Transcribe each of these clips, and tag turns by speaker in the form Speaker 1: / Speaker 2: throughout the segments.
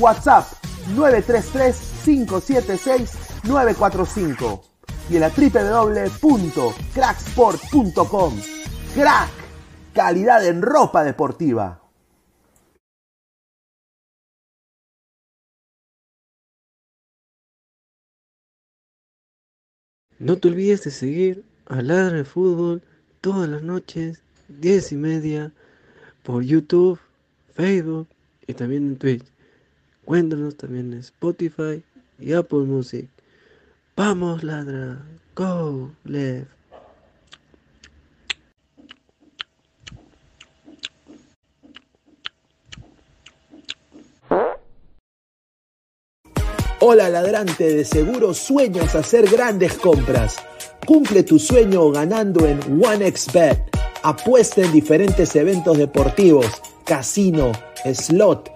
Speaker 1: WhatsApp 933-576-945 y en la www.cracksport.com. Crack, calidad en ropa deportiva.
Speaker 2: No te olvides de seguir a Ladra de Fútbol todas las noches, 10 y media, por YouTube, Facebook y también en Twitch. Cuéntanos también en Spotify y Apple Music. Vamos, ladra. Go, left.
Speaker 1: Hola ladrante, de seguro sueñas hacer grandes compras. Cumple tu sueño ganando en OneXBet. Apuesta en diferentes eventos deportivos, casino, slot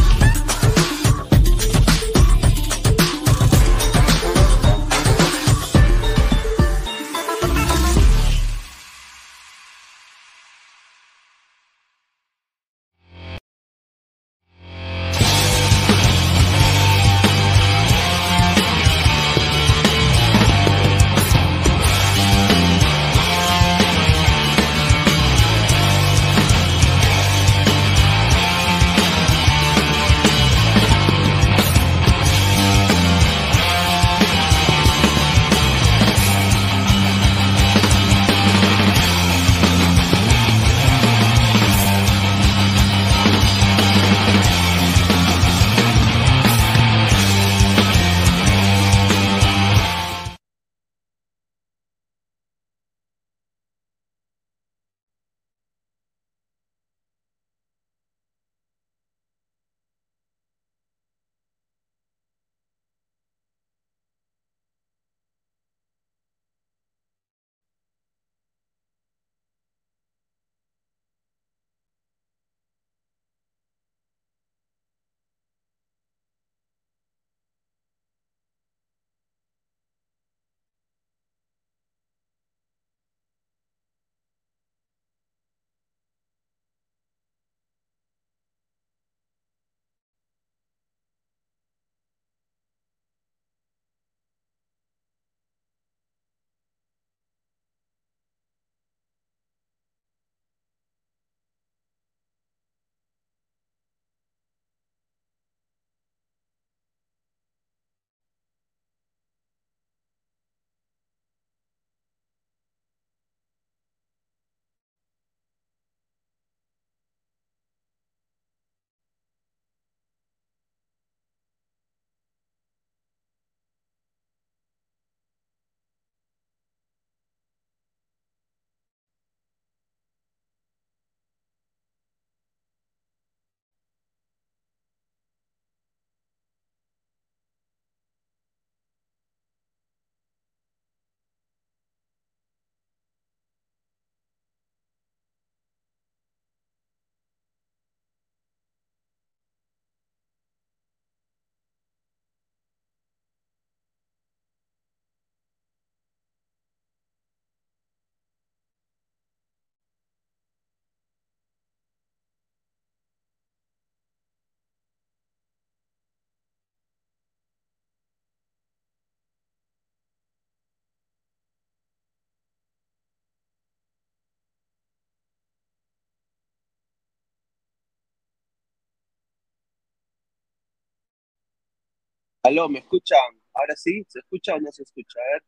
Speaker 1: Aló, ¿me escuchan? Ahora sí, ¿se escucha o no se escucha? A ver.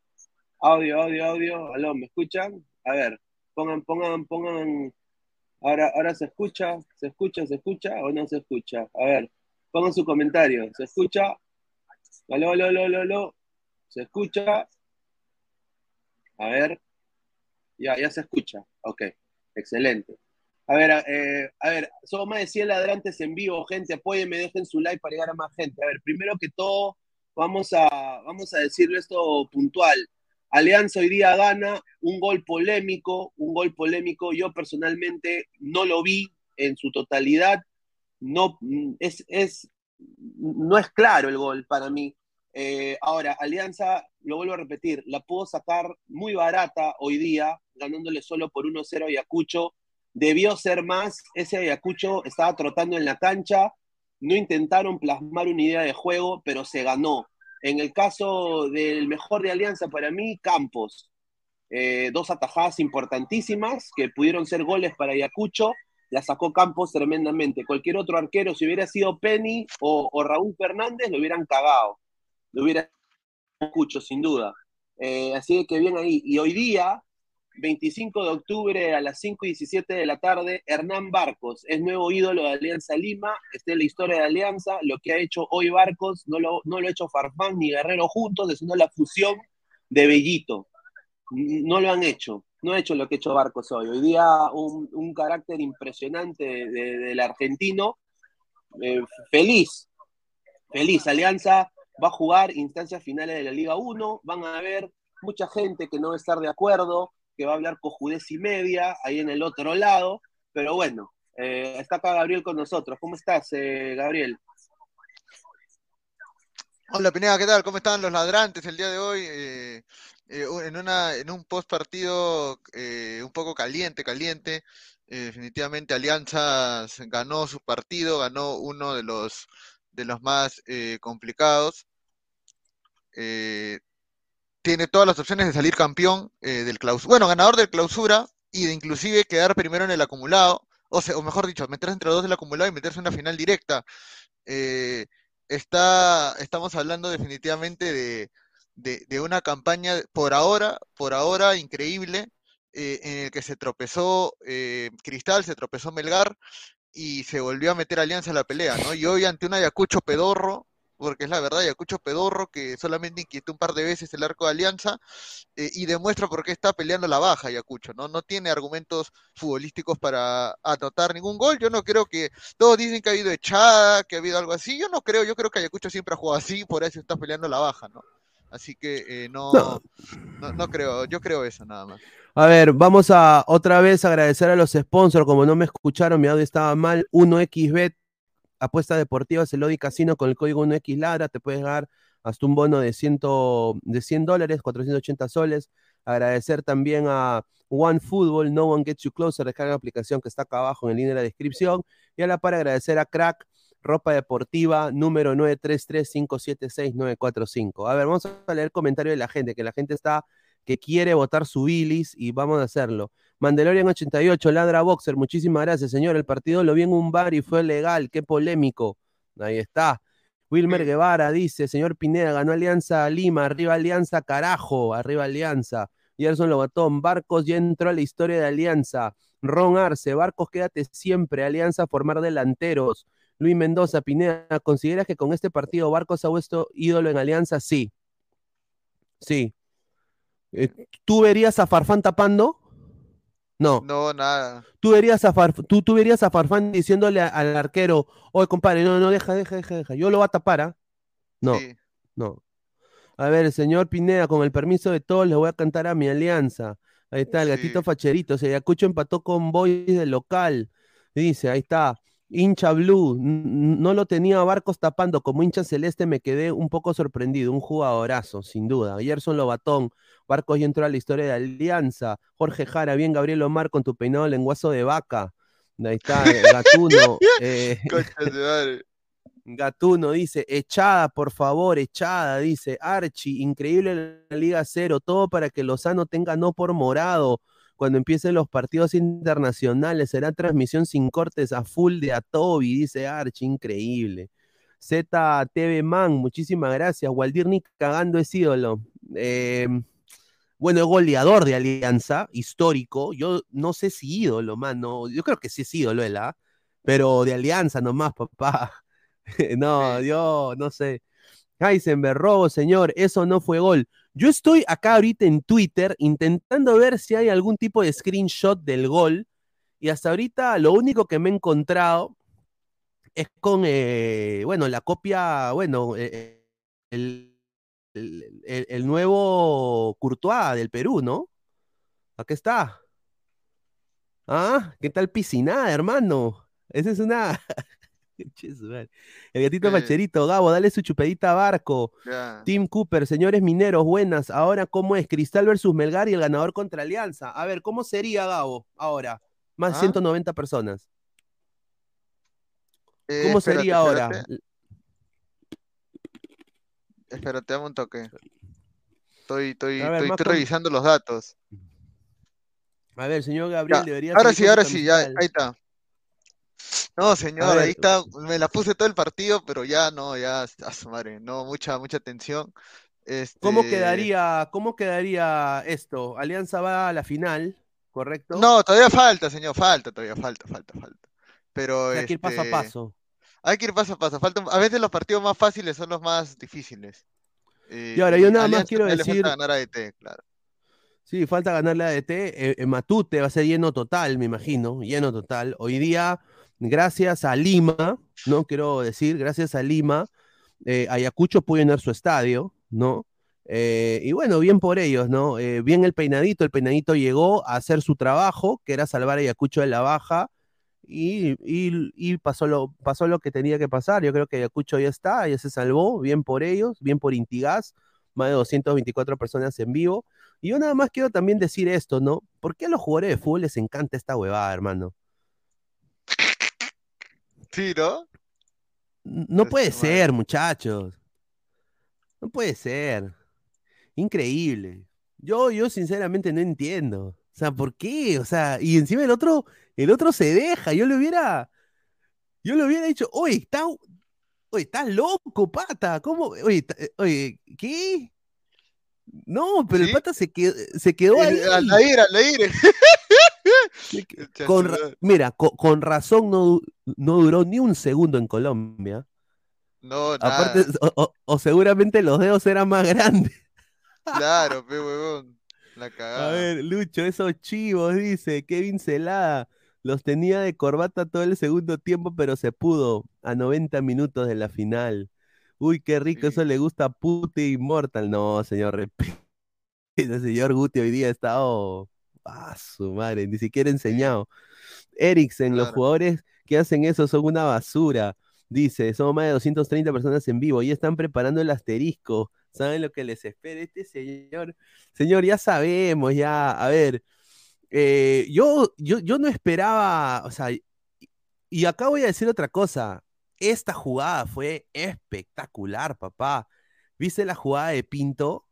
Speaker 1: Audio, audio, audio. Aló, ¿me escuchan? A ver, pongan, pongan, pongan. Ahora, ahora se escucha, se escucha, se escucha o no se escucha. A ver, pongan su comentario. ¿Se escucha? Aló, aló, aló, aló, aló. ¿Se escucha? A ver. Ya, ya se escucha. Ok, excelente. A ver, eh, a ver, somos más de 100 ladrantes en vivo, gente, apóyenme, dejen su like para llegar a más gente. A ver, primero que todo, vamos a, vamos a decirle esto puntual. Alianza hoy día gana un gol polémico, un gol polémico. Yo personalmente no lo vi en su totalidad. No es, es, no es claro el gol para mí. Eh, ahora, Alianza, lo vuelvo a repetir, la pudo sacar muy barata hoy día, ganándole solo por 1-0 a Ayacucho debió ser más. Ese Ayacucho estaba trotando en la cancha, no intentaron plasmar una idea de juego, pero se ganó. En el caso del mejor de Alianza, para mí, Campos. Eh, dos atajadas importantísimas que pudieron ser goles para Ayacucho, la sacó Campos tremendamente. Cualquier otro arquero, si hubiera sido Penny o, Raúl Fernández, lo hubieran cagado. Lo hubiera Ayacucho, sin duda. Eh, así que bien ahí. Y hoy día, 25 de octubre a las 5 y 17 de la tarde, Hernán Barcos es nuevo ídolo de Alianza Lima, está en la historia de Alianza, lo que ha hecho hoy Barcos no lo, no lo ha hecho Farfán ni Guerrero juntos, sino la fusión de Bellito. No lo han hecho, no ha hecho lo que ha hecho Barcos hoy. Hoy día un, carácter impresionante del argentino, eh, feliz, feliz. Alianza va a jugar instancias finales de la Liga 1, van a haber mucha gente que no va a estar de acuerdo, que va a hablar cojudez y media ahí en el otro lado, pero bueno, eh, está acá Gabriel con nosotros. ¿Cómo estás, eh, Gabriel?
Speaker 3: Hola Pineda, ¿qué tal? ¿Cómo están los ladrantes el día de hoy? Eh, en, una, en un post partido un poco caliente, caliente. definitivamente Alianza ganó su partido, ganó uno de los, de los más complicados tiene todas las opciones de salir campeón eh, del clausura, bueno, ganador del clausura y de inclusive quedar primero en el acumulado, o, sea, o mejor dicho, meterse entre los dos del acumulado y meterse en una final directa. Eh, está, estamos hablando definitivamente de, de, una campaña por ahora, por ahora increíble, eh, en el que se tropezó Cristal, se tropezó Melgar y se volvió a meter Alianza a la pelea, ¿no? Y hoy ante un Ayacucho pedorro, porque es la verdad, Ayacucho Pedorro, que solamente inquietó un par de veces el arco de Alianza, eh, y demuestra por qué está peleando la baja Ayacucho, ¿no? No tiene argumentos futbolísticos para anotar ningún gol. Yo no creo que, todos dicen que ha habido echada, que ha habido algo así. Yo no creo, yo creo que Ayacucho siempre ha jugado así, por eso está peleando la baja, ¿no? Así que eh, no, no, no, creo, yo creo eso nada más.
Speaker 4: A ver, vamos a otra vez agradecer a los sponsors, como no me escucharon, mi audio estaba mal, 1xbet apuesta deportiva Celodi Casino con el código 1X Ladra, te puedes dar hasta un bono de, 100, de 100 dólares, 480 soles. Agradecer también a One Football, No One Gets You Closer, descarga la aplicación que está acá abajo en el link de la descripción. Y a la par agradecer a Crack, ropa deportiva, número 933576945. A ver, vamos a leer comentarios de la gente, que la gente está que quiere votar su bilis y vamos a hacerlo. Mandalorian 88, Ladra Boxer, muchísimas gracias, señor. El partido lo vi en un bar y fue legal, qué polémico. Ahí está. Wilmer Guevara dice, señor Pineda, ganó Alianza Lima, arriba Alianza, carajo, arriba Alianza. Gerson Lobatón, Barcos ya entró a la historia de Alianza. Ron Arce, Barcos, quédate siempre, Alianza formar delanteros. Luis Mendoza, Pineda, ¿consideras que con este partido Barcos ha vuestro ídolo en Alianza? Sí. Sí. Eh, ¿Tú verías a Farfán tapando? No.
Speaker 3: No, nada.
Speaker 4: Tú verías a, tú, tú verías a Farfán diciéndole al arquero, oye, compadre, no, no, deja, deja, deja, deja. Yo lo voy a tapar, ¿ah? No, no. A ver, señor Pineda, con el permiso de todos, le voy a cantar a mi alianza. Ahí está, el gatito facherito. Se Ayacucho empató con Boys del local. Dice, ahí está hincha blue, no lo tenía Barcos tapando, como hincha celeste me quedé un poco sorprendido, un jugadorazo, sin duda. Gerson Lobatón, Barcos y entró a la historia de Alianza, Jorge Jara, bien Gabriel Omar con tu peinado lenguazo de vaca. Ahí está, eh, Gatuno. Eh, Gatuno dice, echada, por favor, echada, dice Archie, increíble la Liga Cero, todo para que Lozano tenga no por morado cuando empiecen los partidos internacionales. Será transmisión sin cortes a full de Atobi, dice Archie, increíble.
Speaker 1: ZTV Man, muchísimas gracias. Waldir ni cagando es ídolo. Eh, bueno, es goleador de Alianza, histórico. Yo no sé si ídolo, mano. Yo creo que sí es ídolo él, ¿ah? Pero de Alianza nomás, papá. no, yo no sé. Heisenberg, robo, señor, eso no fue gol. Yo estoy acá ahorita en Twitter intentando ver si hay algún tipo de screenshot del gol. Y hasta ahorita lo único que me he encontrado es con, eh, bueno, la copia, bueno, eh, el, el, nuevo Courtois del Perú, ¿no? Aquí está. Ah, ¿qué tal piscinada, hermano? Esa es una. El gatito Macherito, Gabo, dale su chupedita a barco. Tim Cooper, señores mineros, buenas. Ahora, ¿cómo es? Cristal versus Melgar y el ganador contra Alianza. A ver, ¿cómo sería, Gabo, ahora? Más de 190 ¿Ah? personas. Eh, ¿Cómo sería ahora?
Speaker 3: Espérate, dame un toque. Estoy, estoy, estoy, revisando los datos.
Speaker 1: A ver, señor Gabriel, debería.
Speaker 3: Ahora sí, ahora sí, ya, ahí está. No, señor, ahí está. Me la puse todo el partido, pero ya no, ya, a su madre, no, mucha, mucha tensión.
Speaker 1: ¿Cómo este quedaría, cómo quedaría esto? Alianza va a la final, ¿correcto?
Speaker 3: No, todavía falta, señor, falta, todavía falta, falta, falta. Pero
Speaker 1: hay que ir paso a
Speaker 3: este,
Speaker 1: paso.
Speaker 3: Hay que ir paso a paso. Falta, a veces los partidos más fáciles son los más difíciles.
Speaker 1: y ahora, yo nada más quiero decir.
Speaker 3: Falta ganar a DT, claro.
Speaker 1: Sí, falta ganarle a DT. Eh, en Matute va a ser lleno total, me imagino. Lleno total. Hoy día, gracias a Lima, ¿no? Quiero decir, gracias a Lima, eh, Ayacucho pudo llenar su estadio, ¿no? Eh, y bueno, bien por ellos, ¿no? bien el peinadito. El peinadito llegó a hacer su trabajo, que era salvar a Ayacucho de la baja y, pasó, lo, pasó lo que tenía que pasar. Yo creo que Ayacucho ya está, ya se salvó, bien por ellos, bien por Intigas, más de 224 personas en vivo. Y yo nada más quiero también decir esto, ¿no? ¿Por qué a los jugadores de fútbol les encanta esta huevada, hermano?
Speaker 3: Sí, ¿no?
Speaker 1: No puede ser, muchachos. No puede ser. Increíble. Yo, yo sinceramente no entiendo. O sea, ¿por qué? O sea, y encima el otro el otro se deja. Yo le hubiera. Yo le hubiera dicho, oye, está, oye, estás loco, pata. ¿Cómo? Oye, eh, oye, ¿qué? No, pero el pata se quedó, se quedó ahí.
Speaker 3: Al ir, al ir.
Speaker 1: Con, mira, con, razón no, no, duró ni un segundo en Colombia.
Speaker 3: No,
Speaker 1: nada. Aparte, o, o, seguramente los dedos eran más grandes.
Speaker 3: Claro, pe huevón. La cagada.
Speaker 1: A ver, Lucho, esos chivos, dice Kevin Celada. Los tenía de corbata todo el segundo tiempo, pero se pudo a 90 minutos de la final. Uy, qué rico, eso le gusta a Puti Immortal. No, señor. El señor Guti hoy día ha estado a su madre, ni siquiera enseñado. Eriksen, los jugadores que hacen eso son una basura. Dice, somos más de 230 personas en vivo y están preparando el asterisco. ¿Saben lo que les espera este señor? Señor, ya sabemos, ya, a ver, eh, yo, yo, yo no esperaba, o sea, y acá voy a decir otra cosa. Esta jugada fue espectacular, papá. ¿Viste la jugada de Pinto?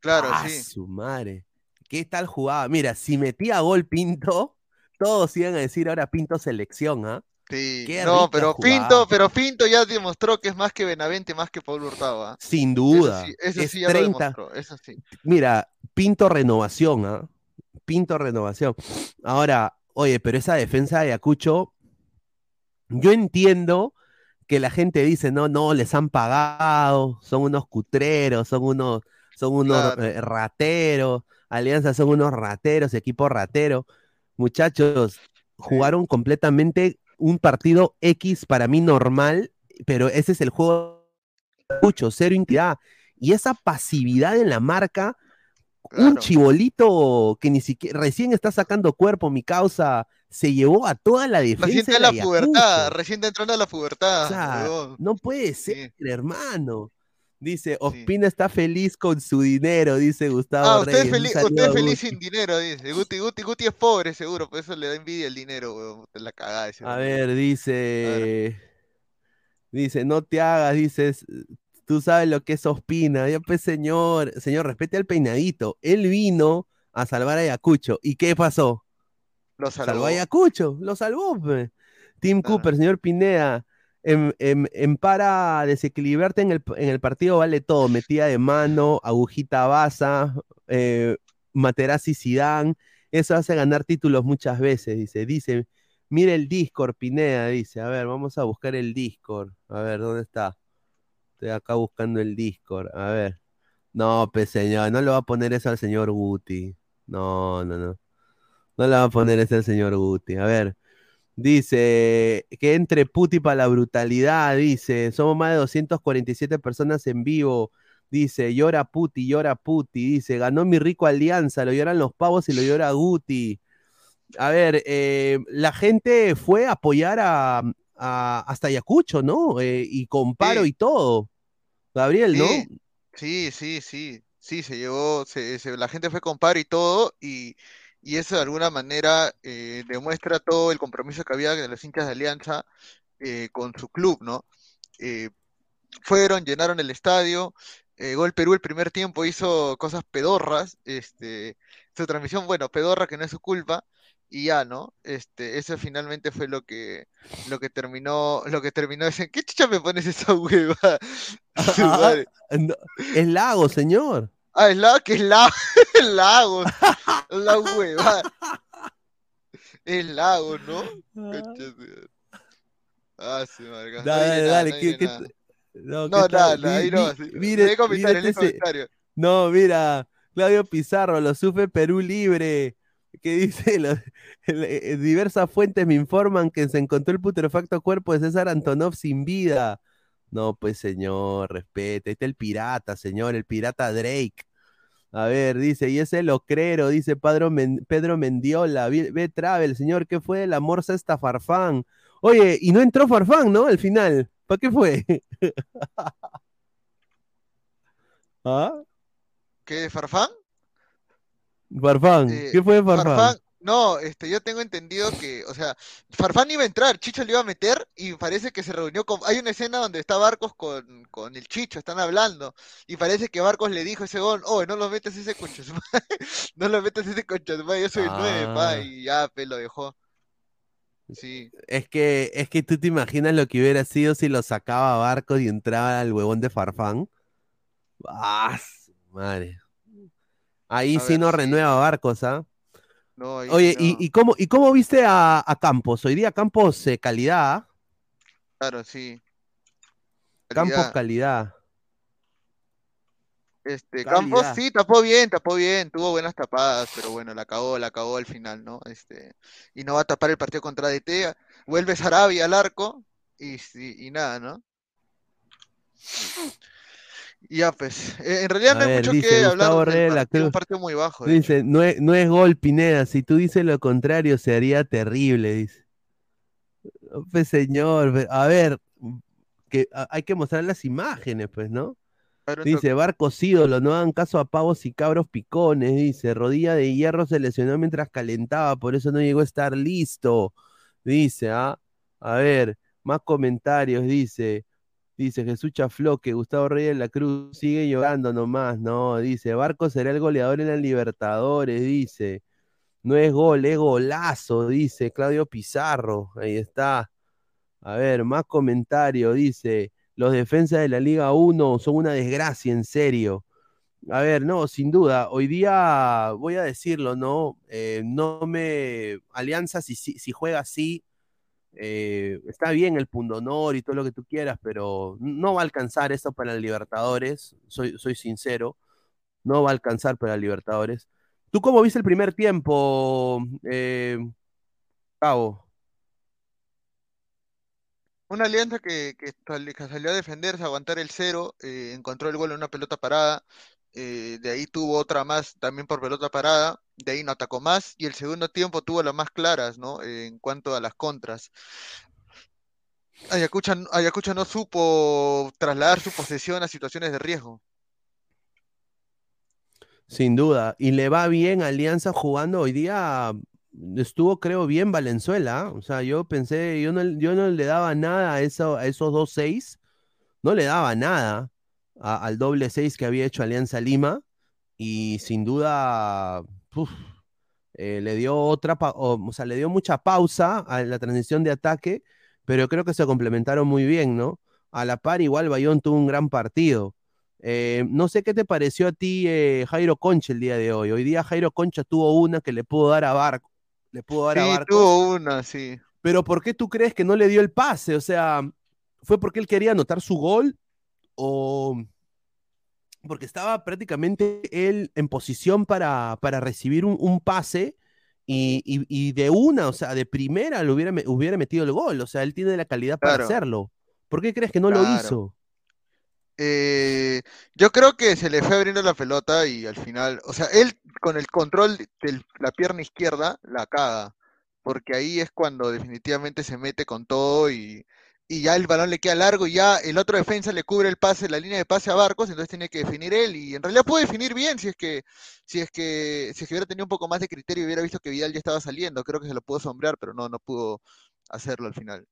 Speaker 3: Claro,
Speaker 1: ah,
Speaker 3: sí.
Speaker 1: su madre. ¿Qué tal jugada? Mira, si metía gol Pinto, todos iban a decir ahora Pinto selección, ¿ah?
Speaker 3: Sí, no, pero Pinto, pero Pinto ya demostró que es más que Benavente, más que Pablo Hurtado. ¿ah?
Speaker 1: Sin duda.
Speaker 3: Eso sí, ya lo demostró, eso sí.
Speaker 1: Mira, Pinto renovación, ¿ah? Pinto renovación. Ahora, oye, pero esa defensa de Acucho, yo entiendo que la gente dice, no, no, les han pagado, son unos cutreros, son unos, son unos eh, rateros, Alianza son unos rateros, equipo ratero. Muchachos, jugaron completamente un partido X para mí normal, pero ese es el juego mucho, cero intimidad. Y esa pasividad en la marca un chibolito que ni siquiera recién está sacando cuerpo, mi causa, se llevó a toda la defensa.
Speaker 3: Recién de la pubertad, recién entrando a la pubertad.
Speaker 1: no puede ser, hermano. Dice, Ospina está feliz con su dinero, dice Gustavo. Ah,
Speaker 3: usted es feliz, usted es feliz sin dinero, dice. Guti, Guti, Guti es pobre, seguro, por eso le da envidia el dinero, weón. La cagada.
Speaker 1: a ver, dice. Dice, no te hagas, dices, Tú sabes lo que es Ospina. Ya pues, señor, señor, respete al peinadito. Él vino a salvar a Ayacucho. ¿Y qué pasó?
Speaker 3: Lo salvó.
Speaker 1: a Ayacucho, lo salvó. Pues. Tim Cooper, señor Pineda. En, en- en para desequilibrarte en el, en el partido vale todo. Metida de mano, agujita basa, eh, Materazzi Zidane. Eso hace ganar títulos muchas veces, dice. Dice, mire el Discord, Pineda, dice. A ver, vamos a buscar el Discord. A ver, ¿dónde está? Estoy acá buscando el Discord. A ver. No, pues señor, no le va a poner eso al señor Guti. No, no, no. No le va a poner eso al señor Guti. A ver. Dice que entre puti para la brutalidad, dice, somos más de 247 personas en vivo, dice, llora puti, llora puti, dice, ganó mi rico alianza, lo lloran los pavos y lo llora Guti. A ver, eh, la gente fue a apoyar a, a- hasta Ayacucho, ¿no? Eh, y con paro
Speaker 3: Sí.
Speaker 1: y todo. Gabriel, ¿no?
Speaker 3: Sí, sí, sí, sí, sí, se llevó, se, se- la gente fue con paro y todo, y, y eso de alguna manera eh, demuestra todo el compromiso que había de los hinchas de Alianza eh, con su club, ¿no? Eh, fueron, llenaron el estadio, eh, Gol Perú el primer tiempo hizo cosas pedorras, este, su transmisión, bueno, pedorra que no es su culpa, y ya, ¿no? Este, eso finalmente fue lo que, lo que terminó, lo que terminó ese, ¿qué chucha me pones esa hueva?
Speaker 1: Ah,
Speaker 3: madre.
Speaker 1: no, es lago, señor.
Speaker 3: Ah, es lago, que es lago, es lago, la hueva. Es lago, ¿no? Ah, sí, marca.
Speaker 1: Dale, dale,
Speaker 3: nada, no
Speaker 1: ¿qué-
Speaker 3: diré
Speaker 1: qué
Speaker 3: nada.
Speaker 1: t- no,
Speaker 3: No, ahí no. sí.
Speaker 1: mire-
Speaker 3: Lee comentario, lee.
Speaker 1: No, mira, Claudio Pizarro, lo sufre Perú libre. Que dice, el- eh, diversas fuentes me informan que se encontró el putrefacto cuerpo de César Antonov sin vida. No, pues señor, respete. Este es el pirata, señor, el pirata Drake. A ver, dice, y ese locrero, dice Pedro, Men- Pedro Mendiola, ve, ve Travel, señor, ¿qué fue de la morsa esta Farfán? Oye, y no entró Farfán, ¿no? Al final, ¿para qué fue? ¿Ah?
Speaker 3: ¿Qué, Farfán?
Speaker 1: Farfán,
Speaker 3: Eh,
Speaker 1: ¿qué fue de Farfán?
Speaker 3: Farfán, no, este, yo tengo entendido que, o sea, Farfán iba a entrar, Chicho le iba a meter y parece que se reunió con, hay una escena donde está Barcos con, con el Chicho, están hablando y parece que Barcos le dijo a ese gon, oh, no lo metes ese concha de su madre, no lo metes ese concha de su madre, yo soy el nueve, pa,
Speaker 1: Ah.
Speaker 3: y ya, pe, lo dejó. Sí,
Speaker 1: Es que, es que tú te imaginas lo que hubiera sido si lo sacaba a Barcos y entraba al huevón de Farfán. ¡Ah, madre! Ahí
Speaker 3: A
Speaker 1: sí
Speaker 3: ver,
Speaker 1: no
Speaker 3: sí.
Speaker 1: renueva Barcos, ¿ah?
Speaker 3: No, ahí
Speaker 1: Oye, ¿y, y cómo, ¿y cómo viste a, a Campos? Hoy día Campos eh, calidad.
Speaker 3: Claro, sí.
Speaker 1: Campos
Speaker 3: Calidad.
Speaker 1: calidad.
Speaker 3: Este, Campos sí, tapó bien, tapó bien, tuvo buenas tapadas, pero bueno, la cagó, la cagó al final, ¿no? Este, y no va a tapar el partido contra DT, vuelve Sarabia al arco, y, sí- y nada, ¿no? Ya pues, eh, en realidad
Speaker 1: A
Speaker 3: no hay
Speaker 1: ver,
Speaker 3: mucho
Speaker 1: dice
Speaker 3: que hablar
Speaker 1: Gustavo
Speaker 3: del
Speaker 1: Reyes de la
Speaker 3: partido, un partido muy bajo.
Speaker 1: Dice, no es, no es gol, Pineda. Si tú dices lo contrario, se haría terrible, dice. Pues señor, ve- a ver, que a- hay que mostrar las imágenes, pues, ¿no? Dice, Barcos ídolo, no hagan caso a pavos y cabros picones, dice, rodilla de hierro se lesionó mientras calentaba, por eso no llegó a estar listo. Dice, ¿ah? A ver, más comentarios, dice, dice Jesús Chafló, que Gustavo Reyes de la Cruz sigue llorando nomás, no, dice, Barcos será el goleador en la Libertadores, dice, no es gol, es golazo, dice Claudio Pizarro, ahí está. A ver, más comentarios, dice, los defensas de la Liga 1 son una desgracia, en serio. A ver, no, sin duda, hoy día voy a decirlo, ¿no? Eh, no me. Alianza, si, si, si juega así, eh, está bien el pundonor y todo lo que tú quieras, pero no va a alcanzar esto para Libertadores, soy, soy sincero, no va a alcanzar para Libertadores. ¿Tú cómo viste el primer tiempo, eh, Cabo?
Speaker 3: Una alianza que, que salió a defenderse, a aguantar el cero, eh, encontró el gol en una pelota parada, eh, de ahí tuvo otra más también por pelota parada, de ahí no atacó más, y el segundo tiempo tuvo las más claras, ¿no? En cuanto a las contras. Ayacucho, no supo trasladar su posesión a situaciones de riesgo.
Speaker 1: Sin duda. Y le va bien Alianza jugando hoy día. Estuvo, creo, bien Valenzuela. ¿ah? O sea, yo pensé, yo no, yo no le daba nada a, eso, a esos dos seis. No le daba nada a- al doble seis que había hecho Alianza Lima. Y sin duda, uf, eh, le dio otra, o, o sea, le dio mucha pausa a la transición de ataque. pero creo que se complementaron muy bien, ¿no? A la par, igual Bayón tuvo un gran partido. Eh, no sé qué te pareció a ti eh, Jairo Concha el día de hoy. Hoy día Jairo Concha tuvo una que le pudo dar a Barco. Le pudo dar a Barco.
Speaker 3: tuvo una, sí.
Speaker 1: Pero ¿por qué tú crees que no le dio el pase? O sea, ¿fue porque él quería anotar su gol? ¿O porque estaba prácticamente él en posición para, para recibir un, pase? Y, de una, o sea, de primera le hubiera, hubiera metido el gol. O sea, él tiene la calidad para hacerlo. ¿Por qué crees que no lo hizo?
Speaker 3: Eh, yo creo que se le fue abriendo la pelota y al final, o sea, él con el control de la pierna izquierda la caga, porque ahí es cuando definitivamente se mete con todo y, ya el balón le queda largo y ya el otro defensa le cubre el pase, la línea de pase a Barcos, entonces tiene que definir él y en realidad puede definir bien si es que si es que si hubiera tenido un poco más de criterio y hubiera visto que Vidal ya estaba saliendo, creo que se lo pudo sombrear, pero no no pudo hacerlo al final.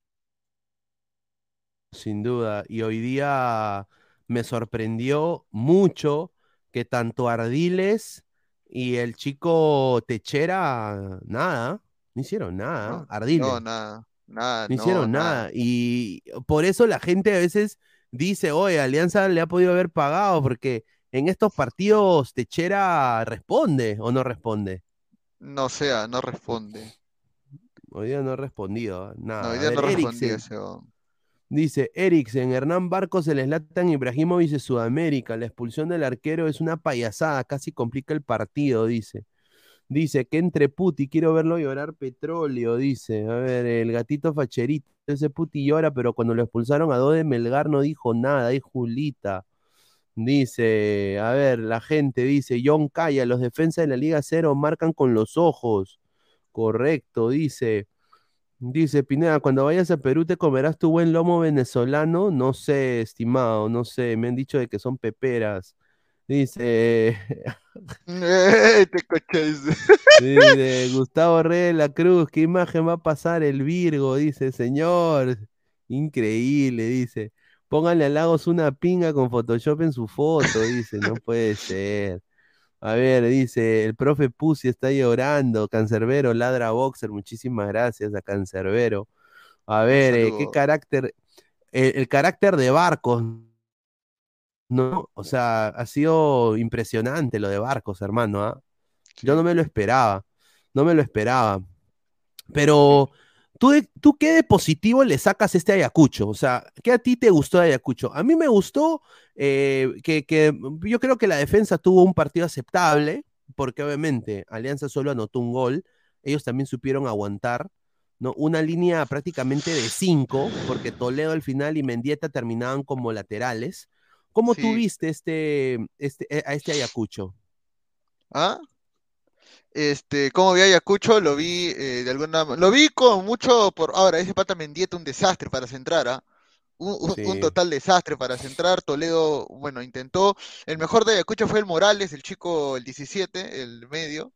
Speaker 1: Sin duda, y hoy día me sorprendió mucho que tanto Ardiles y el chico Techera, nada, no hicieron nada. Ardiles.
Speaker 3: No, nada, nada.
Speaker 1: No hicieron nada. Y por eso la gente a veces dice, oye, Alianza le ha podido haber pagado, porque en estos partidos Techera responde o no responde.
Speaker 3: No sea, no responde.
Speaker 1: Hoy día no ha respondido, nada.
Speaker 3: No, hoy día no respondió ese
Speaker 1: Dice Eriksen, Hernán Barcos, el Slatan Ibrahimovic de Sudamérica. La expulsión del arquero es una payasada, casi complica el partido, dice. Dice que entre puti, quiero verlo llorar petróleo, dice. A ver, el gatito facherito, ese puti llora, pero cuando lo expulsaron a Dode Melgar no dijo nada, ahí Julita. Dice, a ver, la gente dice, John Calla, los defensas de la Liga Cero marcan con los ojos. Correcto, dice. Dice Pineda, cuando vayas a Perú te comerás tu buen lomo venezolano. No sé, estimado, no sé. Me han dicho de que son peperas. Dice.
Speaker 3: te
Speaker 1: dice Gustavo Rey de la Cruz, ¿qué imagen va a pasar el Virgo? Dice, señor. Increíble, dice. Pónganle a Lagos una pinga con Photoshop en su foto, dice. No puede ser. A ver, dice, el profe Pussy está llorando, Cancerbero, ladra boxer, muchísimas gracias a Cancerbero. A ver, eh, qué carácter, el, carácter de Barcos, ¿no? O sea, ha sido impresionante lo de Barcos, hermano, ¿ah? Yo no me lo esperaba, no me lo esperaba. Pero ¿Tú, qué de positivo le sacas a este Ayacucho? O sea, ¿qué a ti te gustó de Ayacucho? A mí me gustó eh, que, yo creo que la defensa tuvo un partido aceptable, porque obviamente Alianza solo anotó un gol, ellos también supieron aguantar, ¿no? Una línea prácticamente de cinco, porque Toledo al final y Mendieta terminaban como laterales. ¿Cómo tú viste este, este, a este Ayacucho?
Speaker 3: ¿Ah? Este, como vi a Ayacucho, lo vi eh, de alguna lo vi con mucho por ahora, ese pata Mendieta un desastre para centrar, ¿ah? un, total desastre para centrar. Toledo, bueno, intentó. El mejor de Ayacucho fue el Morales, el chico, el 17, el medio.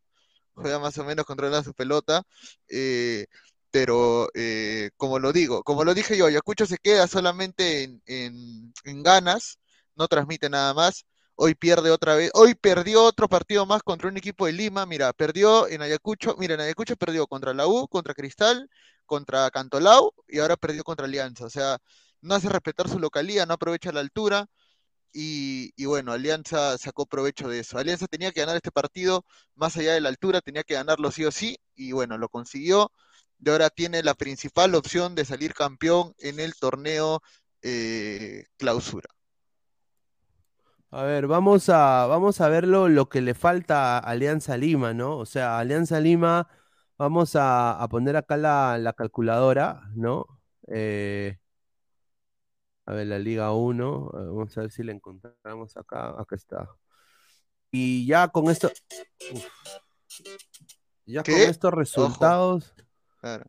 Speaker 3: Juega más o menos, controla su pelota. Eh, pero, eh, como lo digo, como lo dije yo, Ayacucho se queda solamente en, en ganas, no transmite nada más hoy pierde otra vez, hoy perdió otro partido más contra un equipo de Lima, mira, perdió en Ayacucho, mira, en Ayacucho perdió contra la U, contra Cristal, contra Cantolao y ahora perdió contra Alianza, o sea, no hace respetar su localía, no aprovecha la altura y, bueno, Alianza sacó provecho de eso. Alianza tenía que ganar este partido más allá de la altura, tenía que ganarlo sí o sí y bueno, lo consiguió. Y ahora tiene la principal opción de salir campeón en el torneo eh, clausura.
Speaker 1: A ver, vamos a, vamos a ver lo, que le falta a Alianza Lima, ¿no? O sea, Alianza Lima, vamos a, poner acá la, calculadora, ¿no? Eh, a ver, la Liga 1, vamos a ver si la encontramos acá, acá está. Y ya con esto, ya con estos resultados,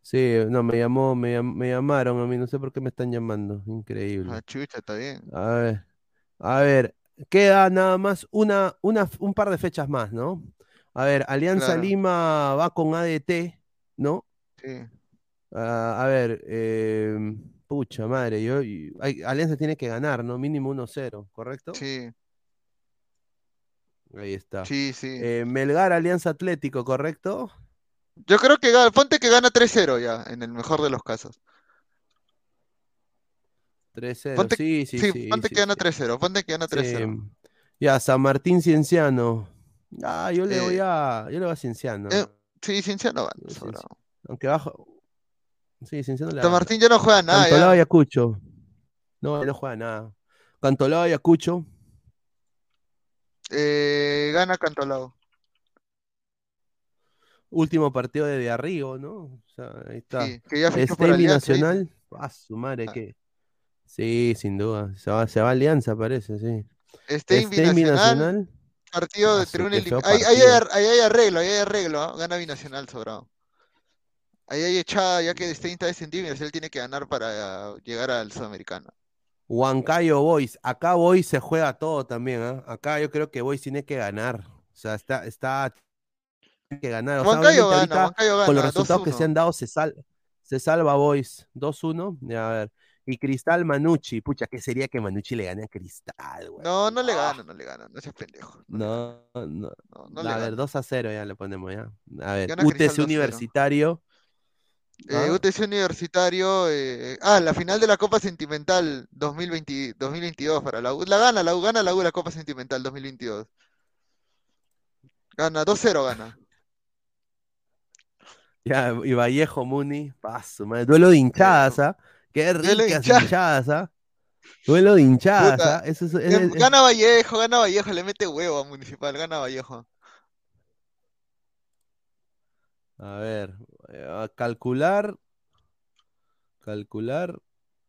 Speaker 1: sí, no, me llamó, me, me, llamaron a mí, no sé por qué me están llamando, increíble.
Speaker 3: Ah, chucha, está bien.
Speaker 1: A ver, a ver, queda nada más una, una, un par de fechas más, ¿no? A ver, Alianza Lima va con ADT, ¿no?
Speaker 3: Sí.
Speaker 1: A ver, em, pucha madre, yo, Alianza tiene que ganar, ¿no? Mínimo 1-0, ¿correcto?
Speaker 3: Sí.
Speaker 1: Ahí está.
Speaker 3: Sí, sí.
Speaker 1: Eh, Melgar Alianza Atlético, ¿correcto?
Speaker 3: Yo creo que ponte que gana 3-0 ya, en el mejor de los casos.
Speaker 1: 3-0.
Speaker 3: Ponte-
Speaker 1: sí, sí,
Speaker 3: Sí,
Speaker 1: sí.
Speaker 3: ponte
Speaker 1: sí,
Speaker 3: que gana
Speaker 1: sí.
Speaker 3: 3-0, ponte que gana 3-0.
Speaker 1: Sí. Ya, San Martín Cienciano. Ah, yo le
Speaker 3: Eh,
Speaker 1: voy a. Yo le voy a Cienciano.
Speaker 3: Eh, sí, Cienciano sobrado.
Speaker 1: Aunque bajo. Sí, Cienciano le
Speaker 3: San. Martín ya no juega nada.
Speaker 1: Cantolao
Speaker 3: ya.
Speaker 1: Ayacucho. No, no juega nada. Cantolao Ayacucho.
Speaker 3: Eh, gana Cantolao.
Speaker 1: Último partido de Arrigo, ¿no? O sea, ahí está.
Speaker 3: Sí, que ya dice.
Speaker 1: Nacional. A su madre,
Speaker 3: Ah.
Speaker 1: que. Sí, sin duda. Se va, se va a Alianza, parece, sí.
Speaker 3: Este
Speaker 1: Stemi
Speaker 3: Binacional,
Speaker 1: Nacional.
Speaker 3: partido
Speaker 1: Ah,
Speaker 3: de
Speaker 1: su,
Speaker 3: tribuna
Speaker 1: qué
Speaker 3: y
Speaker 1: feo
Speaker 3: ahí, ahí ahí hay arreglo, ahí hay arreglo, ¿ah? Gana Binacional, sobrado. Ahí hay echada, ya que Stein está descendido, él tiene que ganar para eh, llegar al Sudamericano.
Speaker 1: Huancayo Boys. Acá Boys se juega todo también, ¿ah? Acá yo creo que Boys tiene que ganar. O sea, está, está tiene que ganar. O sea,
Speaker 3: Huancayo gana, Huancayo
Speaker 1: con los
Speaker 3: gana,
Speaker 1: resultados que se
Speaker 3: 2-1.
Speaker 1: han dado, se, sal, se salva Boys. 2-1. Ya, a ver. Y Cristal Manucci. Pucha, ¿qué sería que Manucci le gane a Cristal, güey?
Speaker 3: No, no le gana, no le gana, no seas pendejo. No,
Speaker 1: No, no.
Speaker 3: no, no
Speaker 1: a ver,
Speaker 3: gana.
Speaker 1: 2 a 0 ya le ponemos ya. A ver,
Speaker 3: Gana
Speaker 1: UTC
Speaker 3: 2-0.
Speaker 1: Universitario.
Speaker 3: Eh,
Speaker 1: ¿Ah?
Speaker 3: UTC Universitario, eh, ah, la final de la Copa Sentimental 2020, 2022 para la U. La gana, la U gana la U la Copa Sentimental 2022. Gana, 2-0 gana.
Speaker 1: Ya, y Vallejo Muni. Paso, madre. Duelo de hinchadas, ¿ah? Qué ricas
Speaker 3: hinchadas.
Speaker 1: ¿ah? Duelo de hinchadas, ¿ah? Eso es- es- es-
Speaker 3: Gana Vallejo, gana Vallejo, le mete huevo a Municipal, gana Vallejo.
Speaker 1: A ver, eh, a calcular. Calcular.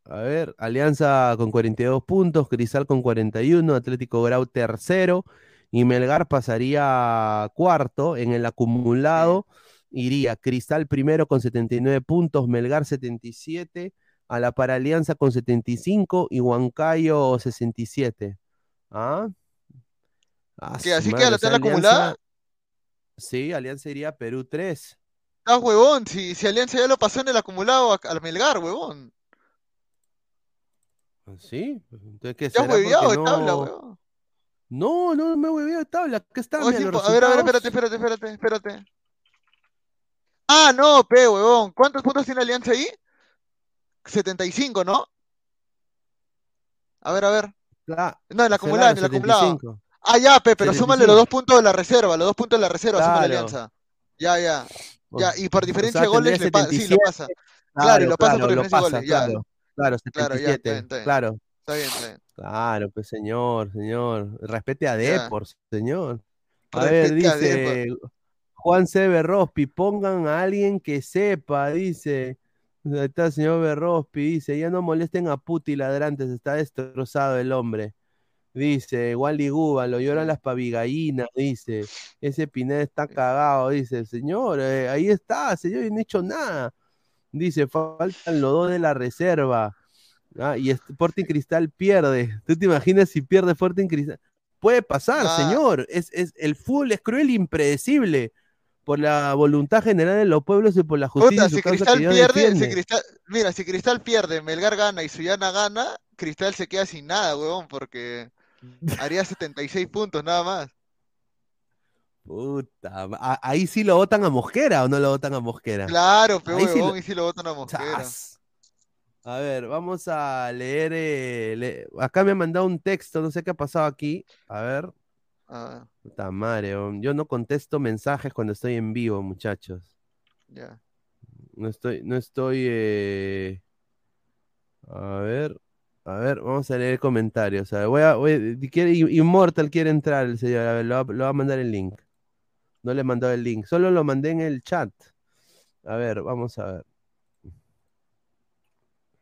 Speaker 1: A ver, Alianza con 42 puntos, Cristal con 41, Atlético Grau tercero y Melgar pasaría cuarto en el acumulado. Iría Cristal primero con 79 puntos, Melgar 77, a la para Alianza con 75 y Huancayo 67. ¿Ah? Ah,
Speaker 3: ¿Qué, así queda la tabla acumulada?
Speaker 1: Sí, Alianza iría a Perú 3.
Speaker 3: Ah, huevón, si, si Alianza ya lo pasó en el acumulado al Melgar, huevón.
Speaker 1: ¿Sí? Entonces, ¿qué
Speaker 3: Ya hueveado de tabla,
Speaker 1: no-
Speaker 3: huevón.
Speaker 1: No, no me he hueveado de tabla. Acá está, mira,
Speaker 3: po- a ver, a ver, espérate, espérate, espérate, espérate. Ah, no, pe, huevón. ¿Cuántos puntos tiene Alianza ahí? 75, ¿no? A ver, a ver.
Speaker 1: Cla-
Speaker 3: No, en el acumulado, en el
Speaker 1: claro,
Speaker 3: acumulado.
Speaker 1: 75.
Speaker 3: Ah, ya, pe, pero súmale los
Speaker 1: 75.
Speaker 3: dos puntos de la reserva, los dos puntos de la reserva, suma la
Speaker 1: Claro.
Speaker 3: Alianza. Ya, ya.
Speaker 1: O-
Speaker 3: Ya, y por
Speaker 1: o
Speaker 3: diferencia
Speaker 1: sea,
Speaker 3: de goles le pa- sí, lo
Speaker 1: 77.
Speaker 3: pasa. Claro, y lo pasa por
Speaker 1: lo
Speaker 3: diferencia de
Speaker 1: pasa,
Speaker 3: goles, ya.
Speaker 1: Claro, claro,
Speaker 3: Claro, ya,
Speaker 1: 77.
Speaker 3: está bien, está bien.
Speaker 1: Claro,
Speaker 3: Está bien, está bien.
Speaker 1: claro, pues señor, señor. Respete a
Speaker 3: Ya.
Speaker 1: Depor, señor. A ver,
Speaker 3: Respete a
Speaker 1: dice Juan C. Berrospi, pongan a alguien que sepa, dice. Ahí está el señor Berrospi, dice, ya no molesten a Puti ladrantes, está destrozado el hombre. Dice, Wally Guba, lo lloran las pavigallinas, dice. Ese Pineda está cagado, dice. Señor, eh, ahí está, señor, y no he hecho nada. Dice, faltan los dos de la reserva. Ah, y Sporting Cristal pierde. ¿Tú te imaginas si pierde Sporting Cristal? Puede pasar,
Speaker 3: Ah.
Speaker 1: señor. Es, es, el fútbol es cruel e impredecible. Por la voluntad general de los pueblos y por la justicia
Speaker 3: Puta, si Cristal pierde, si. Cristal, mira, si Cristal pierde, Melgar gana y Suyana gana, Cristal se queda sin nada, huevón, porque haría 76 puntos nada más.
Speaker 1: Puta, ahí sí lo votan a Mosquera o no lo votan a Mosquera.
Speaker 3: Claro, pero
Speaker 1: Ahí sí
Speaker 3: huevón,
Speaker 1: lo-
Speaker 3: y si lo botan a Mosquera.
Speaker 1: Chas. A ver, vamos a leer. eh, le- Acá me han mandado un texto, no sé qué ha pasado aquí. A ver.
Speaker 3: Ah,
Speaker 1: Puta madre, yo no contesto mensajes cuando estoy en vivo, muchachos.
Speaker 3: ya.
Speaker 1: No estoy, no estoy. eh, A ver, a ver, vamos a leer comentarios. A ver, voy a, voy- quiere, Immortal quiere entrar el señor. A ver, lo va, lo va a mandar el link. No le he mandado el link, solo lo mandé en el chat. A ver, vamos a ver.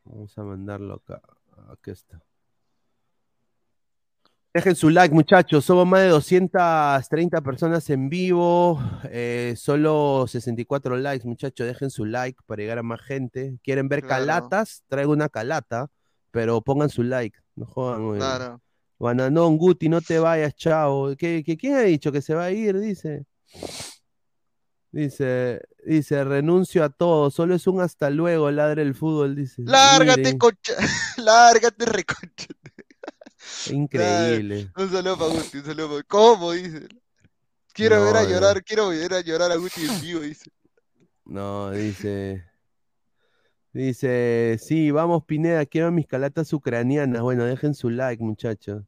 Speaker 1: Vamos a mandarlo acá. Aquí está. Dejen su like, muchachos. Somos más de 230 personas en vivo. eh, solo 64 likes, muchachos. Dejen su like para llegar a más gente. ¿Quieren ver
Speaker 3: Claro.
Speaker 1: calatas? Traigo una calata, pero pongan su like. No jodan, güey.
Speaker 3: Claro.
Speaker 1: Bananón, Guti, no te vayas, chao. ¿Qué, qué, quién ha dicho que se va a ir? Dice. Dice, dice, renuncio a todo, solo es un hasta luego, ladre el fútbol, dice.
Speaker 3: Lárgate,
Speaker 1: Miren,
Speaker 3: concha. Lárgate, reconcha.
Speaker 1: Increíble.
Speaker 3: Un saludo para Guti, un saludo para... ¿Cómo? Dice. Quiero
Speaker 1: No,
Speaker 3: ver a
Speaker 1: no.
Speaker 3: llorar, quiero ver a llorar a Guti en vivo, dice.
Speaker 1: No, dice. Dice, sí, vamos Pineda, quiero mis calatas ucranianas. Bueno, dejen su like, muchachos.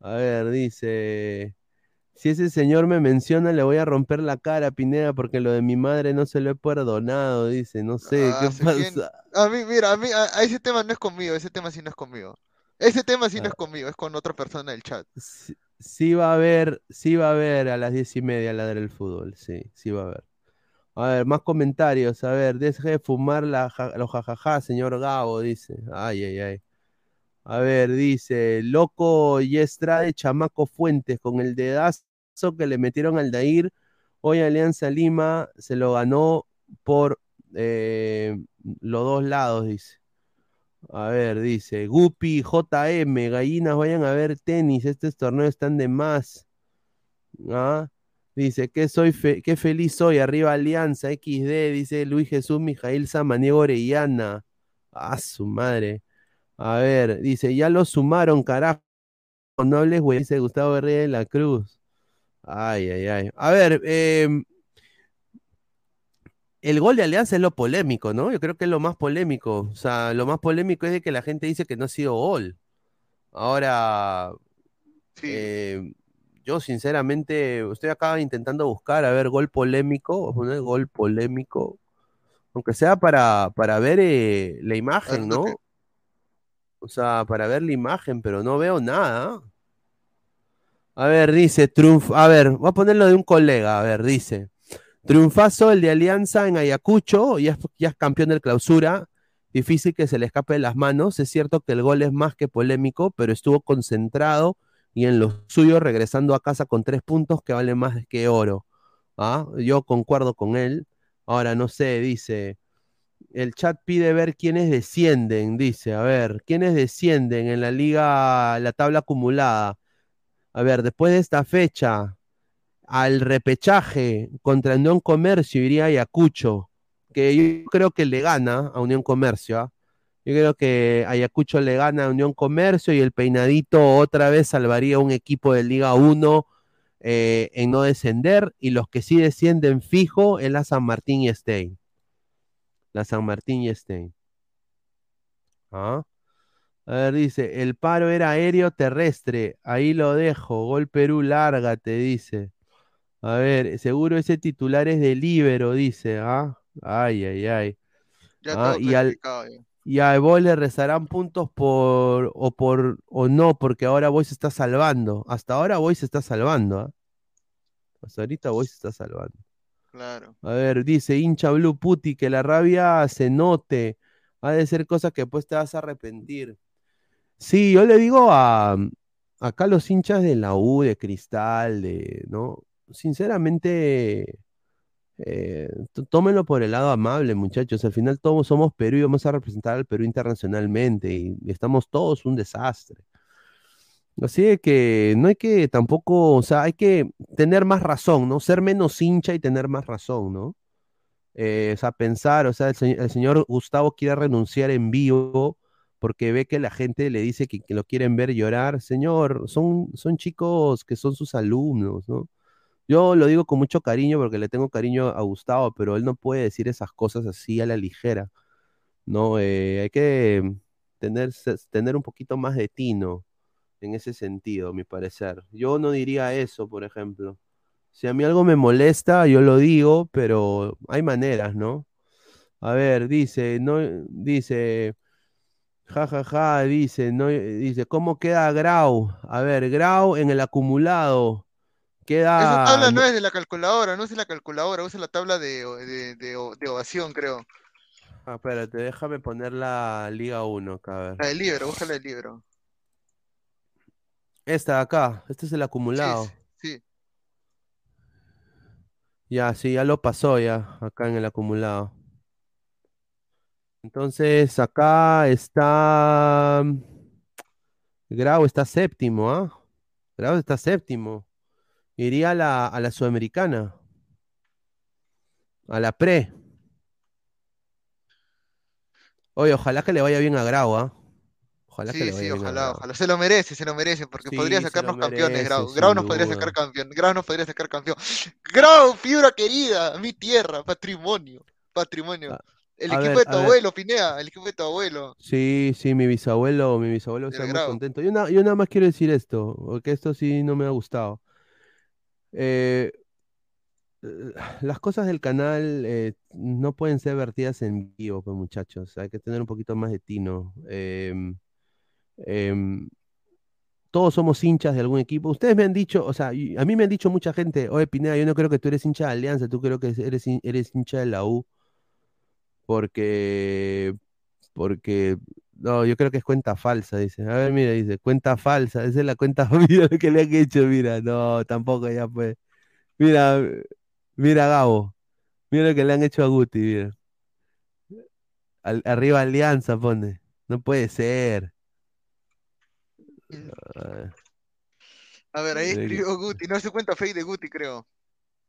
Speaker 1: A ver, dice, si ese señor me menciona, le voy a romper la cara, Pineda, porque lo de mi madre no se lo he perdonado, dice, no sé, ¿qué
Speaker 3: Ah, quién-
Speaker 1: pasa?
Speaker 3: A mí, mira, a mí, a, a ese tema no es conmigo, ese tema sí no es conmigo. Ese tema sí no
Speaker 1: Ah.
Speaker 3: es conmigo, es con otra persona del chat.
Speaker 1: Sí, sí va a haber, sí va a haber a las diez y media la del fútbol, sí, sí va a haber. A ver, más comentarios, a ver, deje de fumar la, ja- los jajaja, señor Gabo, dice. Ay, ay, ay. A ver, dice, loco y Estrade Chamaco Fuentes, con el dedazo que le metieron al Dair, hoy Alianza Lima se lo ganó por eh, los dos lados, dice. A ver, dice, Guppy, JM, gallinas, vayan a ver tenis, estos torneos están de más. ¿Ah? Dice, que soy qué feliz soy, arriba Alianza, XD, dice Luis Jesús Mijail Samaniego Orellana. A su madre. A ver, dice, ya lo sumaron, carajo. No hables, güey, dice Gustavo Herrera de la Cruz. Ay, ay, ay. A ver, em, el gol de Alianza es lo polémico, ¿no? Yo creo que es lo más polémico. O sea, lo más polémico es de que la gente dice que no ha sido gol. Ahora,
Speaker 3: Sí.
Speaker 1: eh, yo sinceramente estoy acá intentando buscar, a ver, gol polémico, poner gol polémico, aunque sea para, para ver eh, la imagen,
Speaker 3: no
Speaker 1: ¿no? O sea, para ver la imagen, pero no veo nada. A ver, dice, triunf, a ver, voy a ponerlo de un colega, a ver, dice, triunfazo el de Alianza en Ayacucho, ya es, ya es campeón del clausura, difícil que se le escape de las manos, es cierto que el gol es más que polémico, pero estuvo concentrado y en lo suyo regresando a casa con tres puntos que valen más que oro. ¿Ah? Yo concuerdo con él. Ahora, no sé, dice, el chat pide ver quiénes descienden, dice, a ver, quiénes descienden en la liga, la tabla acumulada. A ver, después de esta fecha, al repechaje contra Unión Comercio iría Ayacucho, que yo creo que le gana a Unión Comercio. ¿ah? Yo creo que Ayacucho le gana a Unión Comercio y el peinadito otra vez salvaría un equipo de Liga 1 eh, en no descender. Y los que sí descienden fijo es la San Martín y Stein. La San Martín y Stein. ¿Ah? A ver, dice, el paro era aéreo terrestre. Ahí lo dejo. Gol Perú, lárgate, dice. A ver, seguro ese titular es de Libero, dice. ¿Ah? Ay, ay, ay.
Speaker 3: Ya
Speaker 1: Ah, y al,
Speaker 3: ya.
Speaker 1: y a Evo le rezarán puntos por o por o no, porque ahora Boy se está salvando. Hasta ahora Boy se está salvando, ¿ah? Hasta ahorita Boy se está salvando.
Speaker 3: Claro.
Speaker 1: A ver, dice hincha Blue Puti que la rabia se note. Ha de ser cosas que después te vas a arrepentir. Sí, yo le digo a acá los hinchas de la U, de Cristal, de, ¿no? Sinceramente, eh, tómenlo por el lado amable, muchachos. Al final todos somos Perú y vamos a representar al Perú internacionalmente y, estamos todos un desastre. Así que no hay que tampoco, o sea, hay que tener más razón, ¿no? Ser menos hincha y tener más razón, ¿no? Eh, o sea, pensar, o sea, el, se- el señor Gustavo quiere renunciar en vivo porque ve que la gente le dice que, que lo quieren ver llorar. Señor, son, son chicos que son sus alumnos, ¿no? Yo lo digo con mucho cariño porque le tengo cariño a Gustavo, pero él no puede decir esas cosas así a la ligera, ¿no? Eh, hay que tener, tener un poquito más de tino en ese sentido, a mi parecer. Yo no diría eso, por ejemplo. Si a mí algo me molesta, yo lo digo, pero hay maneras, ¿no? A ver, dice, no, dice, ja, ja, ja, dice, no, dice, ¿cómo queda Grau? A ver, Grau en el acumulado queda,
Speaker 3: Esa tabla no es de la calculadora, no usa la calculadora, usa la tabla de, de, de, de ovación, creo.
Speaker 1: Ah, espérate, déjame poner la Liga 1 acá, a ver.
Speaker 3: La del libro, búscala del libro.
Speaker 1: Esta de acá, este es el acumulado.
Speaker 3: sí, sí.
Speaker 1: Ya, sí, ya lo pasó ya, acá en el acumulado. Entonces, acá está. Grau está séptimo, ¿ah? Grau está séptimo. Iría a la, a la Sudamericana. A la pre. Oye, ojalá que le vaya bien a Grau, ¿ah? Ojalá que
Speaker 3: Sí,
Speaker 1: le vaya
Speaker 3: sí,
Speaker 1: bien a
Speaker 3: ojalá,
Speaker 1: Grau.
Speaker 3: ojalá. Se lo merece, se lo merece, porque
Speaker 1: Sí,
Speaker 3: podría sacarnos campeones, Grau. Grau nos podría sacar campeón. Grau nos podría sacar campeón. Grau, fibra querida, mi tierra, patrimonio, patrimonio.
Speaker 1: Ah.
Speaker 3: El
Speaker 1: A
Speaker 3: equipo
Speaker 1: ver,
Speaker 3: de tu
Speaker 1: ver.
Speaker 3: abuelo, Pinea, el equipo de tu abuelo.
Speaker 1: Sí, sí, mi bisabuelo, mi bisabuelo está muy contento. Yo, na- yo nada más quiero decir esto, porque esto sí no me ha gustado. Eh, las cosas del canal eh, no pueden ser vertidas en vivo, pues muchachos. Hay que tener un poquito más de tino. Em, em, todos somos hinchas de algún equipo. Ustedes me han dicho, o sea, a mí me han dicho mucha gente, oye Pineda, yo no creo que tú eres hincha de Alianza, tú creo que eres, eres hincha de la U, porque, porque, no, yo creo que es cuenta falsa, dice. A ver, mira, dice, cuenta falsa, esa es la cuenta, mira lo que le han hecho, mira, no, tampoco ya pues. Mira, mira Gabo, mira lo que le han hecho a Guti, mira. Al- arriba Alianza pone, no puede ser. Ah.
Speaker 3: A ver, ahí
Speaker 1: que-
Speaker 3: escribió Guti, no se cuenta fake de Guti, creo.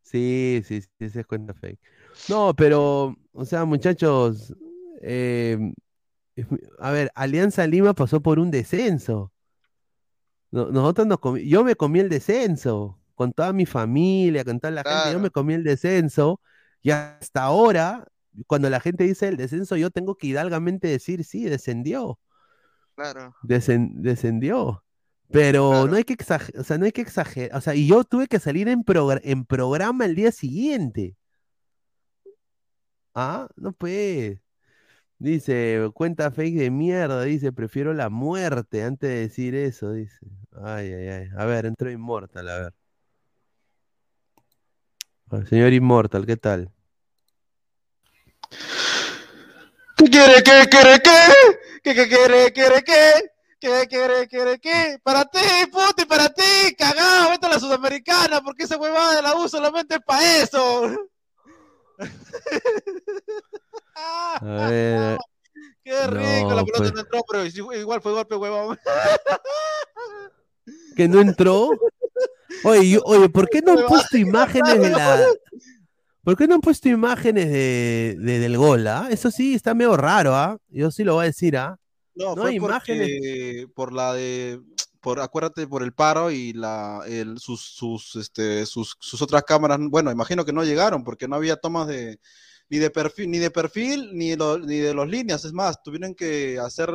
Speaker 1: Sí, sí, sí, esa es cuenta fake. No, pero, o sea, muchachos, eh, a ver, Alianza Lima pasó por un descenso. No- nosotros nos comi- yo me comí el descenso, con toda mi familia, con toda la gente, yo me comí el descenso, y hasta ahora, cuando la gente dice el descenso, yo tengo que hidalgamente decir, sí, descendió.
Speaker 3: Claro.
Speaker 1: Descen- descendió. Pero
Speaker 3: Claro.
Speaker 1: no hay que exagerar, o sea, no hay que exagerar. O sea, y yo tuve que salir en, progra- en programa el día siguiente. Ah, no pues. Dice, cuenta fake de mierda, dice, prefiero la muerte antes de decir eso, dice. Ay, ay, ay. A ver, entró Immortal, a ver. Señor Immortal, ¿qué tal?
Speaker 5: ¿Qué quiere, qué quiere, qué? ¿Qué, qué quiere, quiere, qué? ¿Qué quiere, quiere, qué? Para ti, puti, para ti, cagado, vete a la sudamericana, porque esa huevada de la U solamente es para eso.
Speaker 1: A ver,
Speaker 5: Qué rico, la
Speaker 1: No,
Speaker 5: pelota
Speaker 1: pues.
Speaker 5: no entró, pero igual fue golpe, huevón.
Speaker 1: ¿que no entró? Oye, oye, ¿por qué no han puesto imágenes de la... ¿Por qué no han puesto imágenes de, de- del gol, ah? Eso sí, está medio raro, ¿ah? Yo sí lo voy a decir, ¿ah?
Speaker 5: No,
Speaker 1: No
Speaker 5: fue
Speaker 1: hay
Speaker 5: porque, por la de, por, acuérdate, por el paro y la, el, sus, sus, este, sus, sus otras cámaras, bueno, imagino que no llegaron porque no había tomas de, ni de perfil, ni de perfil, ni lo- ni de los líneas, es más, tuvieron que hacer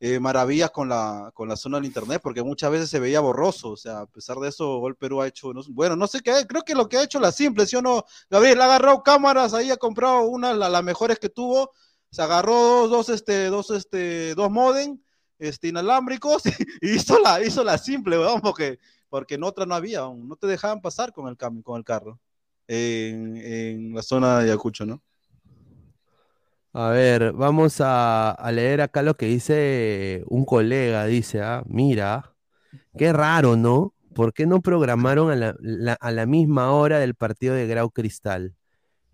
Speaker 5: eh, maravillas con la, con la zona del internet porque muchas veces se veía borroso, o sea, a pesar de eso, Gol Perú ha hecho, bueno, no sé qué, creo que lo que ha hecho la simple, ¿sí o no? Gabriel ha agarrado cámaras, ahí ha comprado una, la- las mejores que tuvo, se agarró dos, dos, este, dos, este, dos modem, este, inalámbricos, y hizo la, hizo la simple, weón, porque, porque en otra no había, aún, no te dejaban pasar con el con el carro, en, en la zona de Ayacucho, ¿no?
Speaker 1: A ver, vamos a, a leer acá lo que dice un colega. Dice, ah, mira, qué raro, ¿no? ¿Por qué no programaron a la, la- a la misma hora del partido de Grau Cristal?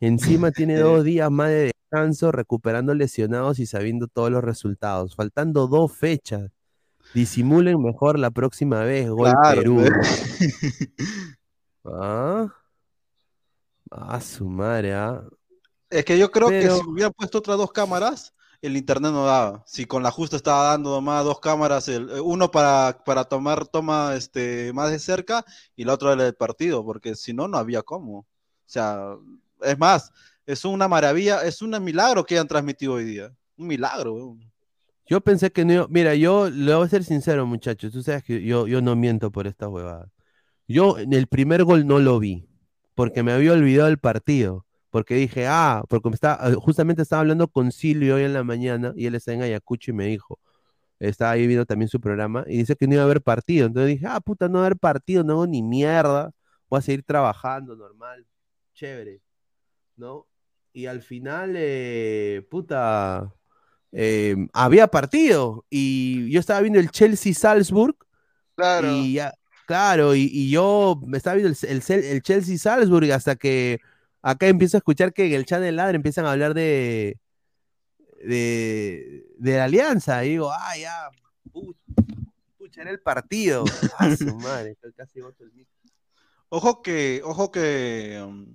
Speaker 1: Encima tiene dos días más de descanso, recuperando lesionados y sabiendo todos los resultados. Faltando dos fechas. Disimulen mejor la próxima vez, Gol
Speaker 5: Claro,
Speaker 1: Perú. ¿Ah? Ah, su madre, ¿ah?
Speaker 5: Es que yo creo
Speaker 1: Pero-
Speaker 5: que si hubieran puesto otras dos cámaras, el internet no daba. Si con la justa estaba dando nomás dos cámaras, el, eh, uno para, para tomar toma este, más de cerca y la otra del partido, porque si no, no había cómo. O sea, es más, es una maravilla, es un milagro que hayan transmitido hoy día. Un milagro, weón.
Speaker 1: Yo pensé que no iba- Mira, yo le voy a ser sincero, muchachos. Tú sabes que yo, yo no miento por esta huevada. Yo en el primer gol no lo vi, porque me había olvidado el partido. Porque dije, ah, porque me estaba, justamente estaba hablando con Silvio hoy en la mañana y él está en Ayacucho y me dijo, estaba ahí viendo también su programa y dice que no iba a haber partido. Entonces dije, ah, puta, no va a haber partido, no hago ni mierda, voy a seguir trabajando normal, chévere, ¿no? Y al final, eh, puta, eh, había partido y yo estaba viendo el Chelsea-Salzburg
Speaker 3: Claro.
Speaker 1: y ya, claro, y, y yo me estaba viendo el, el Chelsea-Salzburg hasta que acá empiezo a escuchar que en el chat de Ladre empiezan a hablar de, de, de la alianza. Y digo, ah, ya, pucha, pucha, era el partido. Ah, su madre, casi el.
Speaker 5: Ojo que, ojo que, um,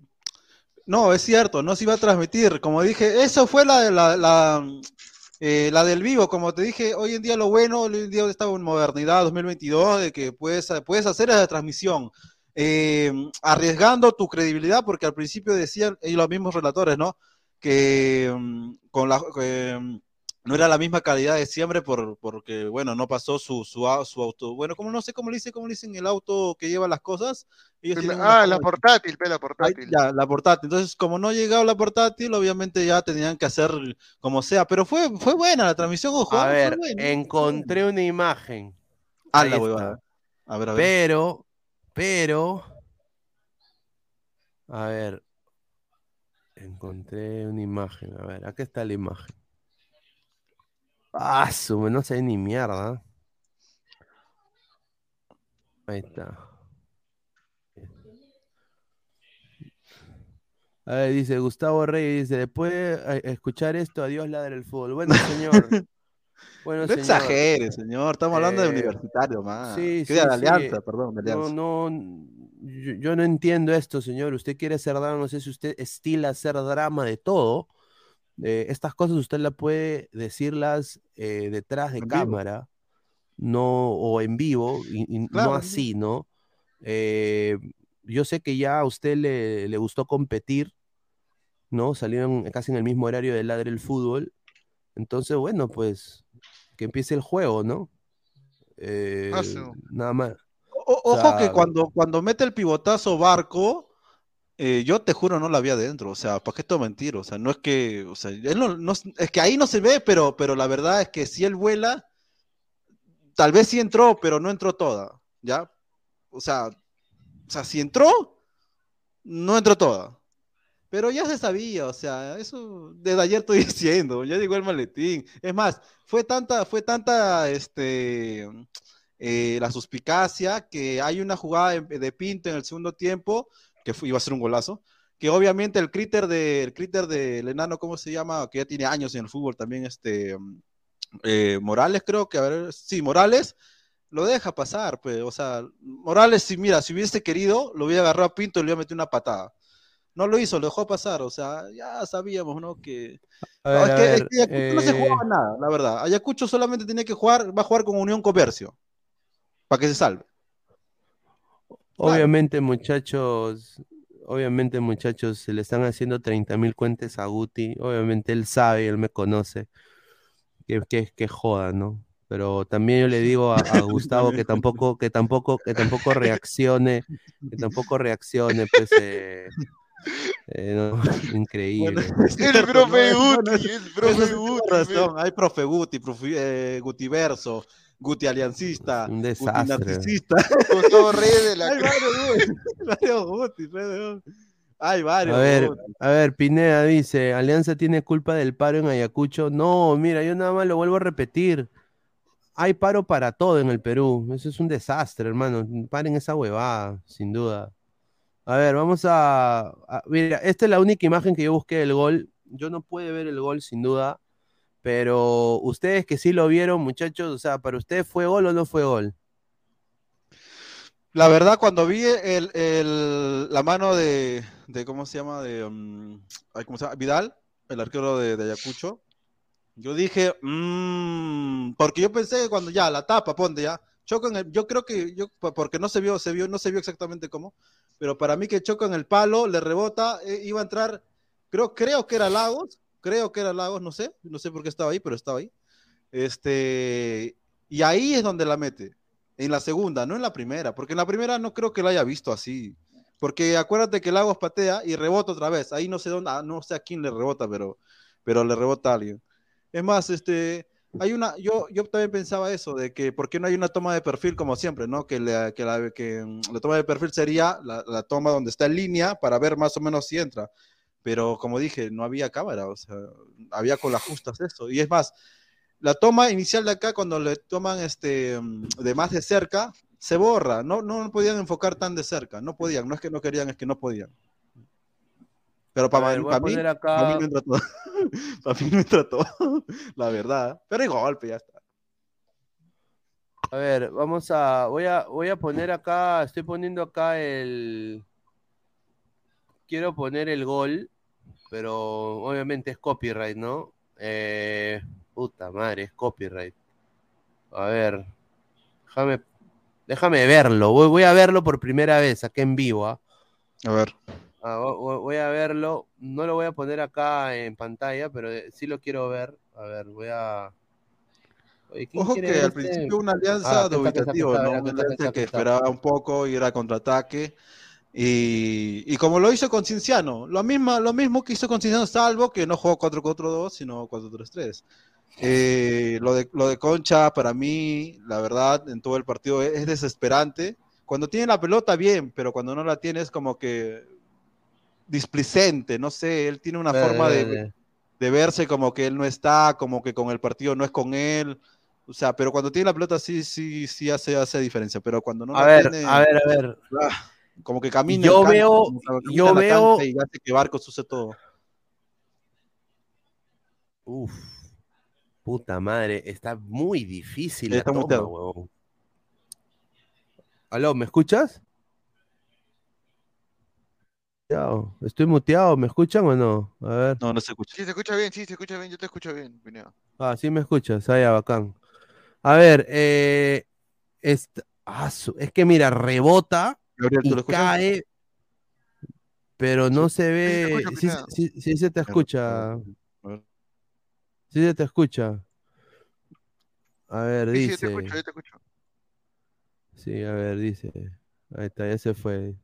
Speaker 5: no, es cierto, no se iba a transmitir. Como dije, eso fue la, la, la, eh, la del vivo. Como te dije, hoy en día lo bueno, hoy en día esta modernidad 2022, de que puedes, puedes hacer esa transmisión, eh, arriesgando tu credibilidad, porque al principio decían, y los mismos relatores, ¿no? que mm, con la mm, no era la misma calidad de siempre por, porque, bueno, no pasó su, su, su auto. Bueno, como no sé cómo le dice, cómo le dicen el auto que lleva las cosas. Ellos una
Speaker 3: Ah, la portátil, la
Speaker 5: Ahí,
Speaker 3: portátil.
Speaker 5: ya, la portátil. Entonces, como no ha llegado la portátil, obviamente ya tenían que hacer como sea. Pero fue, fue buena la transmisión, ojo.
Speaker 1: A
Speaker 5: fue
Speaker 1: ver,
Speaker 5: buena.
Speaker 1: encontré una imagen.
Speaker 5: Ah, la huevada. A ver, a ver.
Speaker 1: Pero, pero, a ver, encontré una imagen. A ver, acá está la imagen. Ah, su, no sé ni mierda. Ahí está. A ver, dice Gustavo Rey, dice, después de eh, escuchar esto, adiós ladra el fútbol. Bueno, señor. Bueno,
Speaker 5: No
Speaker 1: señor.
Speaker 5: exagere, señor. Estamos hablando de
Speaker 1: Eh,
Speaker 5: universitario, más.
Speaker 1: sí, sí,
Speaker 5: de
Speaker 1: sí.
Speaker 5: Alianza, perdón, de
Speaker 1: No,
Speaker 5: Alianza.
Speaker 1: no, yo, yo no entiendo esto, señor. Usted quiere hacer drama, no sé si usted estila hacer drama de todo. Eh, estas cosas usted las puede decirlas eh, detrás de
Speaker 5: En vivo.
Speaker 1: cámara, no, o en vivo, y, y
Speaker 5: Claro,
Speaker 1: no así, ¿no? Eh, yo sé que ya a usted le, le gustó competir, ¿no? Salieron casi en el mismo horario de Ladre el Fútbol. Entonces, bueno, pues que empiece el juego, ¿no? Eh, nada más.
Speaker 5: O-
Speaker 1: O
Speaker 5: ojo que cuando, cuando mete el pivotazo Barco, eh, yo te juro no la había dentro, o sea, ¿para qué te mentir? O sea, no es que, o sea, él no, no- es que ahí no se ve, pero, pero la verdad es que si él vuela, tal vez sí entró, pero no entró toda, ¿ya? O sea, o sea, si entró, no entró toda. Pero ya se sabía, o sea, eso desde ayer estoy diciendo, ya llegó el maletín. Es más, fue tanta, fue tanta, este, eh, la suspicacia que hay una jugada de Pinto en el segundo tiempo, que fue- iba a ser un golazo, que obviamente el críter de, el críter del enano, ¿cómo se llama? Que ya tiene años en el fútbol también, este, eh, Morales creo que, a ver, sí, Morales, lo deja pasar, pues, o sea, Morales, si mira, si hubiese querido, lo hubiera agarrado a Pinto y le hubiera metido una patada. No lo hizo, lo dejó pasar, o sea, ya sabíamos, ¿no? Que, no, es que, es
Speaker 1: ver,
Speaker 5: que Ayacucho no se
Speaker 1: eh,
Speaker 5: jugaba nada, la verdad. Ayacucho solamente tenía que jugar, va a jugar con Unión Comercio, para que se salve.
Speaker 1: Obviamente, muchachos, obviamente, muchachos, se le están haciendo 30 mil cuentas a Guti. Obviamente él sabe, él me conoce. Que, que, que joda, ¿no? Pero también yo le digo a, a Gustavo que tampoco, que tampoco, que tampoco reaccione, que tampoco reaccione, pues, eh, eh, no, increíble.
Speaker 3: El profe Guti, el
Speaker 5: Eso
Speaker 3: profe
Speaker 5: sí tiene
Speaker 3: Guti.
Speaker 5: razón. Hay profe Guti, profe, eh, Gutiverso, Guti Aliancista,
Speaker 1: Un
Speaker 5: Guti
Speaker 1: desastre.
Speaker 5: Narcisista.
Speaker 3: Gustavo Reyes de la
Speaker 5: Hay varios Guti, varios Guti, varios. Hay varios
Speaker 1: A ver,
Speaker 5: Guti.
Speaker 1: a ver, Pineda dice, Alianza tiene culpa del paro en Ayacucho. No, mira, yo nada más lo vuelvo a repetir. Hay paro para todo en el Perú. Eso es un desastre, hermano. Paren esa huevada, sin duda. A ver, vamos a, a- Mira, esta es la única imagen que yo busqué del gol. Yo no pude ver el gol, sin duda. Pero ustedes que sí lo vieron, muchachos, o sea, ¿para ustedes fue gol o no fue gol?
Speaker 5: La verdad, cuando vi el, la mano de, ¿cómo se llama? De, um, ¿cómo se llama? Vidal, el arquero de, Ayacucho, yo dije, "Mm", porque yo pensé que cuando ya la tapa, ponte ya, choco en el, yo creo que, yo, po- porque no se vio, se vio, no se vio exactamente cómo, pero para mí que choco en el palo, le rebota, eh, iba a entrar, creo, creo que era Lagos, creo que era Lagos, no sé, no sé por qué estaba ahí, pero estaba ahí. Este, y ahí es donde la mete. En la segunda, no en la primera, porque en la primera no creo que la haya visto así. Porque acuérdate que Lagos patea y rebota otra vez. Ahí no sé dónde, ah, no sé a quién le rebota, pero, pero le rebota a alguien. Es más, este, hay una, yo, yo también pensaba eso, de que por qué no hay una toma de perfil como siempre, ¿no? Que, la, que, la, que mm, la toma de perfil sería la, la toma donde está en línea para ver más o menos si entra. Pero como dije, no había cámara, o sea, había con las justas eso. Y es más, la toma inicial de acá, cuando le toman este, de más de cerca, se borra. No, no podían enfocar tan de cerca. No podían. No es que no querían, es que no podían. Pero para,
Speaker 1: ver,
Speaker 5: para mí,
Speaker 1: acá-
Speaker 5: para mí no entra todo. para mí no entra todo. La verdad. Pero hay golpe, ya está.
Speaker 1: A ver, vamos a. Voy a, voy a poner acá. Estoy poniendo acá el. Quiero poner el gol, pero obviamente es copyright, ¿no? Eh, puta madre, es copyright. A ver, déjame, déjame verlo. Voy, voy a verlo por primera vez acá en vivo. ¿ah?
Speaker 5: A ver.
Speaker 1: Ah, vo- vo- voy a verlo. No lo voy a poner acá en pantalla, pero sí lo quiero ver. A ver, voy a. Oye, ¿quién
Speaker 5: Ojo que al
Speaker 1: este?
Speaker 5: principio una
Speaker 1: Ah,
Speaker 5: alianza dubitativo,
Speaker 1: está,
Speaker 5: ¿no?
Speaker 1: está,
Speaker 5: que esperaba un poco ir a contraataque. Y, y como lo hizo con Cinciano, lo mismo, lo mismo que hizo con Cinciano, salvo que no jugó 4-4-2, sino 4-3-3. Eh, lo, de, lo de Concha, para mí, la verdad, en todo el partido es, es desesperante. Cuando tiene la pelota, bien, pero cuando no la tiene es como que displicente, no sé, él tiene una
Speaker 1: Verde,
Speaker 5: forma de,
Speaker 1: verde.
Speaker 5: de verse como que él no está, como que con el partido no es con él. O sea, pero cuando tiene la pelota sí, sí, sí hace, hace diferencia, pero cuando no
Speaker 1: A
Speaker 5: la
Speaker 1: ver,
Speaker 5: tiene,
Speaker 1: a ver, a ver.
Speaker 5: ah, como que camina
Speaker 1: Yo veo-
Speaker 5: camina
Speaker 1: yo veo-
Speaker 5: y hace que Barcos use todo.
Speaker 1: Uf, puta madre, está muy difícil
Speaker 5: Sí,
Speaker 1: la
Speaker 5: está
Speaker 1: toma,
Speaker 5: muteado.
Speaker 1: huevón. Aló, ¿me escuchas? Estoy muteado, ¿me escuchan o no? A ver.
Speaker 5: No, no se escucha.
Speaker 3: Sí, se escucha bien, sí, se escucha bien, yo te escucho bien, Pineda.
Speaker 1: Ah, sí me escuchas, ah, ya, bacán. A ver, eh, est- ah, es que mira, rebota
Speaker 5: Gabriel, ¿tú
Speaker 1: y
Speaker 5: lo escuchas?
Speaker 1: cae, pero no se ve, sí,
Speaker 3: Pineda.
Speaker 1: sí- sí se te escucha, sí se te escucha. A ver,
Speaker 3: Sí, sí, te
Speaker 1: dice.
Speaker 3: escucho, yo te escucho.
Speaker 1: Sí, a ver, dice. Ahí está, ya se fue.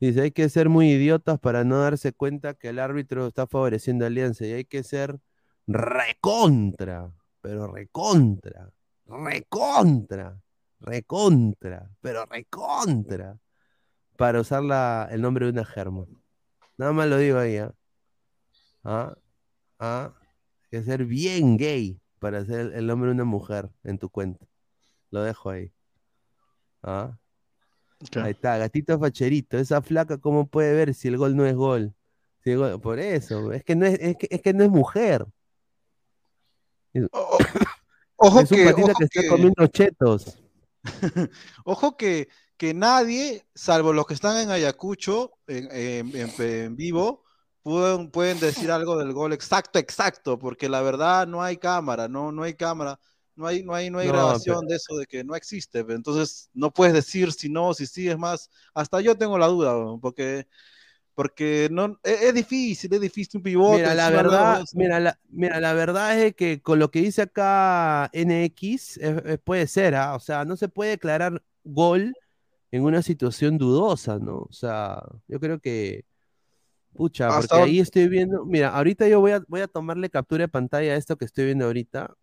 Speaker 1: Dice, hay que ser muy idiotas para no darse cuenta que el árbitro está favoreciendo a Alianza y hay que ser recontra, pero recontra, recontra, recontra, pero recontra, para usar la- el nombre de una germa. Nada más lo digo ahí, ¿ah? Ah, ah, hay que ser bien gay para hacer el nombre de una mujer en tu cuenta. Lo dejo ahí. ¿Ah? Ahí está, gatito facherito. Esa flaca, ¿cómo puede ver si el gol no es gol? Si el gol- Por eso, es que no es, es que, es que no es mujer. Es,
Speaker 5: Ojo
Speaker 1: un
Speaker 5: que,
Speaker 1: patita
Speaker 5: ojo
Speaker 1: que está
Speaker 5: que-
Speaker 1: comiendo chetos.
Speaker 5: Ojo que, que nadie, salvo los que están en Ayacucho, en, en- en- en vivo, pueden, pueden decir algo del gol exacto, exacto, porque la verdad no hay cámara, no, no hay cámara, no hay, no hay, no hay
Speaker 1: No,
Speaker 5: grabación
Speaker 1: pero-
Speaker 5: de eso, de que no existe. Entonces no puedes decir si no, si sí, es más, hasta yo tengo la duda, porque, porque no, es, es difícil, es difícil un pivote.
Speaker 1: Mira, la verdad, mira, la, mira, la verdad es que con lo que dice acá NX, es- puede ser, ¿ah? O sea, no se puede declarar gol en una situación dudosa, ¿no? O sea, yo creo que, pucha, porque ahí estoy viendo, mira, ahorita yo voy a, voy a tomarle captura de pantalla a esto que estoy viendo ahorita.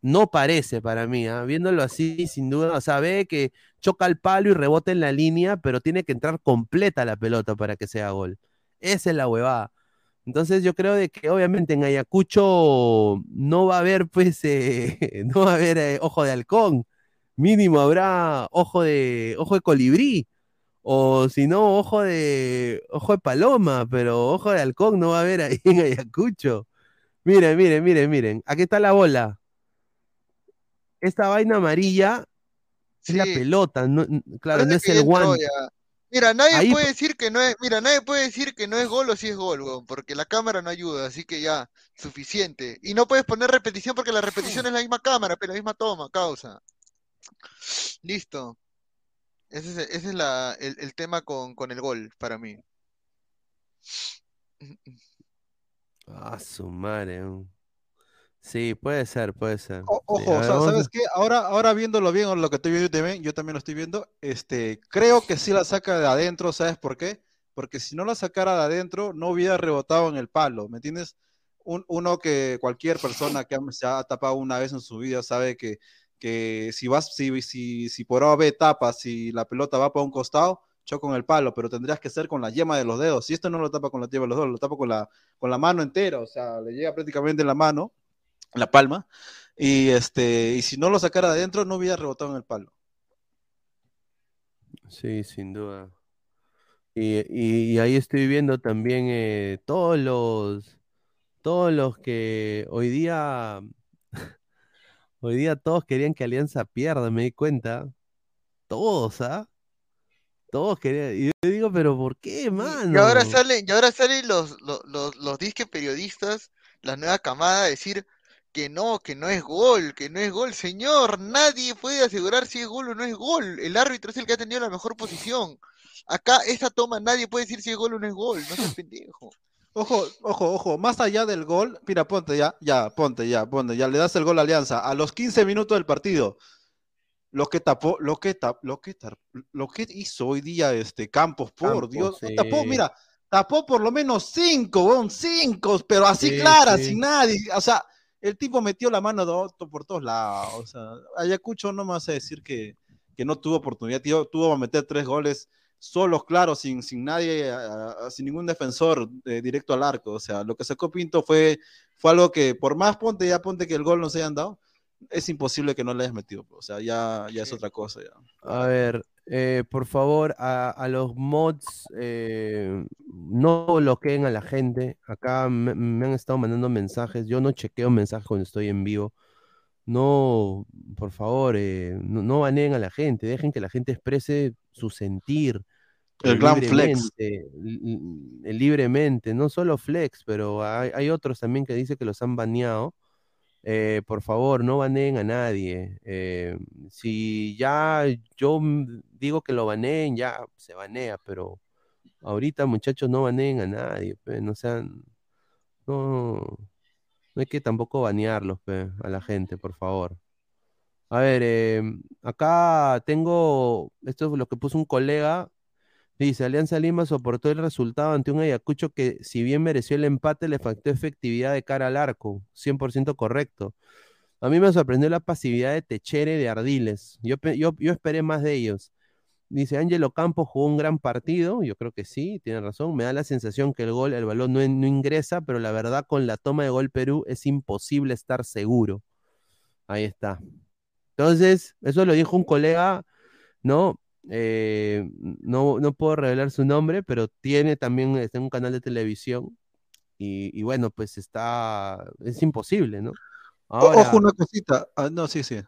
Speaker 1: No parece para mí, ¿ah? Viéndolo así, sin duda, o sea, ve que choca el palo y rebota en la línea, pero tiene que entrar completa la pelota para que sea gol. Esa es la huevada. Entonces yo creo de que obviamente en Ayacucho no va a haber, pues, eh, no va a haber eh, ojo de halcón. Mínimo habrá ojo de, ojo de colibrí. O si no, ojo de, ojo de paloma, pero ojo de halcón no va a haber ahí en Ayacucho. Miren, miren, miren, miren. Aquí está la bola. Esta vaina amarilla es la pelota, no- claro, no es el guante.
Speaker 3: Mira, nadie
Speaker 1: Ahí
Speaker 3: puede decir que no es, mira, nadie puede decir que no es gol o si es gol, weón, porque la cámara no ayuda, así que ya, suficiente. Y no puedes poner repetición porque la repetición es la misma cámara, pero la misma toma, causa. Listo. Ese es, ese es la, el, el tema con, con el gol, para mí.
Speaker 1: Ah, su madre. Sí, puede ser, puede ser.
Speaker 5: O- Ojo, o sea, ¿sabes qué? Ahora, ahora viéndolo bien, o lo que estoy viendo también, yo también lo estoy viendo, este, creo que sí la saca de adentro, ¿sabes por qué? Porque si no la sacara de adentro, no hubiera rebotado en el palo, ¿me entiendes? Un- uno que cualquier persona que se ha tapado una vez en su vida sabe que, que si vas, si, si, si por A o B tapas, si la pelota va para un costado, choca con el palo, pero tendrías que ser con la yema de los dedos. Si esto no lo tapa con la yema de los dedos, lo tapa con la, con la mano entera, o sea, le llega prácticamente en la mano, la palma. Y este, y si no lo sacara de adentro, no hubiera rebotado en el palo.
Speaker 1: Sí, sin duda. Y, y- y ahí estoy viendo también eh, todos los, todos los que hoy día, hoy día todos querían que Alianza pierda, me di cuenta. Todos, ¿ah? Todos querían. Y yo digo, pero ¿por qué,
Speaker 3: Y
Speaker 1: mano?
Speaker 3: ahora salen, y ahora salen los, los, los, los disque periodistas, la nueva camada, a decir que no, que no es gol, que no es gol. Señor, nadie puede asegurar si es gol o no es gol. El árbitro es el que ha tenido la mejor posición. Acá, esa toma, nadie puede decir si es gol o no es gol. No seas pendejo.
Speaker 5: Ojo, ojo, ojo, más allá del gol, mira, ponte ya, ya, ponte ya, ponte, ya le das el gol a Alianza a los 15 minutos del partido. Lo que tapó, lo que tapó, lo que lo que hizo hoy día este Campos, por Dios, tapó, mira, tapó por lo menos cinco, cinco, pero así clara, sin nadie, o sea, el tipo metió la mano por todos lados. O sea, Ayacucho no me hace decir que, que no tuvo oportunidad, tío, tuvo que meter tres goles solos, claro, sin, sin nadie, sin ningún defensor eh, directo al arco. O sea, lo que sacó Pinto fue, fue algo que, por más ponte, ya ponte que el gol no se hayan dado, es imposible que no le hayas metido. O sea, ya, ya es otra cosa. Ya.
Speaker 1: A ver, eh, por favor, a, los mods, eh, no bloqueen a la gente. Acá me, han estado mandando mensajes. Yo no chequeo mensajes cuando estoy en vivo. No, por favor, eh, no, no baneen a la gente. Dejen que la gente exprese su sentir.
Speaker 5: El gran flex.
Speaker 1: Libremente, no solo flex, pero hay, hay otros también que dicen que los han baneado. Eh, por favor, no baneen a nadie. Eh, si ya yo digo que lo baneen, ya se banea, pero ahorita muchachos no baneen a nadie, no sean, no, no hay que tampoco banearlos a la gente, por favor. A ver, em, acá tengo, esto es lo que puso un colega, Dice, Alianza Lima soportó el resultado ante un Ayacucho que, si bien mereció el empate, le faltó efectividad de cara al arco. 100% correcto. A mí me sorprendió la pasividad de Techere de Ardiles. Yo, yo, yo esperé más de ellos. Dice, Ángelo Campos jugó un gran partido. Yo creo que sí, tiene razón. Me da la sensación que el gol, el balón no, no ingresa, pero la verdad, con la toma de gol Perú es imposible estar seguro. Ahí está. Entonces, eso lo dijo un colega, ¿no? Eh, no, no puedo revelar su nombre, pero tiene también está en un canal de televisión. Y, bueno, pues está. Es imposible, ¿no?
Speaker 5: Ojo, una cosita. Ah, no, sí, sí.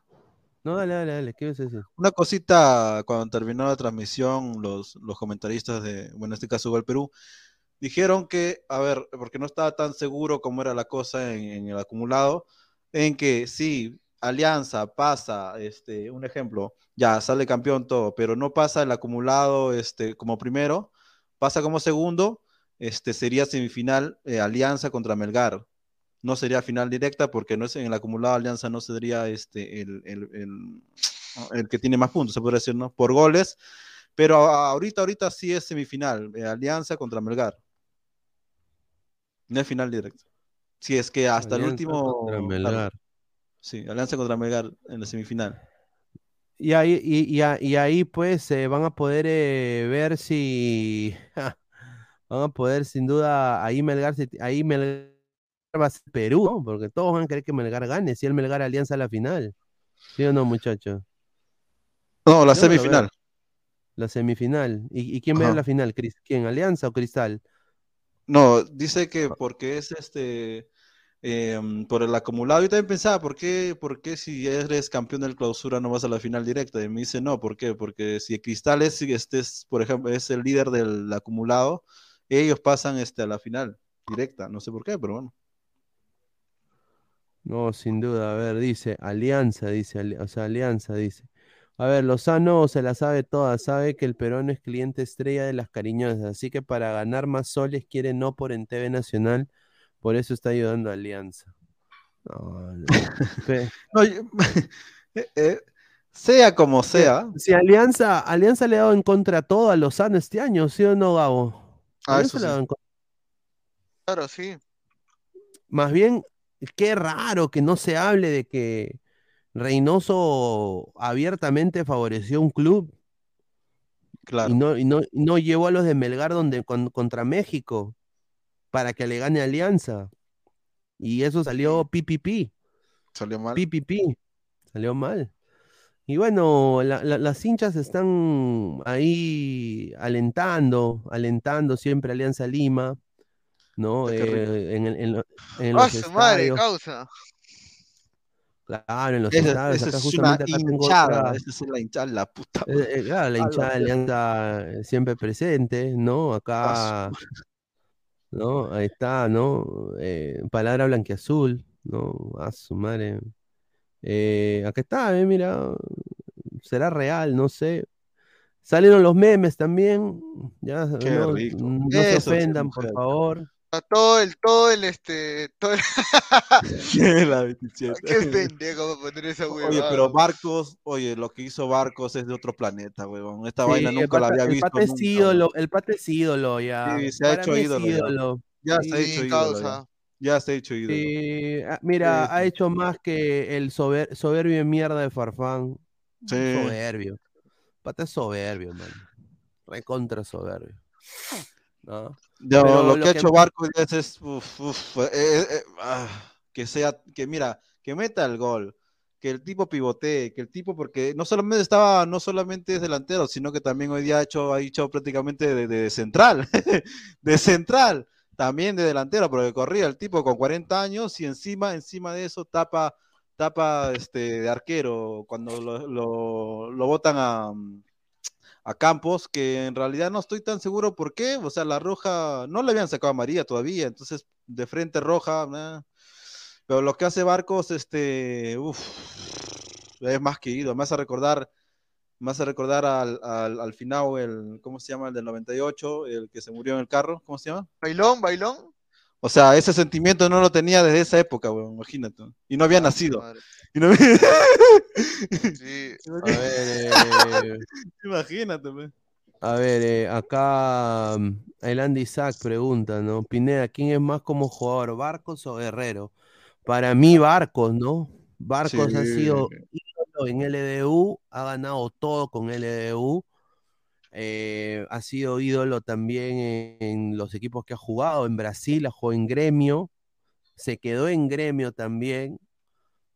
Speaker 1: No, dale, dale, dale. ¿Qué vas a decir?
Speaker 5: Una cosita, cuando terminó la transmisión, los, los comentaristas de, bueno, en este caso Gol Perú, dijeron que, a ver, porque no estaba tan seguro cómo era la cosa en, en el acumulado, en que sí, Alianza pasa, este, un ejemplo, ya sale campeón todo, pero no pasa el acumulado este, como primero, pasa como segundo, este, sería semifinal eh, Alianza contra Melgar. No sería final directa porque no es en el acumulado Alianza no sería este, el, el, que tiene más puntos, se puede decir, ¿no? Por goles, pero ahorita, ahorita sí es semifinal, eh, Alianza contra Melgar. No es final directa. Si es que hasta el último...
Speaker 1: Melgar.
Speaker 5: Sí, Alianza contra Melgar en la semifinal.
Speaker 1: Y ahí, y, ahí pues eh, van a poder eh, ver si van a poder sin duda ahí Melgar ahí Melgar va a ser Perú, porque todos van a querer que Melgar gane, si el Melgar Alianza a la final. ¿Sí o no, muchachos?
Speaker 5: No, la semifinal.
Speaker 1: La semifinal. ¿Y, quién ve la final? ¿Quién? ¿Alianza o Cristal?
Speaker 5: No, dice que porque es este Em, por el acumulado. Yo también pensaba, ¿por qué, ¿por qué si eres campeón del clausura no vas a la final directa? Y me dice, no, ¿por qué? Porque si Cristal es, este por ejemplo, es el líder del acumulado, ellos pasan este, a la final directa. No sé por qué, pero bueno.
Speaker 1: No, sin duda. A ver, dice Alianza, dice, o sea, Alianza, dice. A ver, Lozano se la sabe toda, sabe que el Perón es cliente estrella de las cariñosas, así que para ganar más soles quiere no por en TV Nacional por eso está ayudando a Alianza.
Speaker 5: Eh, eh, sea como sea.
Speaker 1: Si Alianza, Alianza le ha dado en contra todo a Lozano este año, ¿sí o no, Gabo?
Speaker 3: Ah, eso sí. Claro, sí.
Speaker 1: Más bien, qué raro que no se hable de que Reynoso abiertamente favoreció un club.
Speaker 5: Claro.
Speaker 1: Y no, y no, no llevó a los de Melgar donde, contra México para que le gane Alianza. Y eso salió PPP.
Speaker 5: Salió mal.
Speaker 1: PPP. Salió mal. Y bueno, las hinchas están ahí alentando, alentando siempre Alianza Lima, ¿no? Eh, en, en, en,
Speaker 3: ¡Ah, su madre, causa!
Speaker 1: Claro, en los estadios.
Speaker 5: Acá justamente acá hinchada, esa es la hinchada, la puta.
Speaker 1: Eh, eh, claro, la hinchada de Alianza siempre presente, ¿no? Acá. ¿No? Ahí está, ¿no? Eh, palabra blanqueazul, No, a su madre. Eh, acá está, eh, mira. Será real, no sé. Salieron los memes también. Ya,
Speaker 5: Qué
Speaker 1: no,
Speaker 5: rico.
Speaker 1: no se ofendan, por favor.
Speaker 3: Todo el, todo el, este, todo el...
Speaker 5: La 27.
Speaker 3: Qué pendejo para poner esa
Speaker 5: Oye,
Speaker 3: huevada.
Speaker 5: pero Barcos, oye, lo que hizo Barcos es de otro planeta, huevón. Esta
Speaker 1: Sí,
Speaker 5: vaina
Speaker 1: el
Speaker 5: nunca la había
Speaker 1: el
Speaker 5: visto.
Speaker 1: pata es
Speaker 5: nunca,
Speaker 1: ídolo, el pata es ídolo ya.
Speaker 5: Sí, se ha
Speaker 1: Para
Speaker 5: hecho
Speaker 1: es
Speaker 5: ídolo ya.
Speaker 1: ídolo.
Speaker 5: Ya se ha hecho ídolo.
Speaker 3: causa.
Speaker 5: Ya. Ya se ha hecho ídolo.
Speaker 1: Sí, ah, mira,
Speaker 5: Sí,
Speaker 1: ha
Speaker 5: sí.
Speaker 1: hecho más que el sober- soberbio de mierda de Farfán.
Speaker 5: Sí.
Speaker 1: Soberbio. Pata es soberbio, man. Recontra soberbio. ¿No? Pero
Speaker 5: lo,
Speaker 1: lo
Speaker 5: que ha
Speaker 1: que-
Speaker 5: hecho Barcos es, es, uf, uf, eh, eh, eh, ah, que sea, que mira, que meta el gol, que el tipo pivotee, que el tipo, porque no solamente estaba, no solamente es delantero, sino que también hoy día ha hecho, ha hecho prácticamente de, de central, de central, también de delantero, porque corría el tipo con 40 años y encima, encima de eso tapa, tapa este de arquero cuando lo, lo, lo botan a, a Campos, que en realidad no estoy tan seguro por qué, o sea, la roja, no le habían sacado a María todavía, entonces de frente roja, nah. pero lo que hace Barcos, este, uff, es más que ido, me hace recordar, me hace recordar al, al, al final, el, ¿cómo se llama? El del 98, el que se murió en el carro, ¿cómo se llama?
Speaker 3: Bailón, bailón.
Speaker 5: O sea, ese sentimiento no lo tenía desde esa época, weón, imagínate, y no había
Speaker 3: Ah,
Speaker 5: nacido.
Speaker 3: madre.
Speaker 5: Y no-
Speaker 3: Sí.
Speaker 1: A ver, eh,
Speaker 5: Imagínate, weón.
Speaker 1: a ver, eh, acá mm, el Andy Sack pregunta, ¿no? Pineda, ¿quién es más como jugador, Barcos o Guerrero? Para mí, Barcos, ¿no? Barcos ha sido ídolo en LDU, ha ganado todo con LDU. eh, ha sido ídolo también en, en los equipos que ha jugado. En Brasil, ha jugado en gremio. Se quedó en gremio también.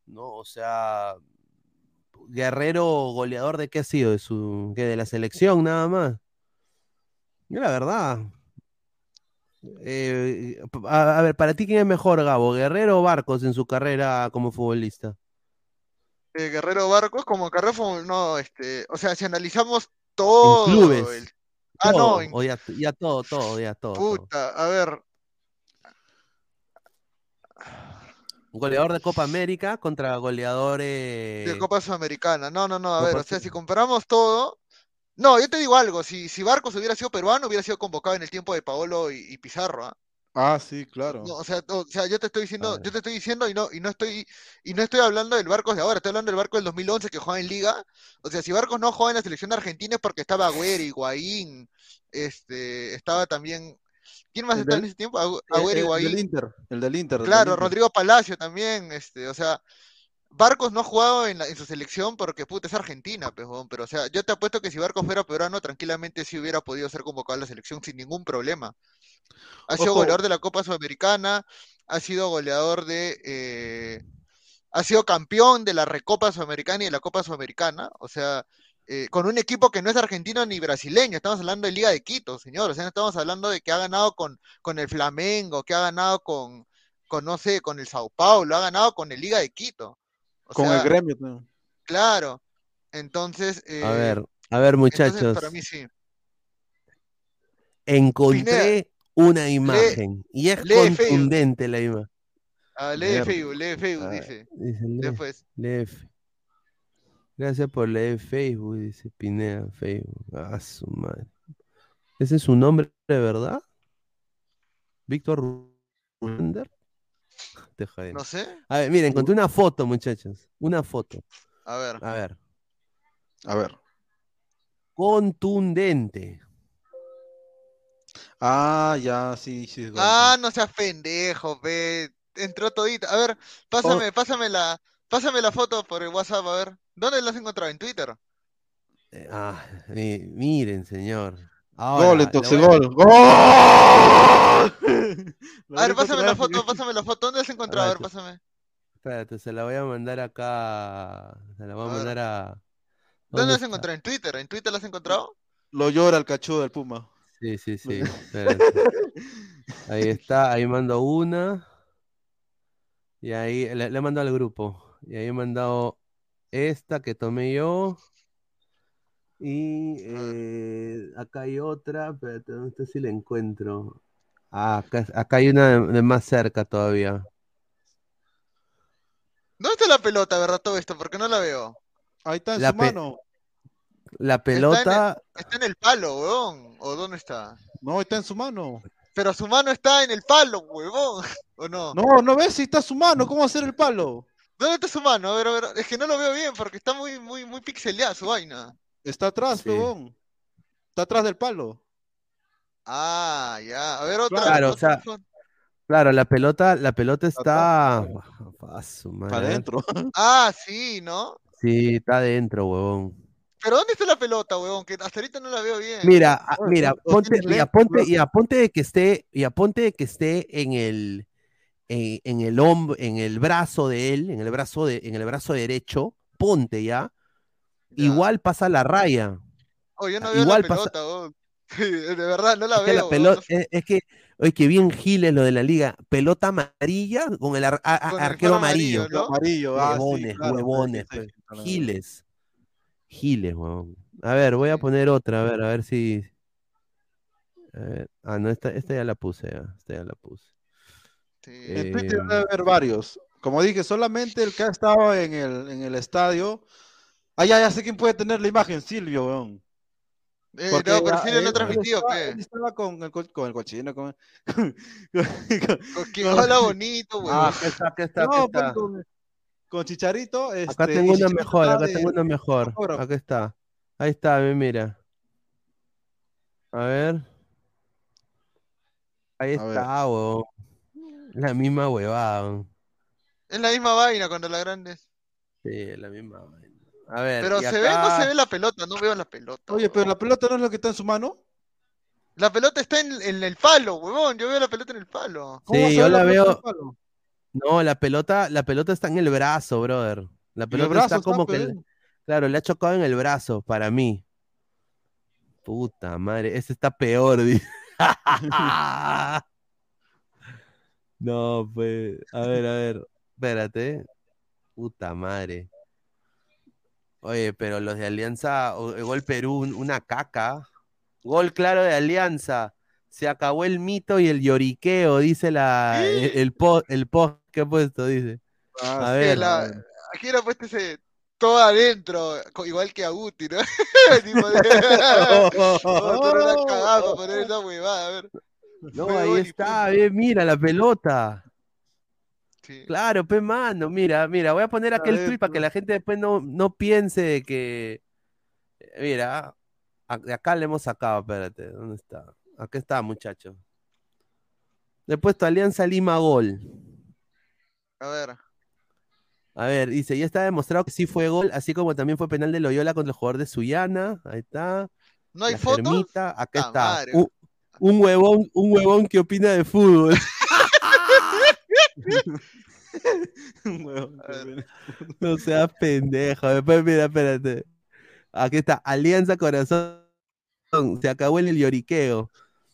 Speaker 1: ¿no? O sea, Guerrero goleador de qué ha sido, de su, que de la selección nada más. Yo la verdad. Eh, a, a ver, para ti quién es mejor, Gabo, Guerrero o Barcos en su carrera como futbolista.
Speaker 3: Eh, Guerrero Barcos, como carrera no, este, o sea, si analizamos todo
Speaker 1: en clubes.
Speaker 3: el- Ah,
Speaker 1: todo,
Speaker 3: no, en-
Speaker 1: o ya, ya todo, todo, ya todo, todo.
Speaker 3: puta, a ver,
Speaker 1: Goleador de Copa América contra goleadores
Speaker 3: de Copa Sudamericana. No, no, no, a
Speaker 1: Copa
Speaker 3: ver, o sea, si comparamos todo, no, yo te digo algo, si, si Barcos hubiera sido peruano, hubiera sido convocado en el tiempo de Paolo y, y Pizarro, ¿ah?
Speaker 5: Ah, sí, claro.
Speaker 3: No, o sea, o, sea, yo te estoy diciendo, yo te estoy diciendo y no, y no estoy, y no estoy hablando del Barcos de ahora, estoy hablando del Barcos del 2011 que juega en Liga. O sea, si Barcos no juega en la selección argentina es porque estaba Agüero, Higuaín, este, estaba también, ¿quién más estaba en ese tiempo?
Speaker 5: Eh,
Speaker 3: Agüero,
Speaker 5: el del. Inter, el del Inter. del
Speaker 3: Claro,
Speaker 5: Inter.
Speaker 3: Rodrigo Palacio también, este, o sea, Barcos no ha jugado en, la- en su selección porque puta es Argentina, pues, huevón, pero o sea, yo te apuesto que si Barcos fuera peruano, tranquilamente sí hubiera podido ser convocado a la selección sin ningún problema. Ha sido
Speaker 5: Ojo.
Speaker 3: goleador de la Copa Sudamericana, ha sido goleador de, eh, ha sido campeón de la Recopa Sudamericana y de la Copa Sudamericana, o sea, eh, con un equipo que no es argentino ni brasileño, estamos hablando de Liga de Quito, señor, o sea, no estamos hablando de que ha ganado con, con el Flamengo, que ha ganado con, con, no sé, con el Sao Paulo, ha ganado con el Liga de Quito. O
Speaker 5: Con
Speaker 3: sea,
Speaker 5: el gremio. también.
Speaker 3: Claro. Entonces,
Speaker 1: A
Speaker 3: eh,
Speaker 1: ver, a ver,
Speaker 3: entonces
Speaker 1: muchachos.
Speaker 3: para mí sí.
Speaker 1: Encontré una imagen y es
Speaker 3: Facebook.
Speaker 1: contundente la imagen.
Speaker 3: Ah, lee. Facebook, lee Facebook,
Speaker 1: Ah,
Speaker 3: dice.
Speaker 1: dice, lee,
Speaker 3: Después.
Speaker 1: lee Gracias por leer Facebook, dice Pineda, Facebook. Ah, su madre. ¿Ese es su nombre de verdad? ¿Víctor Runder? Te.
Speaker 3: No sé.
Speaker 1: A ver, miren, encontré una foto, muchachos. Una foto.
Speaker 3: A ver.
Speaker 1: A ver.
Speaker 5: A ver.
Speaker 1: Contundente.
Speaker 5: Ah, ya, sí, sí.
Speaker 3: Ah, no seas pendejo, ve. Entró todita. A ver, pásame, pásame la, pásame la foto por el WhatsApp, a ver. ¿Dónde la has encontrado? ¿En Twitter?
Speaker 1: Eh, Ah, mi- miren, señor. Ahora,
Speaker 5: Gol, entonces,
Speaker 1: a-
Speaker 5: gol. ¡Gol!
Speaker 3: A ver, pásame la foto, pásame la foto. ¿Dónde la has encontrado? A ver, pásame.
Speaker 1: Espérate, se la voy a mandar acá. Se la voy a
Speaker 3: A ver.
Speaker 1: mandar a.
Speaker 3: ¿Dónde
Speaker 1: ¿Dónde
Speaker 3: la has
Speaker 1: está?
Speaker 3: encontrado? ¿En Twitter? ¿En Twitter la has encontrado?
Speaker 5: Lo llora el cachudo del Puma.
Speaker 1: Sí, sí, sí. espérate. Ahí está, ahí mando una. Y ahí le, le mando al grupo. Y ahí he mandado esta que tomé yo. Y eh, acá hay otra. Espérate, no sé si la encuentro. Ah, acá, acá hay una de, de más cerca todavía.
Speaker 3: ¿Dónde está la pelota, verdad, todo esto? Porque no la veo.
Speaker 5: Ahí está en
Speaker 1: La
Speaker 5: su
Speaker 1: pe-
Speaker 5: mano.
Speaker 1: La pelota,
Speaker 3: Está en el palo, huevón. ¿O dónde está?
Speaker 5: No, está en su mano.
Speaker 3: Pero su mano está en el palo, huevón. ¿O no?
Speaker 5: No, no ves si está su mano. ¿Cómo hacer el palo?
Speaker 3: ¿Dónde está su mano? A ver, a ver. Es que no lo veo bien porque está muy, muy, muy pixeleada su vaina.
Speaker 5: Está atrás,
Speaker 1: Sí.
Speaker 5: huevón. Está atrás del palo.
Speaker 3: Ah, ya. A ver, otra.
Speaker 1: Claro,
Speaker 3: otra
Speaker 1: o sea,
Speaker 3: foto.
Speaker 1: claro, la pelota, la pelota está. Ah, su madre.
Speaker 5: Para adentro.
Speaker 3: Ah, sí, ¿no?
Speaker 1: Sí, está adentro, huevón.
Speaker 3: Pero ¿dónde está la pelota, huevón? Que hasta ahorita no la veo bien.
Speaker 1: Mira, ah, mira, ponte,
Speaker 5: tienes
Speaker 1: y aponte, y aponte de que esté, y aponte de que esté en el, en, en el hombro, en el brazo de él, en el brazo de, en el brazo derecho, ponte ya.
Speaker 3: Ya.
Speaker 1: Igual pasa la raya.
Speaker 3: Oh, yo no veo
Speaker 1: igual
Speaker 3: la
Speaker 1: pasa-
Speaker 3: pelota, huevón. De verdad, no la
Speaker 1: Es que
Speaker 3: veo.
Speaker 1: la
Speaker 3: huevón,
Speaker 1: pelota,
Speaker 3: no-
Speaker 1: es, es que, oye, que bien giles lo de la liga. Pelota amarilla con el ar- a- a-
Speaker 3: Con el
Speaker 1: arquero
Speaker 3: amarillo,
Speaker 1: amarillo.
Speaker 3: ¿no?
Speaker 5: Amarillo. Ah, sí,
Speaker 1: Huevones,
Speaker 5: claro,
Speaker 1: huevones,
Speaker 5: sí,
Speaker 1: pues. Giles. Giles, huevón. A ver, voy a poner otra, a ver, a ver si. a ver. Ah, no, esta, esta ya la puse, ya. Esta ya la puse.
Speaker 3: Sí.
Speaker 5: En Twitter
Speaker 1: Eh,
Speaker 5: debe haber varios. Como dije, solamente el que ha estado en el, en el estadio. Ah, ya, ya sé quién puede tener la imagen, Silvio, weón.
Speaker 3: Eh,
Speaker 5: Porque
Speaker 3: no, pero
Speaker 5: él-
Speaker 3: he
Speaker 5: él
Speaker 3: transmitido,
Speaker 5: estaba- con el, co- con el cochino, con, con- con-
Speaker 3: Con que
Speaker 5: con-
Speaker 3: habla bonito, huevón.
Speaker 1: Ah, acá está, acá está, acá
Speaker 5: no,
Speaker 1: está.
Speaker 5: pues, con, con Chicharito.
Speaker 1: Acá
Speaker 5: este,
Speaker 1: tengo
Speaker 5: y
Speaker 1: una mejor, acá
Speaker 5: de-
Speaker 1: tengo una mejor. Acá está. Ahí está, mira. A ver. Ahí
Speaker 5: A ver.
Speaker 1: está, huevón. La misma huevada. huevón.
Speaker 3: Es la misma vaina cuando la grande.
Speaker 1: Sí, la misma vaina. A ver.
Speaker 3: Pero se ve, no se ve la pelota, no veo la pelota.
Speaker 5: Oye, pero la pelota no es lo que está en su mano.
Speaker 3: La pelota está en, en el palo, huevón. Yo veo la pelota en el palo.
Speaker 5: ¿Cómo vas
Speaker 1: Sí, yo la veo. No, la pelota, la pelota está en el brazo, brother. La pelota
Speaker 5: brazo
Speaker 1: está
Speaker 5: está,
Speaker 1: como que,
Speaker 5: pe.
Speaker 1: claro, le ha chocado en el brazo, para mí. Puta madre, ese está peor, dice. No, pues, a ver, a ver, espérate. Puta madre. Oye, pero los de Alianza, o- el gol Perú, un- una caca. Gol claro de Alianza. Se acabó el mito y el lloriqueo, dice la, el, el post, el post que he puesto, dice.
Speaker 5: Ah,
Speaker 1: A ver.
Speaker 3: aquí era puesto ese todo adentro, igual que a Guti, ¿no? Tipo de- Oh, tú no la has cagado para poner esa huevada, a ver.
Speaker 1: No,
Speaker 3: Fue
Speaker 1: ahí está, bien, mira la pelota.
Speaker 3: Sí.
Speaker 1: Claro, pe mano, mira, mira, voy a poner aquel
Speaker 5: ver,
Speaker 1: tweet para que la gente después no, no piense de que. Mira, a- de acá le hemos sacado, espérate, ¿dónde está? Acá está, muchacho. Le he puesto Alianza Lima Gol.
Speaker 3: A ver.
Speaker 1: A ver, dice, ya está demostrado que sí fue gol, así como también fue penal de Loyola contra el jugador de Suyana. Ahí está.
Speaker 3: ¿No hay
Speaker 1: La
Speaker 3: fotos?
Speaker 1: Germita, acá
Speaker 3: Ta
Speaker 1: está. Un, huevón, un huevón que opina de fútbol.
Speaker 3: A.
Speaker 1: No seas pendejo. Después, mira, espérate. Aquí está, Alianza Corazón. Se acabó el lloriqueo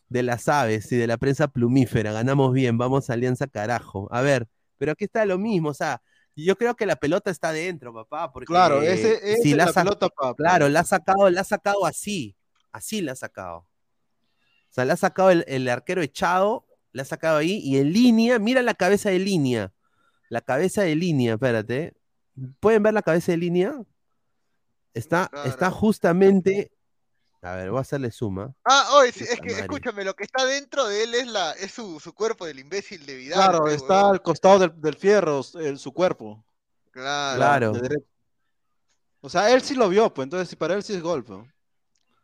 Speaker 1: de las aves y de la prensa plumífera. Ganamos bien, vamos Alianza carajo. A ver, pero aquí está lo mismo, o sea, yo creo que la pelota está dentro, papá, porque
Speaker 5: Claro, ese, ese
Speaker 1: si
Speaker 5: es
Speaker 1: la
Speaker 5: la
Speaker 1: sa-
Speaker 5: pelota, pa-
Speaker 1: Claro, la ha sacado, la ha sacado así, así la ha sacado. O sea, la ha sacado el, el arquero echado, la ha sacado ahí y en línea, mira la cabeza de línea. La cabeza de línea, espérate. ¿Pueden ver la cabeza de línea? Está,
Speaker 3: Claro.
Speaker 1: está justamente. A ver, voy a hacerle suma.
Speaker 3: Ah, oye, sí, es que
Speaker 1: madre.
Speaker 3: escúchame, lo que está dentro de él es la es su, su cuerpo del imbécil de Vidal.
Speaker 5: Claro,
Speaker 3: pe,
Speaker 5: está al costado del, del fierro, el- su cuerpo.
Speaker 3: Claro.
Speaker 5: O sea, él sí lo vio, pues entonces para él sí es gol. pues.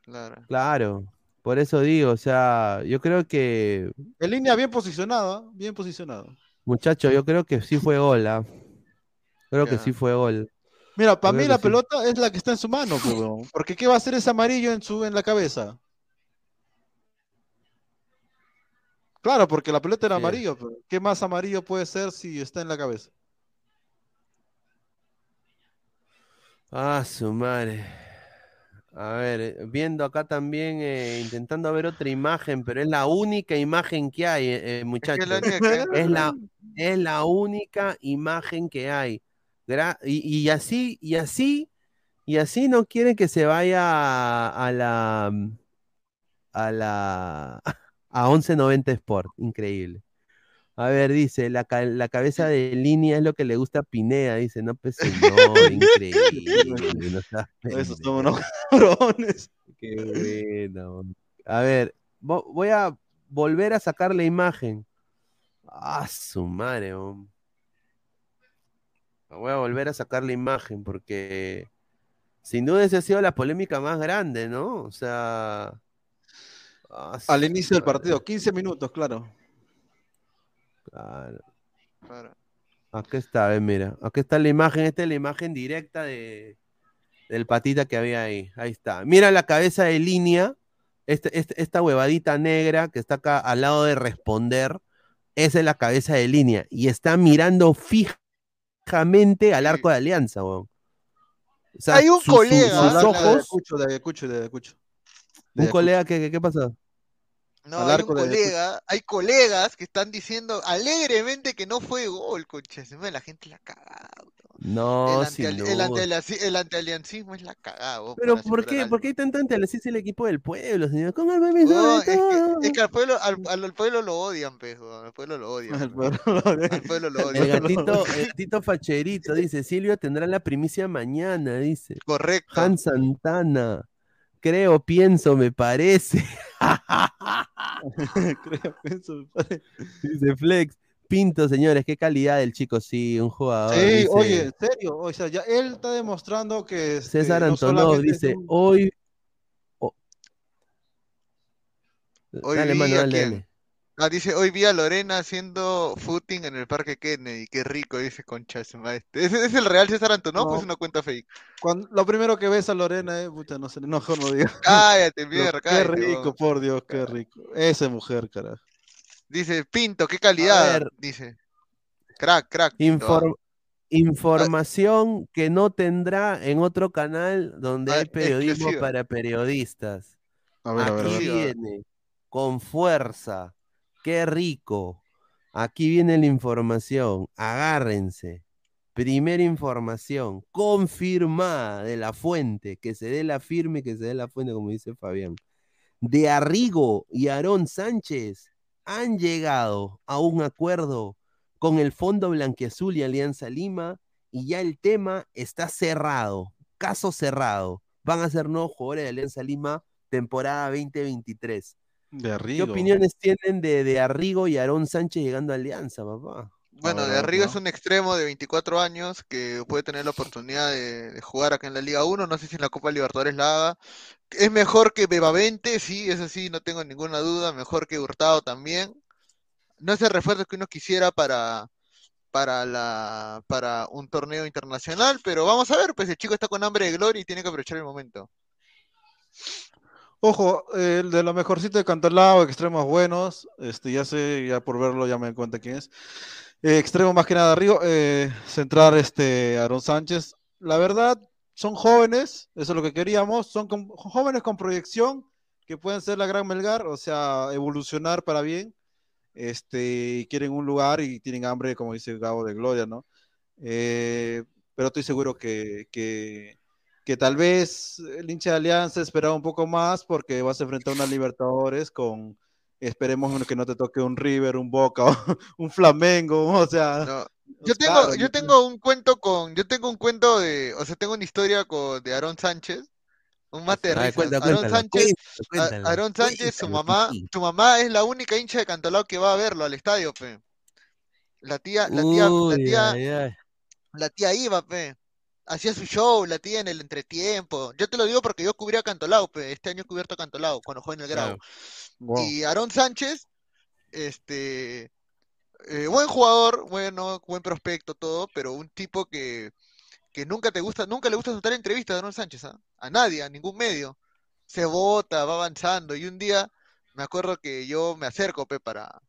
Speaker 3: claro.
Speaker 1: Claro. Por eso digo, o sea, yo creo que,
Speaker 5: En línea bien posicionada, bien posicionado.
Speaker 1: muchacho, yo creo que sí fue gol, ¿ah? Creo que sí fue gol.
Speaker 5: Mira, para mí la
Speaker 1: sí.
Speaker 5: pelota es la que está en su mano, pues, porque ¿qué va a hacer ese amarillo en su en la cabeza? Claro, porque la pelota era
Speaker 1: Sí.
Speaker 5: amarillo, pero ¿qué más amarillo puede ser si está en la cabeza?
Speaker 1: Ah, su madre. A ver, eh, viendo acá también, eh, intentando ver otra imagen, pero es la única imagen que hay, eh,
Speaker 3: Es
Speaker 1: muchachos.
Speaker 3: que-
Speaker 1: Es la, es la única imagen que hay. Gra- y, y así, y así, y así no quieren que se vaya a, a la a la a 1190 Sport. Increíble. A ver, dice, la, ca- la cabeza de línea es lo que le gusta a Pineda, dice, no, pues señor, increíble. no
Speaker 5: Esos
Speaker 1: pendejo.
Speaker 5: son unos cabrones.
Speaker 1: Qué bueno. A ver, vo- voy a volver a sacar la imagen. Ah, su madre. hom. Voy a volver a sacar la imagen porque sin duda esa ha sido la polémica más grande, ¿no? O sea. ah,
Speaker 5: Al inicio del partido, 15 minutos, claro.
Speaker 1: Claro.
Speaker 3: Claro.
Speaker 1: Aquí está, ve, mira. Aquí está la imagen. Esta es la imagen directa de, del patita que había ahí. Ahí está. Mira la cabeza de línea. Este- este- esta huevadita negra que está acá al lado de responder. Esa es la cabeza de línea. Y está mirando fijamente al arco de alianza, weón. O sea,
Speaker 3: Hay un
Speaker 1: su- su-
Speaker 3: colega,
Speaker 1: sus ojos.
Speaker 5: De de. De
Speaker 1: Un colega que, que- ¿qué pasó?
Speaker 3: No, hay un
Speaker 5: de-
Speaker 3: colega, hay colegas que están diciendo alegremente que no fue gol, concha. La gente la caga.
Speaker 1: No,
Speaker 3: el,
Speaker 1: sin duda.
Speaker 3: el, antialianci- el antialiancismo es la cagada.
Speaker 1: Pero ¿por qué? ¿Por qué hay tanta antelación el equipo del pueblo, señor? Con el permiso
Speaker 3: No, es, que, es que al pueblo, al, pueblo lo odian, pejo. Al pueblo lo odian.
Speaker 5: El
Speaker 3: Al pueblo lo
Speaker 1: El
Speaker 3: odian.
Speaker 1: gatito, el gatito facherito dice, Silvio tendrá la primicia mañana, dice.
Speaker 3: Correcto.
Speaker 1: Han Santana, creo, pienso, me parece.
Speaker 5: Creo, pienso, me parece.
Speaker 1: dice Flex. Pinto, señores, qué calidad del chico, sí, un jugador.
Speaker 5: Sí,
Speaker 1: dice.
Speaker 5: oye, en serio, o sea, ya él está demostrando que este,
Speaker 1: César
Speaker 5: no
Speaker 1: Antonov dice,
Speaker 5: un-
Speaker 1: hoy... oh.
Speaker 3: Hoy
Speaker 1: Dale, mano, dale.
Speaker 3: Ah, dice, hoy vi a Lorena haciendo footing en el Parque Kennedy. Qué rico, dice concha su madre. ¿Ese es el real César Antonov
Speaker 5: No.
Speaker 3: es una cuenta fake?
Speaker 5: cuando- lo primero que ves a Lorena, eh, puta, no sé, no, no digo.
Speaker 3: Cállate, mierda,
Speaker 5: qué
Speaker 3: cállate.
Speaker 5: rico,
Speaker 3: weón.
Speaker 5: por Dios, qué rico. Esa mujer, carajo.
Speaker 3: Dice, Pinto, qué calidad. Dice. Crack, crack. Pinto, ah.
Speaker 1: Inform- información que no tendrá en otro canal donde
Speaker 3: Ah,
Speaker 1: hay periodismo
Speaker 3: exclusiva.
Speaker 1: para periodistas.
Speaker 5: A ver, a ver, a
Speaker 1: Aquí
Speaker 5: ver.
Speaker 1: viene, con fuerza. Qué rico. Aquí viene la información. Agárrense. Primera información confirmada de la fuente, que se dé la firme, que se dé la fuente, como dice Fabián. De Arrigo y Aarón Sánchez han llegado a un acuerdo con el Fondo Blanquiazul y Alianza Lima y ya el tema está cerrado, caso cerrado. Van a ser nuevos jugadores de Alianza Lima temporada 2023.
Speaker 5: De
Speaker 1: ¿Qué
Speaker 5: Arrigo.
Speaker 1: opiniones tienen de, de Arrigo y Aarón Sánchez llegando a Alianza, papá?
Speaker 3: Bueno, de Arrigo
Speaker 5: ¿no?
Speaker 3: es un extremo de 24 años que puede tener la oportunidad de, de jugar acá en la Liga 1. No sé si en la Copa Libertadores la haga. Es mejor que Bebavente, sí, eso sí, no tengo ninguna duda. Mejor que Hurtado también. No es el refuerzo que uno quisiera para, para, la, para un torneo internacional, pero vamos a ver, pues el chico está con hambre de gloria y tiene que aprovechar el momento.
Speaker 5: Ojo, el de lo mejorcito de Cantolao, extremos buenos, este, ya sé, ya por verlo ya me doy cuenta quién es. Eh, extremo más que nada Arrigo, eh, centrar este Aaron Sánchez. La verdad, son jóvenes, eso es lo que queríamos, son jóvenes con proyección que pueden ser la gran Melgar, o sea, evolucionar para bien. Este, quieren un lugar y tienen hambre, como dice Gabo, de gloria, ¿no? Eh, pero estoy seguro que, que, que tal vez el hincha de Alianza esperaba un poco más porque vas a enfrentar una Libertadores con, esperemos que no te toque un River, un Boca, un Flamengo, o sea,
Speaker 3: No, Yo
Speaker 5: pues
Speaker 3: tengo,
Speaker 5: claro,
Speaker 3: yo tengo un cuento con, yo tengo un cuento de, o sea, tengo una historia con, de Aarón Sánchez, un mate
Speaker 1: A
Speaker 3: risas.
Speaker 1: cuenta,
Speaker 3: Aarón Sánchez, a- Aarón Sánchez, su mamá, su mamá es la única hincha de Cantolao que va a verlo al estadio, pe. La tía, la tía, la tía,
Speaker 1: ay, ay.
Speaker 3: la tía iba, pe. Hacía su show, la tía en el entretiempo. Yo te lo digo porque yo cubrí a Cantolao. Este año he cubierto a Cantolao cuando jugué en el
Speaker 5: wow.
Speaker 3: Y Aarón Sánchez, este, eh, buen jugador, bueno, buen prospecto, todo, pero un tipo que, que nunca te gusta, nunca le gusta soltar entrevistas a Aarón Sánchez, ¿ah? A nadie, a ningún medio. Se vota, va avanzando, y un día me acuerdo que yo me acerco, pe, para,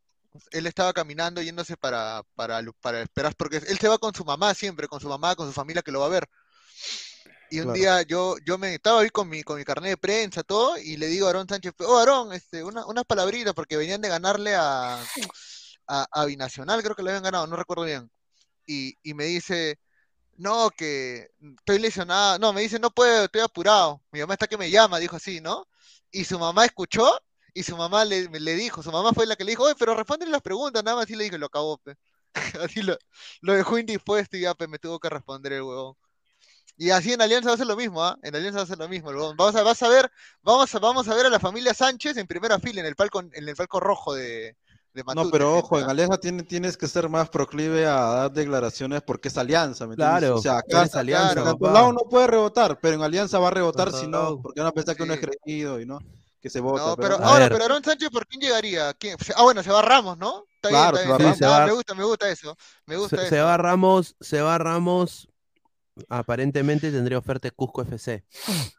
Speaker 3: él estaba caminando yéndose para, para, para esperar, porque él se va con su mamá siempre, con su mamá, con su familia que lo va a ver. Y un
Speaker 5: Claro.
Speaker 3: día yo, yo me estaba ahí con mi, con mi carnet de prensa, todo, y le digo a Aarón Sánchez, oh Aarón, este, una- unas palabritas, porque venían de ganarle a, a, a Binacional, creo que le habían ganado, no recuerdo bien. Y, y me dice, no, que estoy lesionado, no, me dice, no puedo, estoy apurado. Mi mamá está que me llama, dijo así, ¿no? Y su mamá escuchó y su mamá le, le dijo, su mamá fue la que le dijo, oye, pero responde las preguntas, nada más y le dijo, lo acabó, pe. Así lo, lo dejó indispuesto y ya, pe, me tuvo que responder el huevón. Y así en Alianza va a ser lo mismo, ¿ah? En Alianza va a ser lo mismo. el huevón. Vamos a, vas a ver, vamos a, vamos a ver a la familia Sánchez en primera fila, en el palco, en el palco rojo de, de
Speaker 5: No,
Speaker 3: Matute,
Speaker 5: pero ojo, en
Speaker 3: ¿ah?
Speaker 5: Alianza tiene- tienes que ser más proclive a dar declaraciones porque es Alianza, ¿me entiendes?
Speaker 1: Claro,
Speaker 5: O sea, acá
Speaker 1: eres Alianza,
Speaker 5: en
Speaker 1: papá.
Speaker 5: otro lado no puede rebotar, pero en Alianza va a rebotar si
Speaker 1: Claro.
Speaker 5: no, porque van a pensar que uno es creído y no, que se vota.
Speaker 3: No, pero ahora, pero Aaron Sánchez, ¿por quién llegaría? ¿Quién? Ah, bueno, se va Ramos, ¿no? Está
Speaker 5: Claro,
Speaker 3: bien,
Speaker 5: se va
Speaker 3: está bien.
Speaker 1: Ramos.
Speaker 3: Ah,
Speaker 1: Sí, se
Speaker 3: me
Speaker 1: va-
Speaker 3: gusta, me gusta eso. Me gusta
Speaker 1: Se,
Speaker 3: eso.
Speaker 1: se va Ramos, se va Ramos. Aparentemente tendría oferta Cusco FC.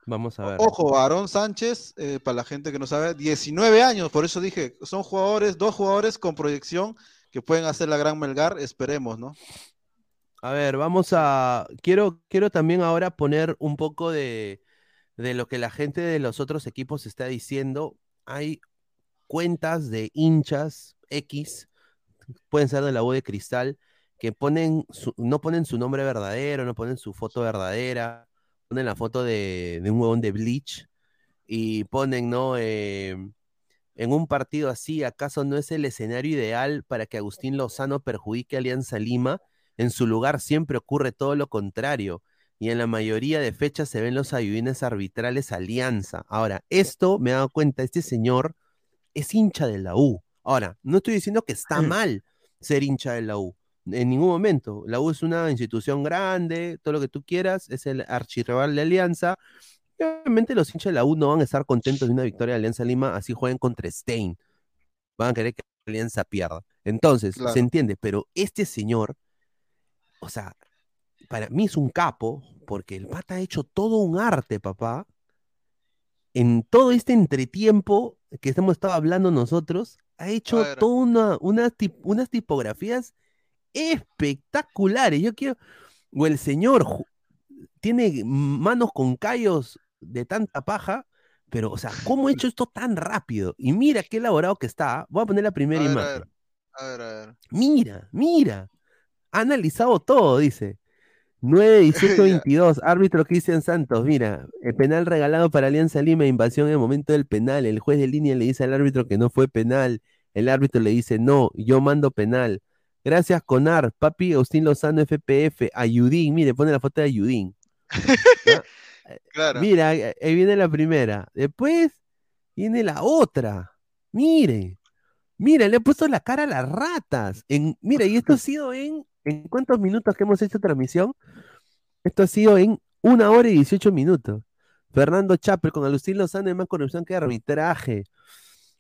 Speaker 1: Vamos a ver.
Speaker 5: Ojo, Aarón Sánchez, eh, para la gente que no sabe, 19 años, por eso dije, son jugadores, dos jugadores con proyección que pueden hacer la gran Melgar, esperemos, ¿no?
Speaker 1: A ver, vamos a. Quiero, quiero también ahora poner un poco de, de lo que la gente de los otros equipos está diciendo. Hay cuentas de hinchas X, pueden ser de la U de Cristal, que ponen no ponen su nombre verdadero, no ponen su foto verdadera, ponen la foto de, de un huevón de Bleach y ponen, ¿no? Eh, en un partido así, ¿acaso no es el escenario ideal para que Agustín Lozano perjudique a Alianza Lima? En su lugar siempre ocurre todo lo contrario. Y en la mayoría de fechas se ven los ayudines arbitrales Alianza. Ahora, esto me he dado cuenta, este señor es hincha de la U. Ahora, no estoy diciendo que está mal ser hincha de la U. En ningún momento. La U es una institución grande, todo lo que tú quieras, es el archirrival de Alianza. Y obviamente los hinchas de la U no van a estar contentos de una victoria de Alianza Lima, así jueguen contra Stein. Van a querer que Alianza pierda. Entonces,
Speaker 5: Claro.
Speaker 1: se entiende, pero este señor, o sea, para mí es un capo, porque el pata ha hecho todo un arte, papá. En todo este entretiempo que hemos estado hablando nosotros, ha hecho
Speaker 3: ver.
Speaker 1: toda una, unas tipografías espectaculares. Yo quiero, o el señor tiene manos con callos de tanta paja, pero, o sea, ¿cómo ha hecho esto tan rápido? Y mira qué elaborado que está. Voy a poner la
Speaker 3: A
Speaker 1: primera
Speaker 3: a
Speaker 1: imagen.
Speaker 3: ver. A ver, a ver.
Speaker 1: Mira, mira. Ha analizado todo, dice. 9, 18,
Speaker 3: Ya.
Speaker 1: 22. Árbitro Cristian Santos. Mira, el penal regalado para Alianza Lima, invasión en el momento del penal. El juez de línea le dice al árbitro que no fue penal. El árbitro le dice, no, yo mando penal. Gracias, Conar. Papi Agustín Lozano, FPF. Ayudín, mire, pone la foto de Ayudín.
Speaker 3: Claro.
Speaker 1: Mira, ahí ahí viene la primera. Después viene la otra. Mire, mira, le he puesto la cara a las ratas. En, mira, y esto ha sido en, ¿en cuántos minutos que hemos hecho transmisión? Esto ha sido en una hora y 18 minutos. Fernando Chapel con Agustín Lozano, más corrupción que arbitraje.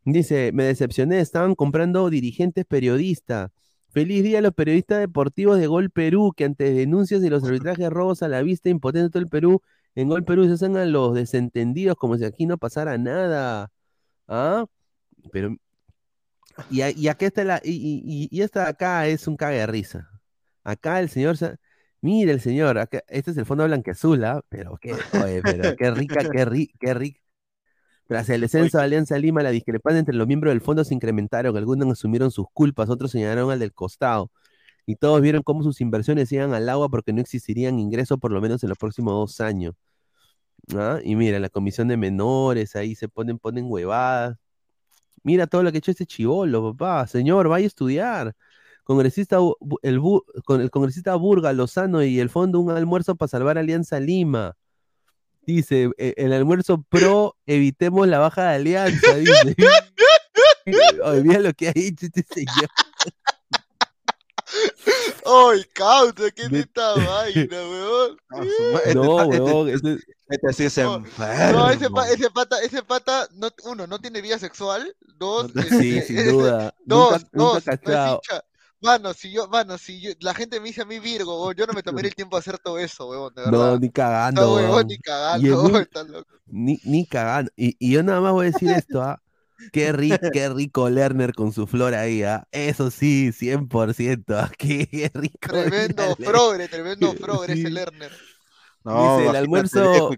Speaker 1: Dice, me decepcioné, estaban comprando dirigentes periodistas. Feliz día a los periodistas deportivos de Gol Perú, que ante denuncias de los arbitrajes robos a la vista, impotente todo el Perú, en Gol Perú se hacen a los desentendidos como si aquí no pasara nada. ¿Ah? Pero, y, y está la, y, esta de acá es un cague de risa. Acá el señor, mira el señor, acá, este es el fondo blanqueazul, ¿ah? Pero qué, oye, pero qué rica, qué rica, qué rica. Tras el descenso de Alianza Lima, la discrepancia entre los miembros del fondo se incrementaron. Algunos asumieron sus culpas, otros señalaron al del costado. Y todos vieron cómo sus inversiones iban al agua porque no existirían ingresos por lo menos en los próximos dos años. ¿Ah? Y mira, la comisión de menores, ahí se ponen, ponen huevadas. Mira todo lo que ha hecho este chivolo, papá. Señor, vaya a estudiar. Congresista, el, Bu- con el congresista Burga, Lozano y el fondo un almuerzo para salvar Alianza Lima. Dice, "E- el almuerzo pro, evitemos la baja de Alianza, dice. Oye, mira lo que ha hecho este señor.
Speaker 3: ¡Ay, causa! ¿Qué es esta vaina, weón?
Speaker 5: Ah,
Speaker 1: No,
Speaker 5: este-
Speaker 1: weón, este es-
Speaker 5: Este sí es
Speaker 3: No,
Speaker 5: enfermo.
Speaker 3: No, ese, pa- ese pata, ese pata, no, uno, no tiene vida sexual. Dos,
Speaker 5: No
Speaker 3: este,
Speaker 1: sí, sin duda.
Speaker 3: Dos,
Speaker 1: nunca, nunca
Speaker 3: dos, no es
Speaker 1: cachado.
Speaker 3: hincha. Mano, si yo, mano, si yo, la gente me dice a mí Virgo, weón, yo no me tomaría el tiempo de hacer todo eso, weón, de verdad.
Speaker 1: No, ni
Speaker 3: No,
Speaker 1: cagando,
Speaker 3: weón,
Speaker 1: weón.
Speaker 3: ni cagando, weón, estás loco.
Speaker 1: Ni, ni cagando. Y, y yo nada más voy a decir esto, ¿ah? Qué, ri- qué rico Lerner con su flor ahí, ¿ah? Eso sí, 100%. ¿ah? Qué rico.
Speaker 3: Tremendo
Speaker 1: Lerner.
Speaker 3: progre, tremendo progre
Speaker 1: Sí.
Speaker 3: ese Lerner.
Speaker 5: No,
Speaker 1: Dice, el almuerzo-.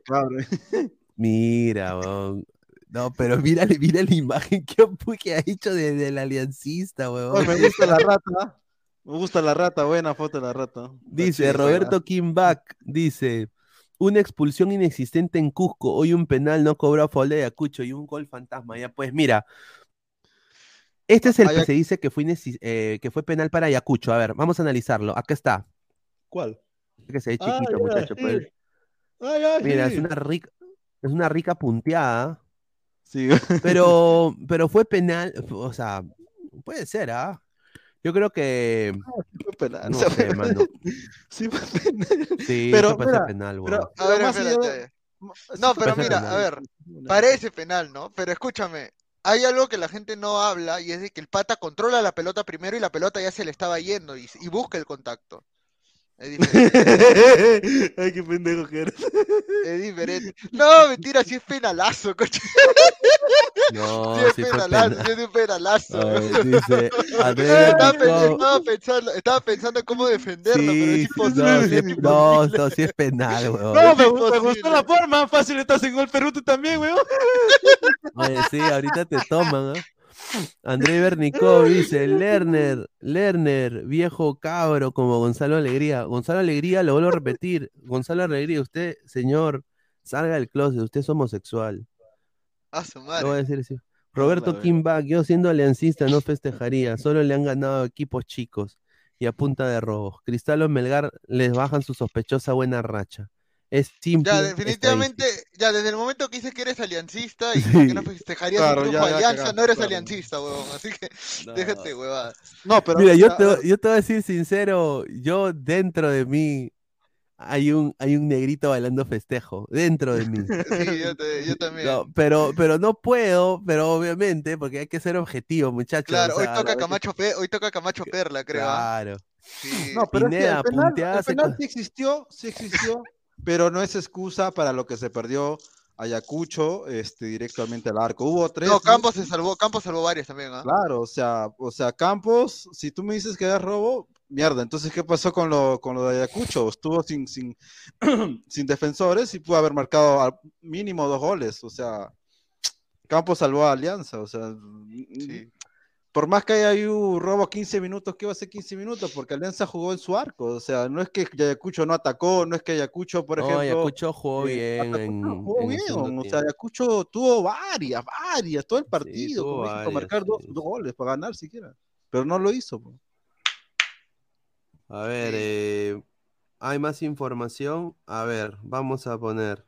Speaker 1: Mira, weón. No, pero mírale, mira la imagen que, que ha hecho de- del aliancista, weón.
Speaker 5: Me gusta la rata. Me gusta la rata, buena foto de la rata.
Speaker 1: Dice Roberto Kimbach, dice, una expulsión inexistente en Cusco, hoy un penal no cobró a de Ayacucho y un gol fantasma. Ya pues mira, este es el que se dice que fue, inexis- eh, que fue penal para Ayacucho. A ver, vamos a analizarlo. Acá está.
Speaker 5: ¿Cuál?
Speaker 1: Que se ve
Speaker 5: Ah,
Speaker 1: chiquito, muchacho. pues. Mira, es una rica, es una rica punteada.
Speaker 5: Sí.
Speaker 1: Pero, pero fue penal, o sea, puede ser, ¿ah? Yo creo que,
Speaker 5: fue penal.
Speaker 1: no
Speaker 5: o sea,
Speaker 1: sé, mano.
Speaker 5: Sí, fue penal.
Speaker 1: Sí,
Speaker 5: Pero, mira,
Speaker 1: penal,
Speaker 5: pero-.
Speaker 3: A ver, espérate. No, pero
Speaker 1: parece
Speaker 3: mira,
Speaker 1: penal.
Speaker 3: a ver, parece penal, ¿no? Pero escúchame, hay algo que la gente no habla y es de que el pata controla la pelota primero y la pelota ya se le estaba yendo y, y busca el contacto. Es diferente.
Speaker 5: Ay, qué pendejo que eres.
Speaker 3: es diferente. No, mentira, si es penalazo, coche.
Speaker 1: No,
Speaker 3: Sí es
Speaker 1: sí fue
Speaker 3: penalazo,
Speaker 1: penal.
Speaker 3: sí es un penalazo.
Speaker 1: Ver, dice,
Speaker 3: Estaba, pensando, estaba pensando cómo defenderlo, pero es
Speaker 1: Sí, sí,
Speaker 3: imposible.
Speaker 1: no,
Speaker 3: es
Speaker 1: sí es-
Speaker 3: imposible.
Speaker 1: no, no, sí es penal, weón.
Speaker 5: No, me, me gustó la forma. Fácil estás en gol Perú tú también, weón.
Speaker 1: Oye, sí, ahorita te toman, ¿ah? André Bernicó dice, Lerner, Lerner, viejo cabro como Gonzalo Alegría. Gonzalo Alegría, lo vuelvo a repetir. Gonzalo Alegría, usted, señor, salga del closet, usted es homosexual.
Speaker 3: A su
Speaker 1: Lo voy a
Speaker 3: madre.
Speaker 1: decir así. Roberto
Speaker 5: la
Speaker 1: Kimbach, yo siendo aliancista no festejaría, solo le han ganado equipos chicos y a punta de robos. Cristal o Melgar les bajan su sospechosa buena racha. Es simple.
Speaker 3: Ya, definitivamente, ya desde el momento que dices que eres aliancista y
Speaker 1: Sí.
Speaker 3: que no festejarías
Speaker 5: Claro,
Speaker 3: un
Speaker 5: ya-
Speaker 3: triunfo de
Speaker 5: ya
Speaker 3: alianza,
Speaker 5: cagaste,
Speaker 3: no eres
Speaker 5: claro.
Speaker 3: aliancista, huevón. Así que
Speaker 1: No.
Speaker 3: déjate, huevada.
Speaker 5: No, pero.
Speaker 1: Mira, yo te, yo te voy a decir sincero, yo dentro de mí hay un, hay un negrito bailando festejo, dentro de mí.
Speaker 3: Sí, yo, te- yo también.
Speaker 1: No, pero, pero no puedo, pero obviamente, porque hay que ser objetivo, muchachos.
Speaker 3: claro,
Speaker 1: o
Speaker 3: hoy toca Camacho, Pe- hoy toca Camacho Perla, creo. ¿ah?
Speaker 1: Claro.
Speaker 3: Sí.
Speaker 5: No, pero es que
Speaker 1: Pineda,
Speaker 5: el penal, el penal sí existió, sí existió, pero no es excusa para lo que se perdió Ayacucho este, directamente al arco. Hubo tres.
Speaker 3: No, Campos se salvó, Campos salvó varias también, ¿ah?
Speaker 5: Claro, o sea, o sea, Campos, si tú me dices que es robo, mierda, entonces ¿qué pasó con lo, con lo de Ayacucho? Estuvo sin, sin, sin defensores y pudo haber marcado al mínimo dos goles, o sea, Campos salvó a Alianza, o sea,
Speaker 3: Sí.
Speaker 5: Por más que haya un robo 15 minutos, ¿qué va a ser 15 minutos? Porque Alianza jugó en su arco, o sea, no es que Ayacucho no atacó, no es que Ayacucho, por
Speaker 1: No,
Speaker 5: ejemplo...
Speaker 1: Ayacucho jugó
Speaker 5: eh,
Speaker 1: bien. en-
Speaker 5: no, jugó
Speaker 1: en
Speaker 5: bien, o sea. Ayacucho tuvo varias, varias, todo el partido,
Speaker 1: varias,
Speaker 5: marcar dos,
Speaker 1: sí.
Speaker 5: dos goles para ganar siquiera, pero no lo hizo. po.
Speaker 1: A ver,
Speaker 3: Sí.
Speaker 1: eh, hay más información. A ver, vamos a poner.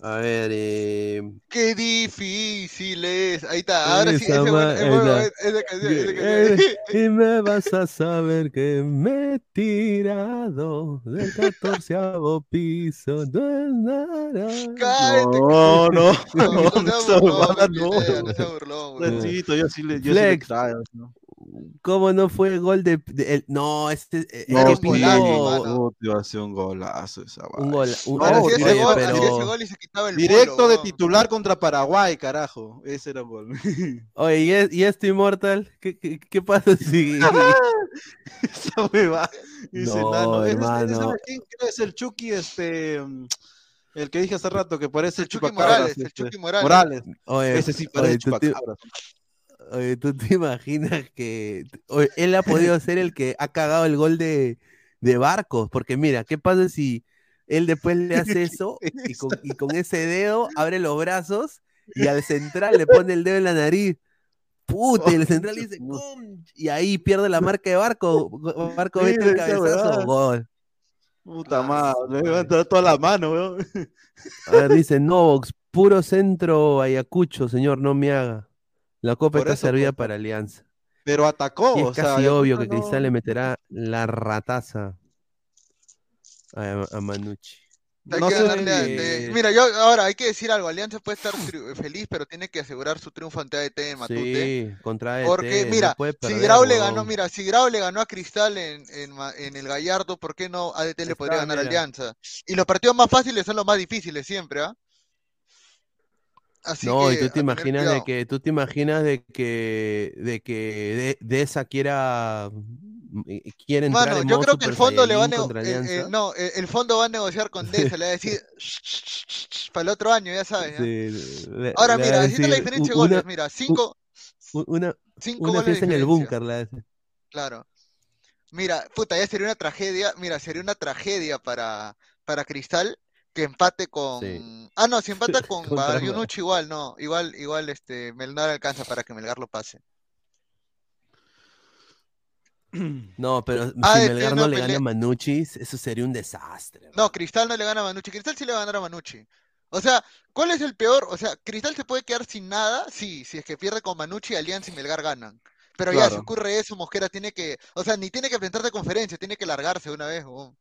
Speaker 1: A ver, eh,
Speaker 3: Qué difícil es. Ahí está, ahora sí,
Speaker 1: Esa
Speaker 3: canción,
Speaker 1: y me vas a saber que me he tirado del catorceavo piso. No es nada.
Speaker 3: Cállate,
Speaker 5: No, no,
Speaker 3: no,
Speaker 5: no,
Speaker 3: no
Speaker 5: no, no, no.
Speaker 3: no.
Speaker 5: Flecito, yo sí le, yo sí le
Speaker 1: Flex.
Speaker 5: extraño, ¿no?
Speaker 1: ¿Cómo no fue el gol de, de- el- no, este eh, el
Speaker 5: No,
Speaker 1: que
Speaker 3: un golazo,
Speaker 5: no, un golazo esa
Speaker 1: un gol, un-
Speaker 5: No,
Speaker 3: Ahora
Speaker 1: oye,
Speaker 3: sí ese gol,
Speaker 1: pero-
Speaker 3: hacía ese gol y se quitaba el
Speaker 5: Directo
Speaker 3: polo,
Speaker 5: de
Speaker 3: weón.
Speaker 5: titular contra Paraguay, carajo. Ese era el gol.
Speaker 1: Oye, ¿y, es- y esto Immortal? ¿Qué, qué, qué pasa si
Speaker 5: Esa hueva. Ese
Speaker 1: No,
Speaker 5: ese-
Speaker 1: hermano.
Speaker 5: ¿sabe quién creo es el Chucky, este. mm, El que dije hace rato que parece
Speaker 3: El
Speaker 5: el
Speaker 3: Chucky. Morales, el
Speaker 5: este,
Speaker 3: Chucky Morales.
Speaker 5: Morales.
Speaker 1: Oye,
Speaker 5: Ese sí
Speaker 1: oye,
Speaker 5: parece chupacabras.
Speaker 1: Oye, ¿tú te imaginas que oye, él ha podido ser el que ha cagado el gol de, de Barcos? Porque mira, ¿qué pasa si él después le hace eso y con, y con ese dedo abre los brazos y al central le pone el dedo en la nariz? Puta, y el central dice, "Cum", y ahí pierde la marca de Barco. Barco
Speaker 5: Sí,
Speaker 1: mete el
Speaker 5: esa
Speaker 1: cabezazo, gol.
Speaker 5: Puta madre, me va a entrar toda la mano, weón.
Speaker 1: A ver, dice Novox, puro centro Ayacucho, señor, no me haga. La copa
Speaker 5: Por
Speaker 1: está
Speaker 5: eso,
Speaker 1: servida para Alianza.
Speaker 5: Pero atacó,
Speaker 1: Y es
Speaker 5: o
Speaker 1: casi obvio que
Speaker 5: no-
Speaker 1: Cristal le meterá la rataza a, a Manucci.
Speaker 3: Hay
Speaker 5: no
Speaker 3: que
Speaker 5: sé
Speaker 3: ganarle a-
Speaker 1: si-
Speaker 3: este- Mira, yo ahora hay que decir algo. Alianza puede estar feliz, pero tiene que asegurar su triunfo ante AET en Matute.
Speaker 1: Sí, contra AET,
Speaker 3: Porque,
Speaker 1: no
Speaker 3: mira,
Speaker 1: puede
Speaker 3: si Grau le ganó, mira, si Grau le ganó a Cristal en, en, Ma- en el Gallardo, ¿por qué no ADT le
Speaker 1: Está,
Speaker 3: podría ganar a
Speaker 1: mira.
Speaker 3: Alianza? Y los partidos más fáciles son los más difíciles siempre, ¿ah? Así
Speaker 1: No,
Speaker 3: que
Speaker 1: y tú te imaginas de que, tú te imaginas de que, de que de, de esa quiera, mm, eh, quiere entrar
Speaker 3: Mano,
Speaker 1: en
Speaker 3: yo creo que el fondo le va a
Speaker 1: Alianza.
Speaker 3: no, el, el fondo va a negociar con Deza, le va a decir para el otro año, ya sabes. ¿ya?
Speaker 1: Sí, le-
Speaker 3: Ahora
Speaker 1: le
Speaker 3: mira,
Speaker 1: a
Speaker 3: decirte la diferencia de goles, mira, cinco,
Speaker 1: una,
Speaker 3: cinco
Speaker 1: una
Speaker 3: goles
Speaker 1: en el búnker, hace.
Speaker 3: Claro. Mira, puta, ya sería una tragedia, mira, sería una tragedia para, para Cristal que empate con.
Speaker 1: Sí.
Speaker 3: Ah, no, si empata con Bayunucci igual, no. Igual, igual este, Melgar alcanza para que Melgar lo pase.
Speaker 1: No, pero
Speaker 3: Ah,
Speaker 1: si
Speaker 3: de
Speaker 1: Melgar no le gana a Manucci, eso sería un desastre.
Speaker 3: No, Cristal no le gana a Manucci. Cristal sí le va a ganar a Manucci. O sea, ¿cuál es el peor? O sea, Cristal se puede quedar sin nada, sí, si es que pierde con Manucci, Alianza y Melgar ganan. Pero ya, si ocurre eso, Mosquera tiene que, o sea, ni tiene que enfrentar de conferencia, tiene que largarse una vez. huevón.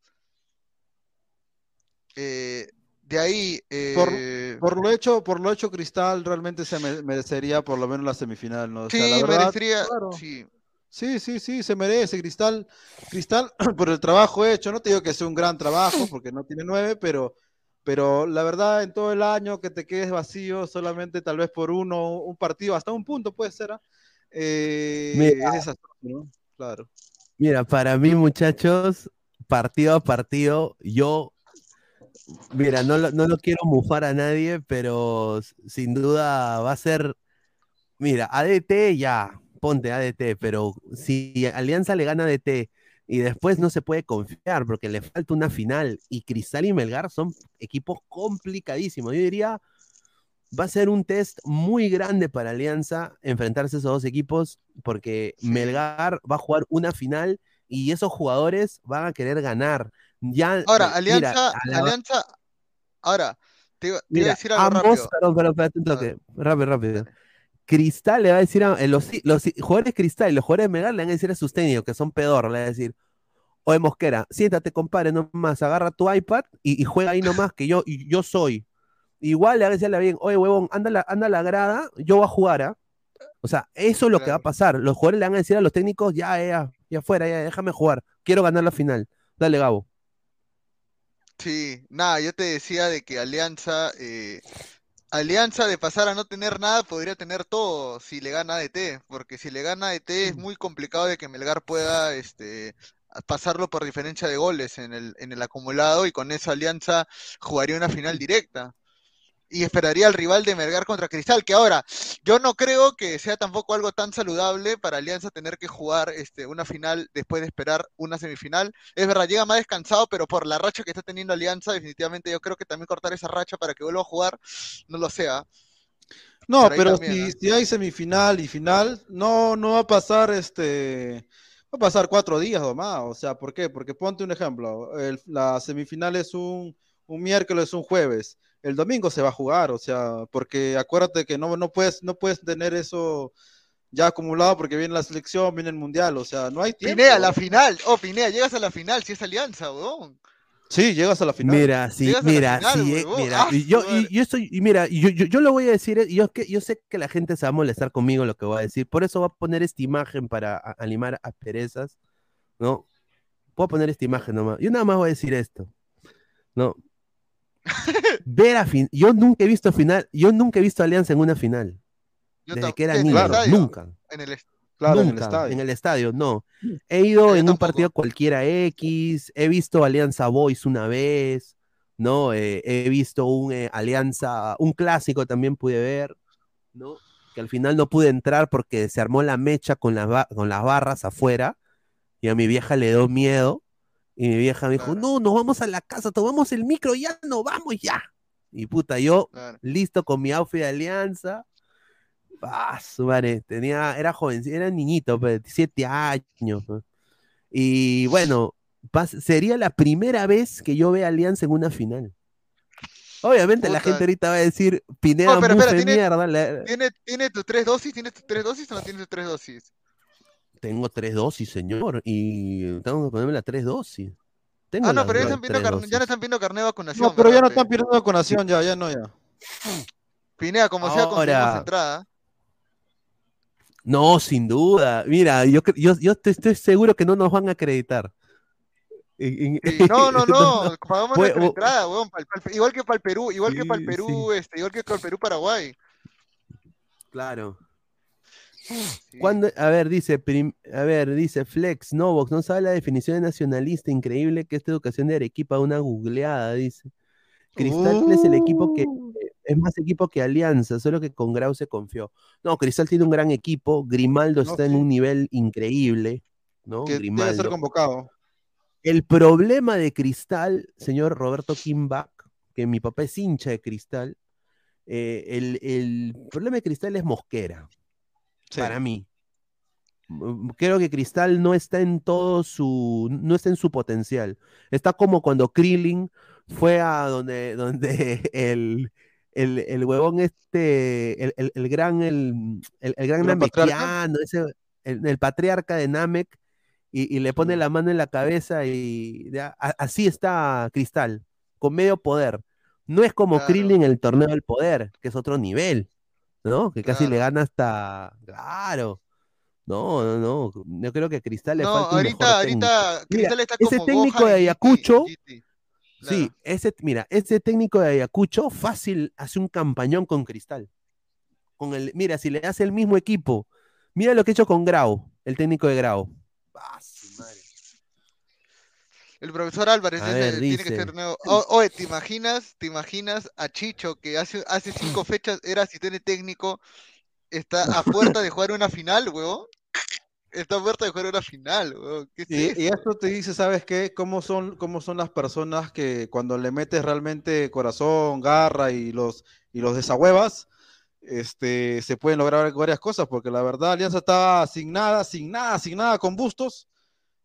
Speaker 3: Eh, de ahí,
Speaker 5: Por,
Speaker 3: eh,
Speaker 5: por lo hecho, por lo hecho, Cristal realmente se me- merecería por lo menos la semifinal, ¿no? O sea,
Speaker 3: sí,
Speaker 5: la verdad,
Speaker 3: merecería,
Speaker 5: claro.
Speaker 3: sí.
Speaker 5: Sí, sí, sí, se merece Cristal. Cristal, por el trabajo hecho, no te digo que sea un gran trabajo, porque no tiene nueve, pero, pero la verdad, en todo el año que te quedes vacío, solamente tal vez por uno, un partido, hasta un punto puede ser, ¿ah? Eh,
Speaker 1: Mira.
Speaker 5: es desastroso, ¿no? Claro.
Speaker 1: Mira, para mí, muchachos, partido a partido, yo, mira, no lo, no quiero mufar a nadie, pero sin duda va a ser, mira, ADT ya, ponte ADT, pero si Alianza le gana ADT y después no se puede confiar porque le falta una final y Cristal y Melgar son equipos complicadísimos, yo diría, va a ser un test muy grande para Alianza enfrentarse a esos dos equipos porque. Melgar va a jugar una final y esos jugadores van a querer ganar. Ya,
Speaker 3: Ahora,
Speaker 1: eh,
Speaker 3: Alianza,
Speaker 1: mira, a la-
Speaker 3: Alianza, ahora, te, iba- te iba a decir algo
Speaker 1: ambos,
Speaker 3: rápido.
Speaker 1: un toque, rápido, rápido. Cristal le va a decir a eh, los, los jugadores Cristal y los jugadores de Melgar le van a decir a sus técnicos que son pedor, le van a decir, oye Mosquera, siéntate, compadre, nomás, agarra tu iPad y, y juega ahí nomás, que yo, y yo soy. Igual le van a decirle bien, oye huevón, anda a la, anda a la grada, yo voy a jugar, ¿ah? O sea, eso es lo que va a pasar. Los jugadores le van a decir a los técnicos, ya, ya, ya fuera, ya, déjame jugar, quiero ganar la final. Dale, Gabo.
Speaker 3: Sí, nada, yo te decía de que Alianza, eh, Alianza de pasar a no tener nada podría tener todo si le gana ADT, porque si le gana ADT es muy complicado de que Melgar pueda este, pasarlo por diferencia de goles en el, en el acumulado y con eso Alianza jugaría una final directa. Y esperaría al rival de Melgar contra Cristal, que ahora, yo no creo que sea tampoco algo tan saludable para Alianza tener que jugar este, una final después de esperar una semifinal. Es verdad, llega más descansado, pero por la racha que está teniendo Alianza, definitivamente yo creo que también cortar esa racha para que vuelva a jugar, no lo sea.
Speaker 5: No, pero
Speaker 3: también,
Speaker 5: si, si hay semifinal y final, no, no va a pasar este, va a pasar cuatro días o más. O sea, ¿por qué? Porque ponte un ejemplo, el- la semifinal es un, un miércoles, un jueves. El domingo se va a jugar, o sea, porque acuérdate que no, no puedes, no puedes tener eso ya acumulado porque viene la selección, viene el mundial, o sea, no hay tiempo.
Speaker 3: Pinea, la final. Oh, Pinea, llegas a la final si es Alianza, weón.
Speaker 5: Sí, llegas a la final.
Speaker 1: Mira, sí,
Speaker 3: Llegas
Speaker 1: mira,
Speaker 3: final,
Speaker 1: sí, eh, mira,
Speaker 3: Ah,
Speaker 1: y yo, y yo estoy, y mira, y yo, yo, yo lo voy a decir, eh, yo, que, yo sé que la gente se va a molestar conmigo lo que voy a decir, por eso voy a poner esta imagen para animar a perezas, ¿no? Voy a poner esta imagen nomás, yo nada más voy a decir esto, ¿no? Ver a fin, yo nunca he visto final, yo nunca he visto Alianza en una final,
Speaker 3: Yo
Speaker 1: desde que era
Speaker 3: en el
Speaker 1: niño,
Speaker 3: estadio,
Speaker 1: nunca.
Speaker 3: En el
Speaker 5: Claro, en el
Speaker 1: Nunca,
Speaker 5: estadio.
Speaker 1: en el estadio, no. He ido
Speaker 3: Yo
Speaker 1: en un partido cualquiera X, he visto Alianza Boys una vez, ¿no? Eh, he visto un eh, Alianza, un clásico también pude ver, ¿no? Que al final no pude entrar porque se armó la mecha con las, con las barras afuera y a mi vieja le dio miedo y mi vieja me dijo,
Speaker 3: Claro.
Speaker 1: no, nos vamos a la casa, tomamos el micro, ya no vamos ya. Y puta, yo
Speaker 3: Claro.
Speaker 1: listo con mi outfit de alianza. Ah, madre, tenía, era joven, era niñito, pues, 17 años. pues. Y bueno, pas- sería la primera vez que yo vea Alianza en una final. Obviamente la gente ahorita va a decir Pineda
Speaker 3: Oh, pero espera, tiene-
Speaker 1: mierda. la-
Speaker 3: ¿Tiene, ¿Tiene tus tres dosis? ¿Tienes tus tres dosis o no tienes tus tres dosis?
Speaker 1: Tengo tres dosis, señor, y tengo que ponerme las tres dosis. Tengo
Speaker 3: Ah, no, pero ya están pidiendo carne- ya no están pidiendo carnet de vacunación.
Speaker 5: No, pero ya
Speaker 3: ¿verdad,
Speaker 5: no están pidiendo vacunación, ya, ya no, ya.
Speaker 3: Pinea, como sea, conseguimos
Speaker 1: Ahora-
Speaker 3: entrada.
Speaker 1: No, sin duda. Mira, yo, yo, yo te- estoy seguro que no nos van a acreditar.
Speaker 3: Sí, No, no, no, pagamos
Speaker 1: Pues,
Speaker 3: nuestra entrada, weón, pa'l- pa'l- igual que para el Perú, igual que para el
Speaker 1: Sí,
Speaker 3: Perú, este, igual que para el Perú Paraguay.
Speaker 1: Claro.
Speaker 3: Sí.
Speaker 1: Cuando, a ver, dice, prim- a ver, dice Flex, Novox, no sabe la definición de nacionalista, increíble que esta educación de Arequipa, una googleada, dice. Cristal es el equipo que
Speaker 5: Uh.
Speaker 1: es más equipo que Alianza, solo que con Grau se confió. No, Cristal tiene un gran equipo, Grimaldo
Speaker 5: No,
Speaker 1: está en un nivel increíble, ¿no?
Speaker 5: Que debe ser
Speaker 1: Grimaldo.
Speaker 5: convocado.
Speaker 1: El problema de Cristal, señor Roberto Kimbach, que mi papá es hincha de Cristal, eh, el, el problema de Cristal es Mosquera,
Speaker 5: Sí.
Speaker 1: para mí. Mm, Creo que Cristal no está en todo su, no está en su potencial. Está como cuando Krillin fue a donde, donde el, el, el huevón este, el, el- el gran, el, el, gran namekiano, ese, el, el patriarca de Namek, y, y le pone la mano en la cabeza y ya, así está Cristal, con medio poder. No es como
Speaker 3: Claro.
Speaker 1: Krillin en el torneo del poder, que es otro nivel, ¿no? Que casi le
Speaker 3: Claro.
Speaker 1: gana hasta, claro. No, no, no. Yo creo que Cristal le
Speaker 3: No,
Speaker 1: falta un
Speaker 3: ahorita,
Speaker 1: mejor técnico.
Speaker 3: ahorita
Speaker 1: Mira,
Speaker 3: Cristal está
Speaker 1: ese
Speaker 3: como
Speaker 1: técnico
Speaker 3: Gohan
Speaker 1: de Ayacucho,
Speaker 3: en GT.
Speaker 1: Sí,
Speaker 3: Claro.
Speaker 1: ese, mira, ese técnico de Ayacucho fácil hace un campañón con Cristal. Con el, mira, si le hace el mismo equipo, mira lo que ha hecho con Grau, el técnico de Grau. Ah.
Speaker 3: El profesor Álvarez tiene que ser nuevo. O- oye, ¿te imaginas? ¿Te imaginas a Chicho que hace, hace cinco fechas era asistente técnico? Está a puerta de jugar una final, huevón. Está a puerta de jugar una final, huevón. ¿Qué es
Speaker 5: Y, y
Speaker 3: eso?
Speaker 5: esto te dice, ¿sabes qué? ¿Cómo son, cómo son las personas que cuando le metes realmente corazón, garra y los, y los desahuevas, este, se pueden lograr varias cosas? Porque la verdad, Alianza estaba sin nada, sin nada, sin nada con Bustos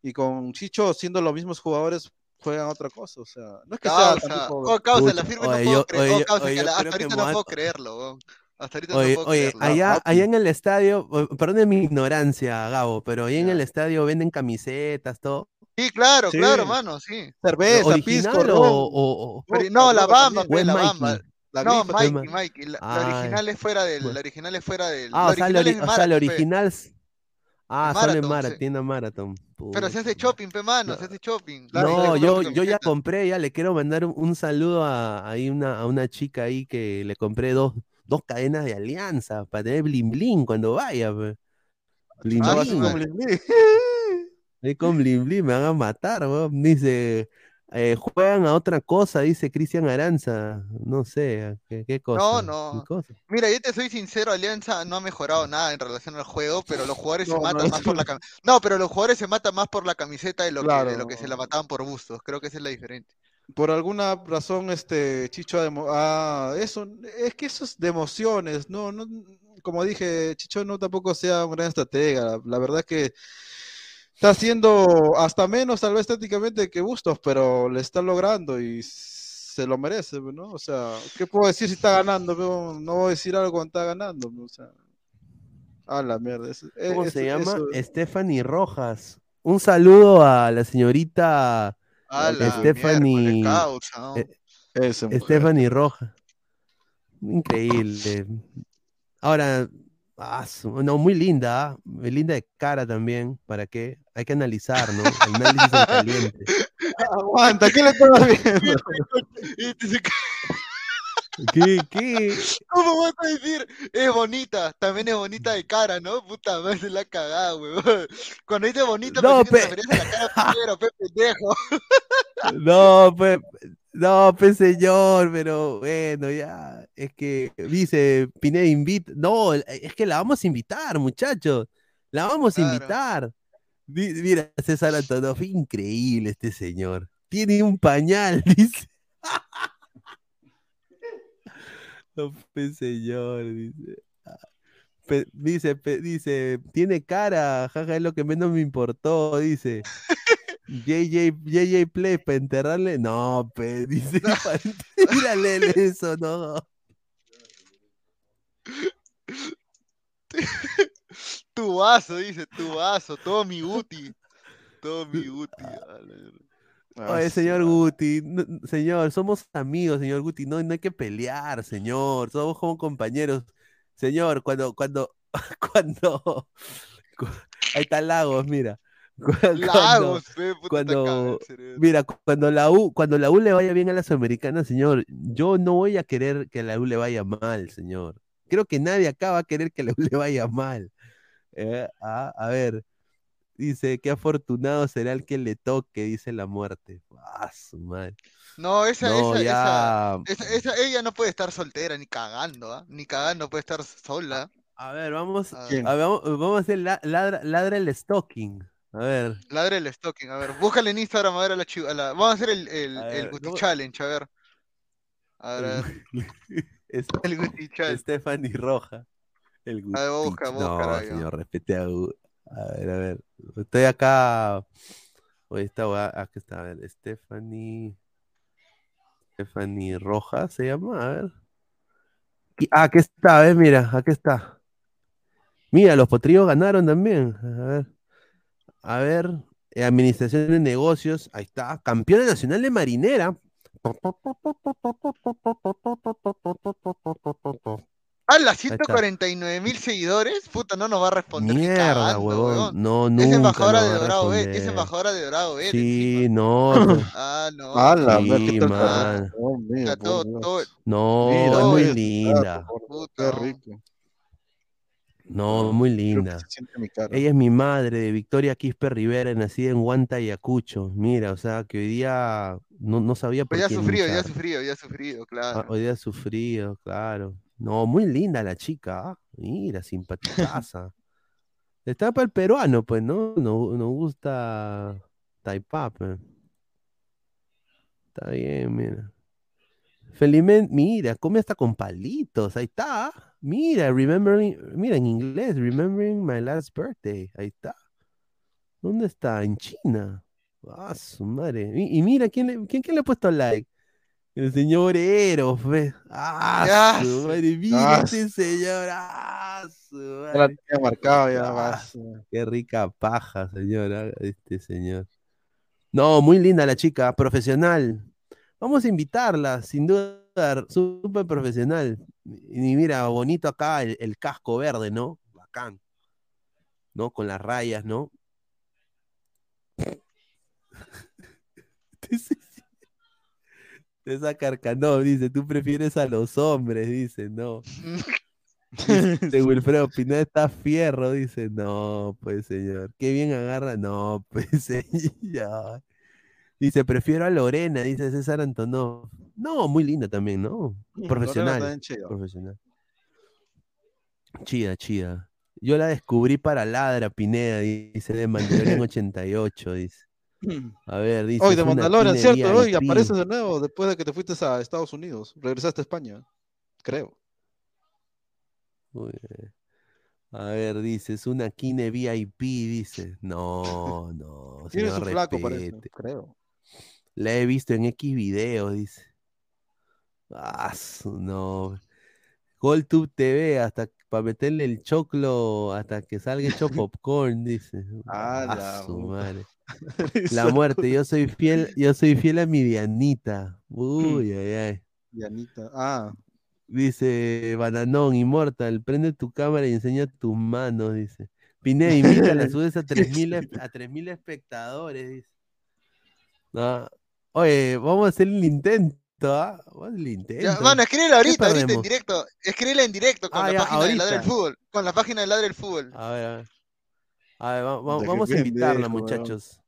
Speaker 5: y con Chicho siendo los mismos jugadores juegan otra cosa. O sea, no es que sea
Speaker 3: Causa,
Speaker 5: tampoco-
Speaker 3: oh, causa, la firme
Speaker 1: oye,
Speaker 3: no puedo
Speaker 1: yo- oye,
Speaker 3: causa,
Speaker 1: oye,
Speaker 3: la- hasta ahorita no puedo creerlo. Hasta ahorita no puedo
Speaker 1: oye,
Speaker 3: creerlo.
Speaker 1: allá, allá en el estadio, perdón mi ignorancia, Gabo, pero ahí en el estadio venden camisetas, todo.
Speaker 3: Sí, claro,
Speaker 5: Sí.
Speaker 3: claro, mano, sí.
Speaker 5: cerveza,
Speaker 1: ¿Original
Speaker 5: pisco,
Speaker 1: o, o- o-
Speaker 3: Pero- no, la bamba, pues,
Speaker 1: es
Speaker 3: la bamba.
Speaker 5: La
Speaker 3: No, Mikey. Mikey. La, la
Speaker 1: Ah,
Speaker 3: original es fuera del. La original es fuera del.
Speaker 1: Ah,
Speaker 3: la
Speaker 1: o sea, ori- o sea,
Speaker 3: pe.
Speaker 1: original. Ah, solo en
Speaker 3: Marathon,
Speaker 1: Mara,
Speaker 3: sí.
Speaker 1: tienda Marathon.
Speaker 3: Pero se hace shopping, pe mano,
Speaker 1: No.
Speaker 3: se hace shopping.
Speaker 1: No, yo, yo ya compré, ya le quiero mandar un, un saludo a, ahí una, a una chica ahí que le compré dos, dos cadenas de alianza para tener bling bling cuando vaya. pe. Bling
Speaker 3: Ah,
Speaker 5: Chava,
Speaker 3: su
Speaker 5: así
Speaker 1: bling.
Speaker 5: como
Speaker 3: madre.
Speaker 5: Lin Lin.
Speaker 1: Ahí con me van a matar, weón. Dice, eh, juegan a otra cosa, dice Cristian Aranza. No sé, ¿a ¿qué, qué cosa?
Speaker 3: no.
Speaker 1: ¿Qué cosa?
Speaker 3: Mira, yo te soy sincero, Alianza no ha mejorado nada en relación al juego, pero los jugadores se
Speaker 5: No, no,
Speaker 3: matan más por la camiseta. No, pero los jugadores se matan más por la camiseta de lo, que, de lo que se la mataban por bustos. Creo que esa es la diferencia.
Speaker 5: Por alguna razón, este Chicho ha demo- ah, eso, es que eso es de emociones, no, no, como dije, Chicho no tampoco sea un gran estratega, la, la verdad es que está haciendo hasta menos tal vez tácticamente que Bustos, pero le está logrando y se lo merece, ¿no? O sea, ¿qué puedo decir si está ganando? No, no voy a decir algo cuando está ganando, o sea, a la mierda. es-
Speaker 1: ¿Cómo
Speaker 5: es-
Speaker 1: se llama?
Speaker 5: eso-
Speaker 1: Stephanie Rojas. Un saludo a la señorita
Speaker 3: A la
Speaker 1: Stephanie-
Speaker 3: causa, ¿no?
Speaker 1: eh. Stephanie Rojas. Increíble. Ahora, ah, no, muy linda, muy linda de cara también. ¿Para qué? Hay que analizar, ¿no? Análisis en caliente.
Speaker 5: Aguanta, ¿qué le estás viendo?
Speaker 3: Te
Speaker 1: ¿Qué? ¿Qué?
Speaker 3: ¿Cómo vas a decir? Es bonita, también es bonita de cara, ¿no? Puta madre, se la cagada, weón. Cuando dice bonita,
Speaker 1: No,
Speaker 3: que te
Speaker 1: pe-
Speaker 3: a la cara primero, pe pendejo.
Speaker 1: No, pues, no, pues señor, pero bueno, ya, es que dice Pineda invita, no, es que la vamos a invitar, muchachos, la vamos a invitar. Mira, César Antonov, increíble este señor, tiene un pañal, dice. No, pues señor, dice. Pe- dice, pe- dice, tiene cara, jaja, es lo que menos me importó, dice. JJ, JJ Play para enterrarle. No, pe, dice, para tírale eso, no.
Speaker 3: Tu vaso, dice, tu vaso, todo mi Guti. Todo mi Guti. a la mierda.
Speaker 5: Ah,
Speaker 1: Oye, señor
Speaker 5: va.
Speaker 1: Guti, no- señor, somos amigos, señor Guti, no, no hay que pelear, señor, somos como compañeros. Señor, cuando, cuando, cuando, cu- ahí está Lagos, mira. Cu- Cuando,
Speaker 3: Lagos, puta,
Speaker 1: cuando- mira, cuando la U, cuando la U le vaya bien a la Sudamericana, señor, yo no voy a querer que a la U le vaya mal, señor. Creo que nadie acá va a querer que a la U le vaya mal. Eh, ah, a ver, dice, qué afortunado será el que le toque, dice la muerte. Ah, su madre.
Speaker 3: No, esa,
Speaker 1: No,
Speaker 3: esa,
Speaker 1: ya.
Speaker 3: esa, esa, esa- ella no puede estar soltera, ni cagando, ¿ah? Ni cagando puede estar sola.
Speaker 1: A ver, vamos, a vamos, vamos a hacer la- ladra, ladra el stalking. A ver.
Speaker 3: Ladre el stalking, a ver, búscale en Instagram a ver a la chiva. Vamos a hacer el, el,
Speaker 1: A
Speaker 3: el
Speaker 1: ver,
Speaker 3: Guti. Challenge, a ver. A ver.
Speaker 1: Es-
Speaker 3: El Guti Challenge.
Speaker 1: Stephanie Roja. El
Speaker 3: A ver,
Speaker 1: Guti-
Speaker 3: busca, busca,
Speaker 1: No, señor, respete a A ver, a ver. Estoy acá. Oye, está, aquí está. A ver, Stephanie. Stephanie Roja se llama. A ver. Ah, aquí está, a ver, mira, aquí está. Mira, los potrillos ganaron también. A ver. A ver. eh, Administración de negocios. Ahí está. Campeona nacional de marinera.
Speaker 3: Ah, las
Speaker 1: está.
Speaker 3: 149 mil seguidores, puta, no nos va a responder.
Speaker 1: Mierda,
Speaker 3: cagando,
Speaker 1: huevón.
Speaker 3: huevón.
Speaker 1: No,
Speaker 3: Es
Speaker 1: nunca
Speaker 3: embajadora de Dorado Bet, es
Speaker 1: responder.
Speaker 3: embajadora de Dorado Bet.
Speaker 1: Sí,
Speaker 3: encima.
Speaker 1: no. no.
Speaker 3: Ah, no.
Speaker 5: ¡Hala!
Speaker 1: Sí,
Speaker 5: ¿qué tal?
Speaker 1: man.
Speaker 5: Oh,
Speaker 3: todo, todo,
Speaker 1: No,
Speaker 5: Mira,
Speaker 1: es muy linda.
Speaker 5: por-
Speaker 3: Puta,
Speaker 5: Qué rico.
Speaker 1: No, muy linda. Ella es mi madre, Victoria Quispe Rivera, nacida en Huanta, Ayacucho. Mira, o sea, que hoy día no, no sabía por
Speaker 3: Pero ya sufrido, ya ha
Speaker 1: hinchar.
Speaker 3: sufrido, ya ha sufrido,
Speaker 1: Ah,
Speaker 3: claro.
Speaker 1: hoy día ha sufrido, claro. No, muy linda la chica, ¿ah? Mira, simpaticaza. Está para el peruano, pues, ¿no? Nos, nos gusta Taipá, pues. Está bien, mira. Felizmente, mira, come hasta con palitos, ahí está. ¿Ah? Mira, remembering, mira en inglés, remembering my last birthday, ahí está. ¿Dónde está? En China. Ah, su madre. Y, y mira, ¿quién le, quién, quién le ha puesto like? El señor Eros, ve. Ah,
Speaker 3: Ya,
Speaker 1: su madre, mira
Speaker 5: Ah,
Speaker 1: este señor. Ah, su
Speaker 5: Ya la
Speaker 1: madre.
Speaker 5: tenía marcado, ya
Speaker 1: Ah,
Speaker 5: vas.
Speaker 1: Qué rica paja, señora, este señor. No, muy linda la chica, profesional. Vamos a invitarla, sin duda, súper profesional. Y mira, bonito acá el, el casco verde, ¿no? Bacán. ¿No? Con las rayas, ¿no? Esa carcanó, dice, tú prefieres a los hombres, dice, no. Dice Wilfredo Pineda está fierro, dice, no, pues señor, qué bien agarra, no, pues señor. Dice, prefiero a Lorena, dice César Antonov. No, muy linda también, ¿no? Profesional.
Speaker 5: también.
Speaker 1: Profesional. Chida, chida. Yo la descubrí para Ladra, Pineda, dice de Mandalorian 88, dice. A ver, dice.
Speaker 5: Hoy de
Speaker 1: "Fue una
Speaker 5: Mandalorian, ¿cierto? Hoy
Speaker 1: VIP".
Speaker 5: apareces de nuevo después de que te fuiste a Estados Unidos. Regresaste a España, creo.
Speaker 1: A ver, dice, es una Kine VIP, dice. No, no,
Speaker 5: Tiene su flaco, parece,
Speaker 1: respete.
Speaker 5: creo.
Speaker 1: La he visto en X video, dice. Ah, no. GolTube TV, hasta para meterle el choclo, hasta que salga hecho popcorn, dice.
Speaker 5: Ah,
Speaker 1: Ah,
Speaker 5: la
Speaker 1: su madre. La muerte, yo soy fiel, yo soy fiel a mi Dianita. Uy, ay, ay.
Speaker 5: Dianita. Ah,
Speaker 1: Dice Bananón, Immortal, prende tu cámara y enseña tus manos, dice. Pineda, invítala, subes a 3000 es- a 3000 espectadores, dice. No. Oye, vamos a hacer el intento, ¿ah? Vamos a hacer el intento.
Speaker 3: Ya, mano, escríbela ahorita, ahorita en directo. Escríbela en directo con
Speaker 1: Ah,
Speaker 3: la
Speaker 1: ya,
Speaker 3: página de Ladra del
Speaker 1: ahorita.
Speaker 3: Fútbol. Con la página de Ladra del Fútbol.
Speaker 1: A ver, a ver. A ver, va- va-
Speaker 5: Puta, qué
Speaker 1: vamos a invitarla, muchachos.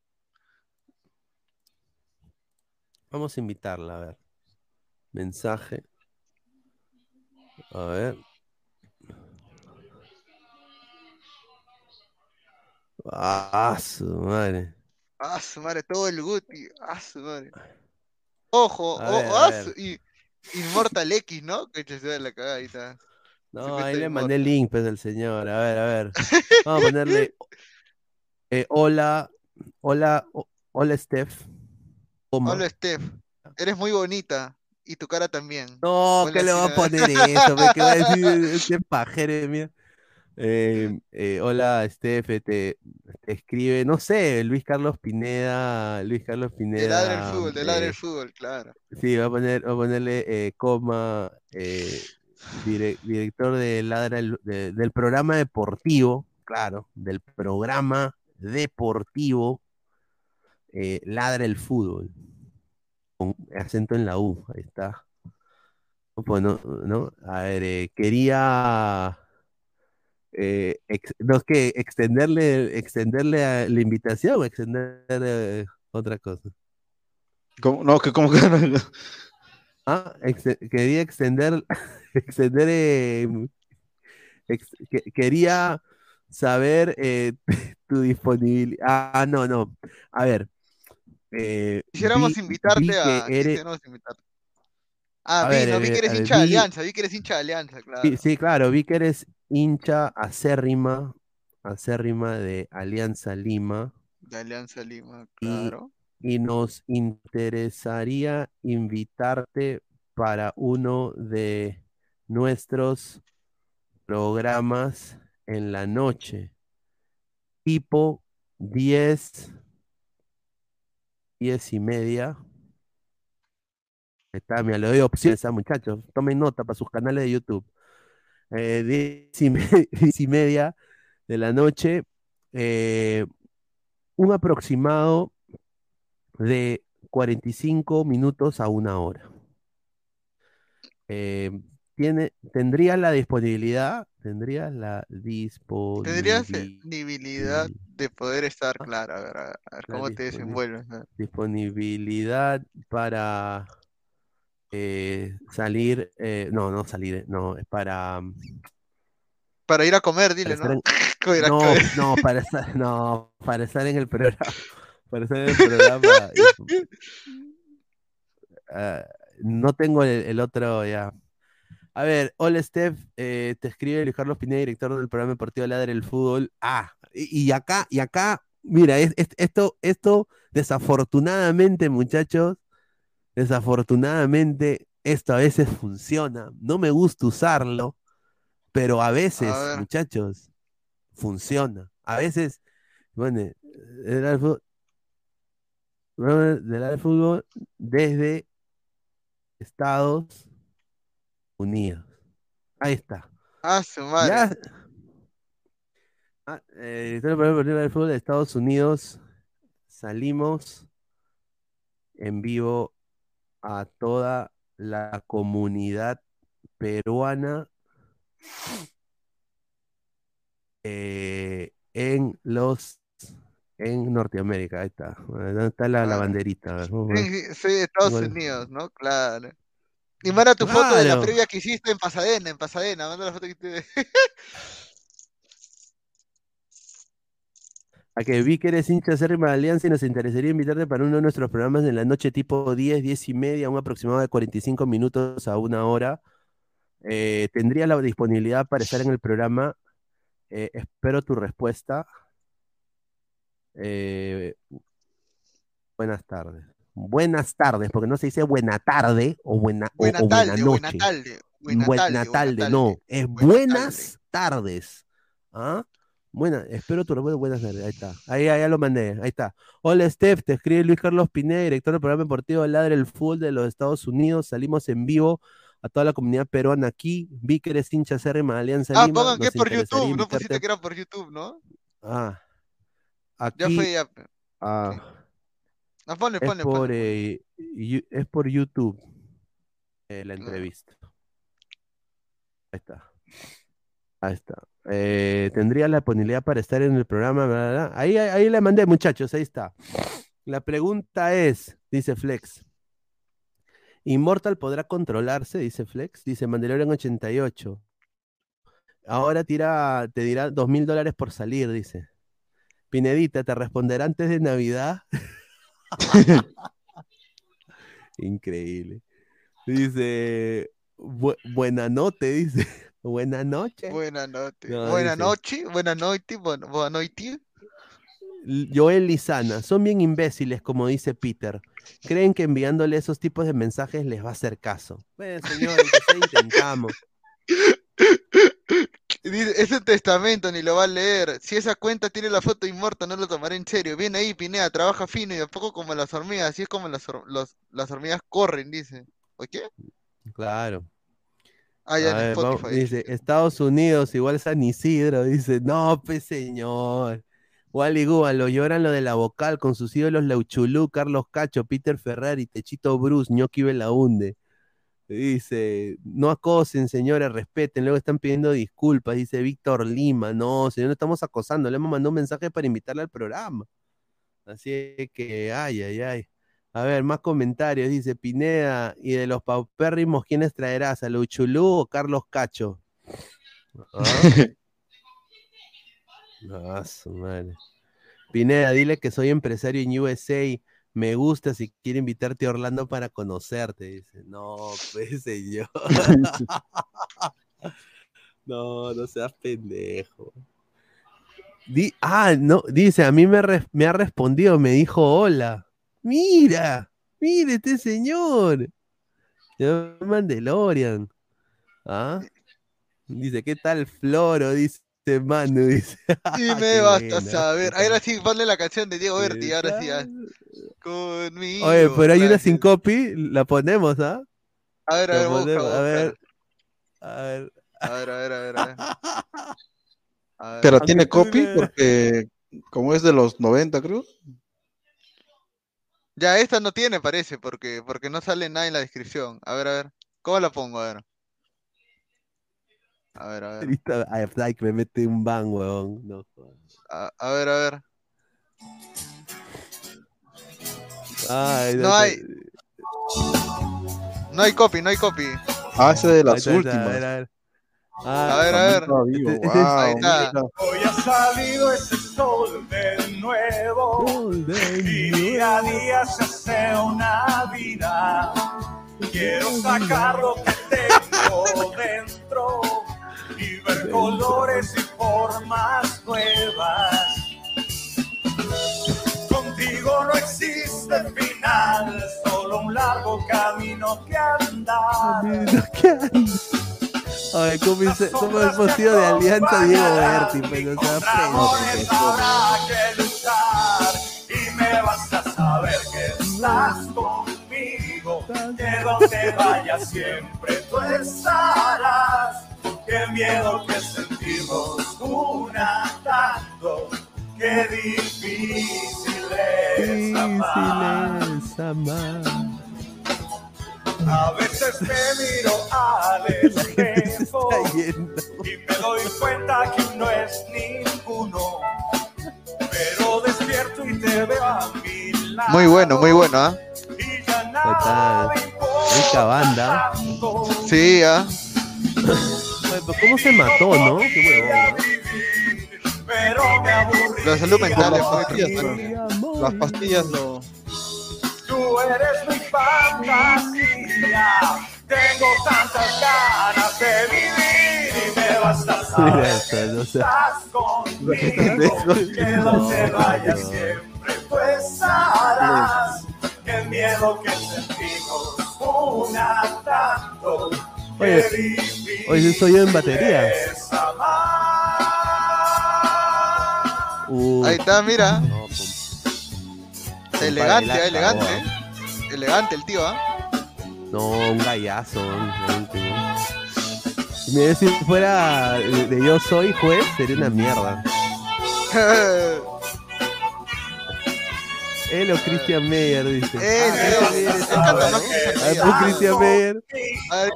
Speaker 1: Vamos a invitarla, a ver. Mensaje. A ver. Ah, su madre.
Speaker 3: Ah, su madre, todo el Guti. Ah, su madre. Ojo,
Speaker 1: A
Speaker 3: o-
Speaker 1: ver, a
Speaker 3: ah,
Speaker 1: ver.
Speaker 3: su- y Immortal X, ¿no? Que se ve la está.
Speaker 1: No, ahí le mandé el link, pues, del señor. A ver, a ver. Vamos a ponerle. eh, hola, hola, hola, Steph.
Speaker 3: Hola, Steph. Eres muy bonita. Y tu cara también.
Speaker 1: No, ¿qué le va a poner eso? ¿Qué va a decir este pajero? Mira. Eh, eh, hola, Steph, te, te escribe, no sé, Luis Carlos Pineda, Luis Carlos
Speaker 3: De
Speaker 1: Pineda.
Speaker 3: Ladra el Fútbol, de Ladra
Speaker 1: eh,
Speaker 3: el Fútbol, claro.
Speaker 1: Sí, va a poner, va a ponerle eh, coma, eh, dire- director de Ladra el- de- del programa deportivo, claro, del programa deportivo eh, Ladra el Fútbol, con acento en la U, ahí está. Bueno, ¿no? A ver, eh, quería eh, ex- no es que extenderle, extenderle a- la invitación o extender eh, otra cosa.
Speaker 5: ¿cómo? No, que como que no.
Speaker 1: Ah, ex- quería extender, extender, eh, ex- que- quería saber eh, tu disponibilidad. Ah, no, no. A ver. eh,
Speaker 3: Quisiéramos
Speaker 1: vi-
Speaker 3: invitarte a.
Speaker 1: eres-
Speaker 3: quisiéramos invitarte. Ah, vi,
Speaker 1: ver,
Speaker 3: no, vi
Speaker 1: eh,
Speaker 3: que eres
Speaker 1: eh,
Speaker 3: hincha de Alianza, vi que eres hincha de Alianza, claro.
Speaker 1: Sí, sí, claro, vi que eres hincha acérrima, acérrima de Alianza Lima
Speaker 3: De Alianza Lima,
Speaker 1: y,
Speaker 3: claro.
Speaker 1: y nos interesaría invitarte para uno de nuestros programas en la noche, tipo 10, 10 y media. Está, mira, le doy opciones a muchachos. Tomen nota para sus canales de YouTube. Eh, 10 y, me- 10 y media de la noche. eh, un aproximado de 45 minutos a una hora. Eh, tiene, ¿Tendrías la disponibilidad? ¿Tendrías la disponibilidad?
Speaker 3: disponibilidad de poder estar, claro, a ver, a ver, cómo te desenvuelves.
Speaker 1: disponibilidad para eh, salir, eh, no, no salir, eh, no, es para, mm,
Speaker 3: Para ir a comer, dile, ¿no?
Speaker 1: en- no, no, para estar, no, para estar en el programa, para estar en el programa, ah, no tengo el, el otro ya. A ver, hola Steph, eh, te escribe Luis Carlos Pineda, director del programa deportivo Ladre el Fútbol. Ah, y, y acá, y acá, mira, es- es- esto, esto, desafortunadamente, muchachos, desafortunadamente, esto a veces funciona. No me gusta usarlo, pero a veces,
Speaker 3: A
Speaker 1: muchachos, funciona. A veces, bueno, el Ladre del Fútbol, del desde Estados Unidos. Ahí está.
Speaker 3: Ah, su madre.
Speaker 1: Ya. Ah, eh, del fútbol de Estados Unidos. Salimos en vivo a toda la comunidad peruana eh, en los en Norteamérica. Ahí está. ¿Dónde está la, la
Speaker 3: Claro.
Speaker 1: banderita?
Speaker 3: Sí, sí, Estados. Unidos, ¿no? Claro. Y manda tu foto de la previa que hiciste en Pasadena, en Pasadena, manda la foto que te...
Speaker 1: A que vi que eres hincha acérrima de Alianza y nos interesaría invitarte para uno de nuestros programas en la noche tipo 10, 10 y media, un aproximado de 45 minutos a una hora. Eh, tendría la disponibilidad para estar en el programa. Eh, espero tu respuesta. Eh, buenas tardes. Buenas tardes, porque no se dice buena tarde o buena, o-
Speaker 3: Buena
Speaker 1: o buena
Speaker 3: tarde, buena
Speaker 1: noche.
Speaker 3: tarde, buena
Speaker 1: Buena
Speaker 3: tarde, buena
Speaker 1: tarde, no, es
Speaker 3: buena
Speaker 1: buenas tardes. ¿Ah? Buena, espero tu respuesta. Buenas tardes. Ahí está. Ahí, ahí ya lo mandé. Ahí está. Hola, Steph. Te escribe Luis Carlos Pineda, director del programa deportivo Ladre el Fútbol de los Estados Unidos. Salimos en vivo a toda la comunidad peruana aquí. Vi que eres hincha acérrima de Alianza
Speaker 3: Ah,
Speaker 1: Lima.
Speaker 3: pongan que es por YouTube, no pusiste que era por YouTube, ¿no?
Speaker 1: Ah.
Speaker 3: Ya
Speaker 1: Aquí.
Speaker 3: fue, ya.
Speaker 1: ah,
Speaker 3: Ah, ponle,
Speaker 1: es,
Speaker 3: ponle,
Speaker 1: por,
Speaker 3: ponle.
Speaker 1: eh, es por YouTube eh, la entrevista. Ahí está. Ahí está. Eh, tendría la disponibilidad para estar en el programa. Ahí, ahí, le mandé, muchachos. Ahí está. La pregunta es, dice Flex. ¿Immortal podrá controlarse? Dice Flex. Dice Mandalorian 88. Ahora tira, te dirá dos mil dólares por salir, dice. Pinedita, ¿te responderá antes de Navidad? Increíble. Dice, bu- buena noche, dice. Buena noche.
Speaker 3: Buena noche.
Speaker 1: No,
Speaker 3: Buena
Speaker 1: dice.
Speaker 3: noche, buena noche, buena, buena noche.
Speaker 1: L- Joel Lizana, son bien imbéciles, como dice Peter. Creen que enviándole esos tipos de mensajes les va a hacer caso. Bueno, señor, intentamos.
Speaker 3: Es un testamento, ni lo va a leer. Si esa cuenta tiene la foto inmortal, no lo tomaré en serio. Viene ahí, Pinea, trabaja fino y a poco como las hormigas. Así es como las, los- las hormigas corren, dice. ¿O qué?
Speaker 1: Claro.
Speaker 3: Ah, ya en
Speaker 1: vamos,
Speaker 3: Spotify.
Speaker 1: dice, Estados Unidos, igual San Isidro, dice, no, pues señor. Wally Guba, lo lloran lo de la vocal con sus ídolos Leuchulú, Carlos Cacho, Peter Ferrari, Techito Bruce, Ñoqui Belaunde. Dice, no acosen, señores, respeten. Luego están pidiendo disculpas, dice Víctor Lima. No, señor, no estamos acosando. Le hemos mandado un mensaje para invitarle al programa. Así que, ay, ay, ay. A ver, más comentarios. Dice Pineda, y de los paupérrimos, ¿quiénes traerás? ¿A Luchulú o Carlos Cacho? Ah, No, su madre. Pineda, dile que soy empresario en USA. Me gusta si quiere invitarte a Orlando para conocerte. Dice, no, pues señor. no, no seas pendejo. Di- ah, no, dice, a mí me, me ha respondido, me dijo hola. Mira, mire este señor. Yo Mandalorian. ¿Ah? Dice, ¿qué tal Floro? Dice Manu. Dice,
Speaker 3: Y
Speaker 1: "Ah,
Speaker 3: me basta
Speaker 1: buena".
Speaker 3: saber. Ahora sí, ponle la canción de Diego Berti, ahora sí. ya. Conmigo.
Speaker 1: Oye, pero hay una sin copy, la ponemos, ¿ah?
Speaker 3: A ver, a ver, busca,
Speaker 1: a ver, a ver.
Speaker 3: A ver, a ver, a ver, a ver. A ver.
Speaker 5: Pero tiene copy porque como es de los 90, creo.
Speaker 3: Ya, esta no tiene, parece, porque, porque no sale nada en la descripción. A ver, a ver. ¿Cómo la pongo? A ver. A ver, a ver.
Speaker 1: Like me mete un ban, weón. No.
Speaker 3: A, a ver, a ver.
Speaker 1: Ay,
Speaker 3: No hay. No hay copy, no hay copy.
Speaker 5: Ah, ese de
Speaker 1: Ahí
Speaker 5: las
Speaker 1: está, ahí está,
Speaker 5: últimas.
Speaker 1: a ver, a ver.
Speaker 3: A
Speaker 1: Ah,
Speaker 3: ver, a ver.
Speaker 5: Estaba vivo,
Speaker 1: Este- este
Speaker 5: wow,
Speaker 3: Ahí está.
Speaker 5: mira.
Speaker 6: Hoy ha salido ese sol de nuevo y día a día se hace una vida. Quiero sacar lo que tengo dentro y ver colores y formas nuevas. Contigo no existe final, solo un largo camino que andar.
Speaker 1: Ay, ¿cómo, hice, cómo hemos sido de alianza Diego Berti? Pero se
Speaker 6: Contra amores
Speaker 1: aprende.
Speaker 6: habrá que luchar y me vas a saber que estás conmigo, que donde vayas siempre tú estarás. Qué miedo que sentimos una tanto, qué difícil es amar.
Speaker 1: Difícil es amar.
Speaker 6: A veces me miro al espejo y me doy cuenta que no es ninguno. Pero despierto y te veo a mi lado.
Speaker 3: Muy bueno, muy bueno, ¿ah?
Speaker 6: Y ya
Speaker 1: Ahí
Speaker 6: nada
Speaker 1: está.
Speaker 6: me importa
Speaker 1: Rica banda.
Speaker 6: tanto.
Speaker 3: Sí, ¿ah?
Speaker 1: Pero ¿Cómo se mató, no? Qué huevón. ¿no?
Speaker 6: Pero me aburrí.
Speaker 3: La salud mental es muy
Speaker 5: pastillas,
Speaker 3: triste.
Speaker 5: ¿no? Las pastillas lo.
Speaker 6: Tú eres mi fantasía. Tengo tantas ganas de vivir y me vas a
Speaker 1: Mira
Speaker 6: saber
Speaker 1: eso,
Speaker 6: estás conmigo. Que
Speaker 1: No,
Speaker 6: vayas
Speaker 1: no.
Speaker 6: siempre tú estarás. Qué miedo que sentimos una tanto.
Speaker 1: Oye, oye, soy yo en batería. Uh,
Speaker 3: Ahí está, mira.
Speaker 1: no,
Speaker 3: Elegante, ah, elegante. ¿eh? Elegante el tío, ¿ah?
Speaker 1: No, un gallazo. un- Mira, si fuera de yo soy juez, sería una mierda. Él o Christian Meyer, dice.
Speaker 3: Eh,
Speaker 1: Ah, Christian Meyer.
Speaker 3: ¿no?
Speaker 1: A ver,